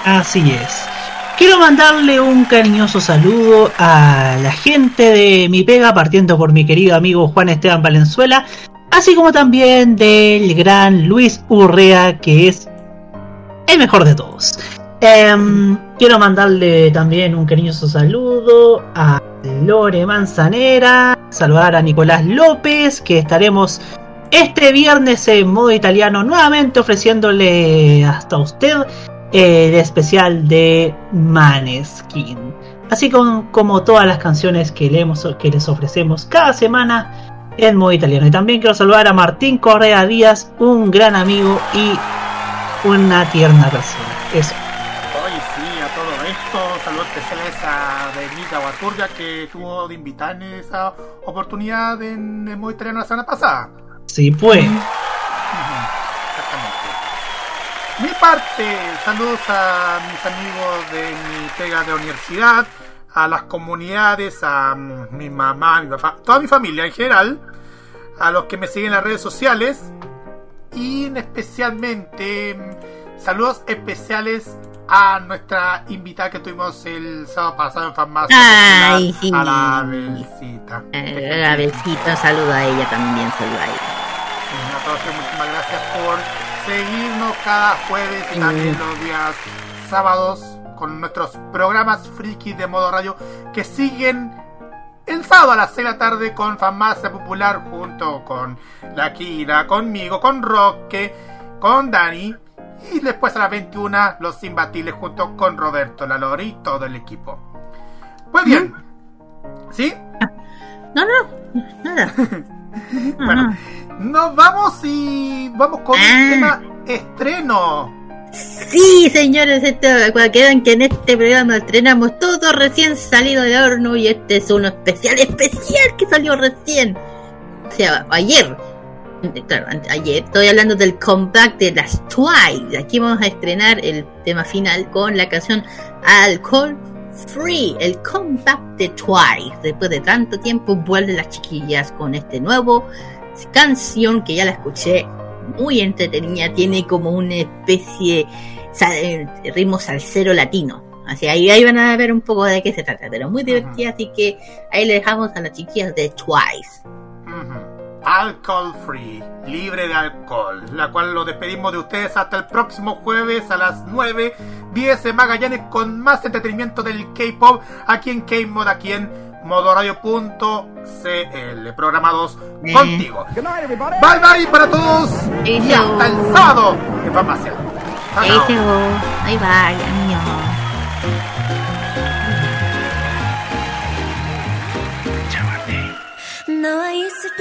Así es. Quiero mandarle un cariñoso saludo a la gente de mi pega, partiendo por mi querido amigo Juan Esteban Valenzuela, así como también del gran Luis Urrea, que es el mejor de todos. Em, quiero mandarle también un cariñoso saludo a Lore Manzanera, saludar a Nicolás López, que estaremos este viernes en modo italiano nuevamente ofreciéndole hasta usted el especial de Maneskin. Así como, como todas las canciones que, leemos, que les ofrecemos cada semana en modo italiano. Y también quiero saludar a Martín Correa Díaz, un gran amigo y una tierna persona. Eso. Oye, sí, a todo esto, saludos especiales a Benita Guaturbia que tuvo de invitar en esa oportunidad en el Modo Italiano la semana pasada. Sí, pues. Exactamente. Mi parte, saludos a mis amigos de mi pega de universidad, a las comunidades, a mm, mi mamá, mi papá, toda mi familia en general, a los que me siguen en las redes sociales y en especialmente mm, saludos especiales a nuestra invitada que tuvimos el sábado pasado en farmacia Ay, sí. a la Belcita. Eh, a Belcita, saludo a ella también, saludo a ella. A todos, muchísimas gracias por seguirnos cada jueves y también los días sábados con nuestros programas friki de modo radio que siguen el sábado a las 6 de la tarde con Farmacia Popular junto con la Kira, conmigo, con Roque, con Dani y después a las 21 los imbatibles junto con Roberto, la Lori y todo el equipo. Pues bien, ¿sí? No, no, nada. *laughs* Bueno, nos vamos y vamos con el ah. tema estreno. Sí, señores, esto, quedan que en este programa estrenamos todo recién salido del horno y este es uno especial, especial que salió recién. O sea, ayer. Claro, ayer estoy hablando del comeback de las Twice. Aquí vamos a estrenar el tema final con la canción Alcohol Free, el comeback de Twice. Después de tanto tiempo vuelven las chiquillas con este nuevo canción que ya la escuché, muy entretenida, tiene como una especie de ritmo salsero latino. Así ahí, ahí van a ver un poco de qué se trata, pero muy divertida, así que ahí le dejamos a las chiquillas de Twice. Alcohol free, libre de alcohol, la cual lo despedimos de ustedes hasta el próximo jueves a las 9, 10 en Magallanes con más entretenimiento del K-pop aquí en K-Mod, aquí en modoradio.cl. Programados contigo. Bye bye para todos. Y hasta el sábado en farmacia. Hey, bye bye, amigos. 너와 있을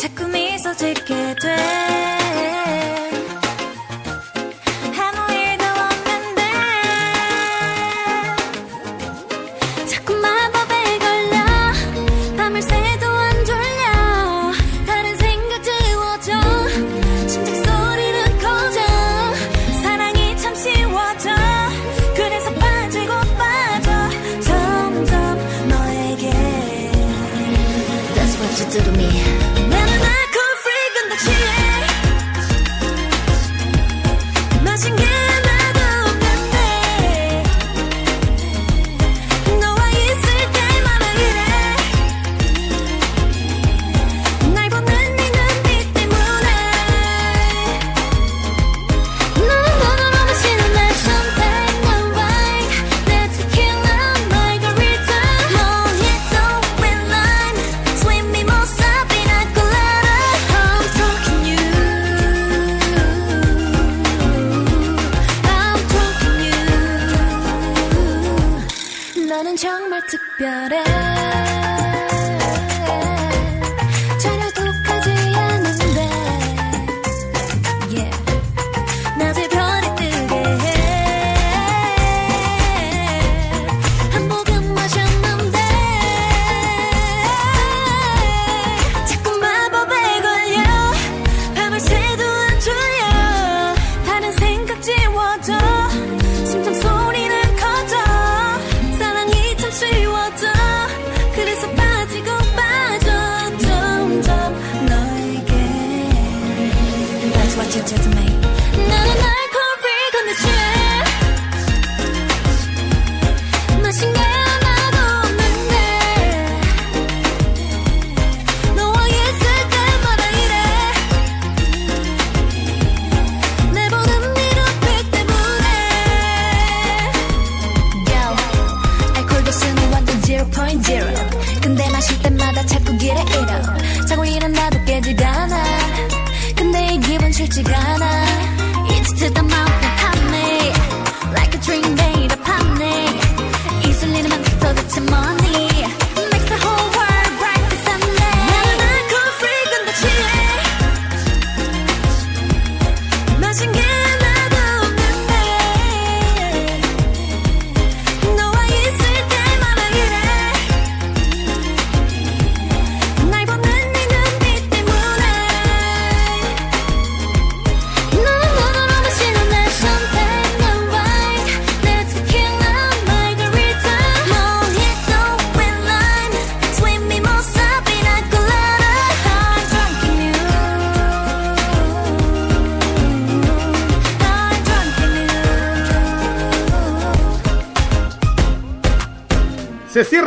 자꾸 미소 짓게 돼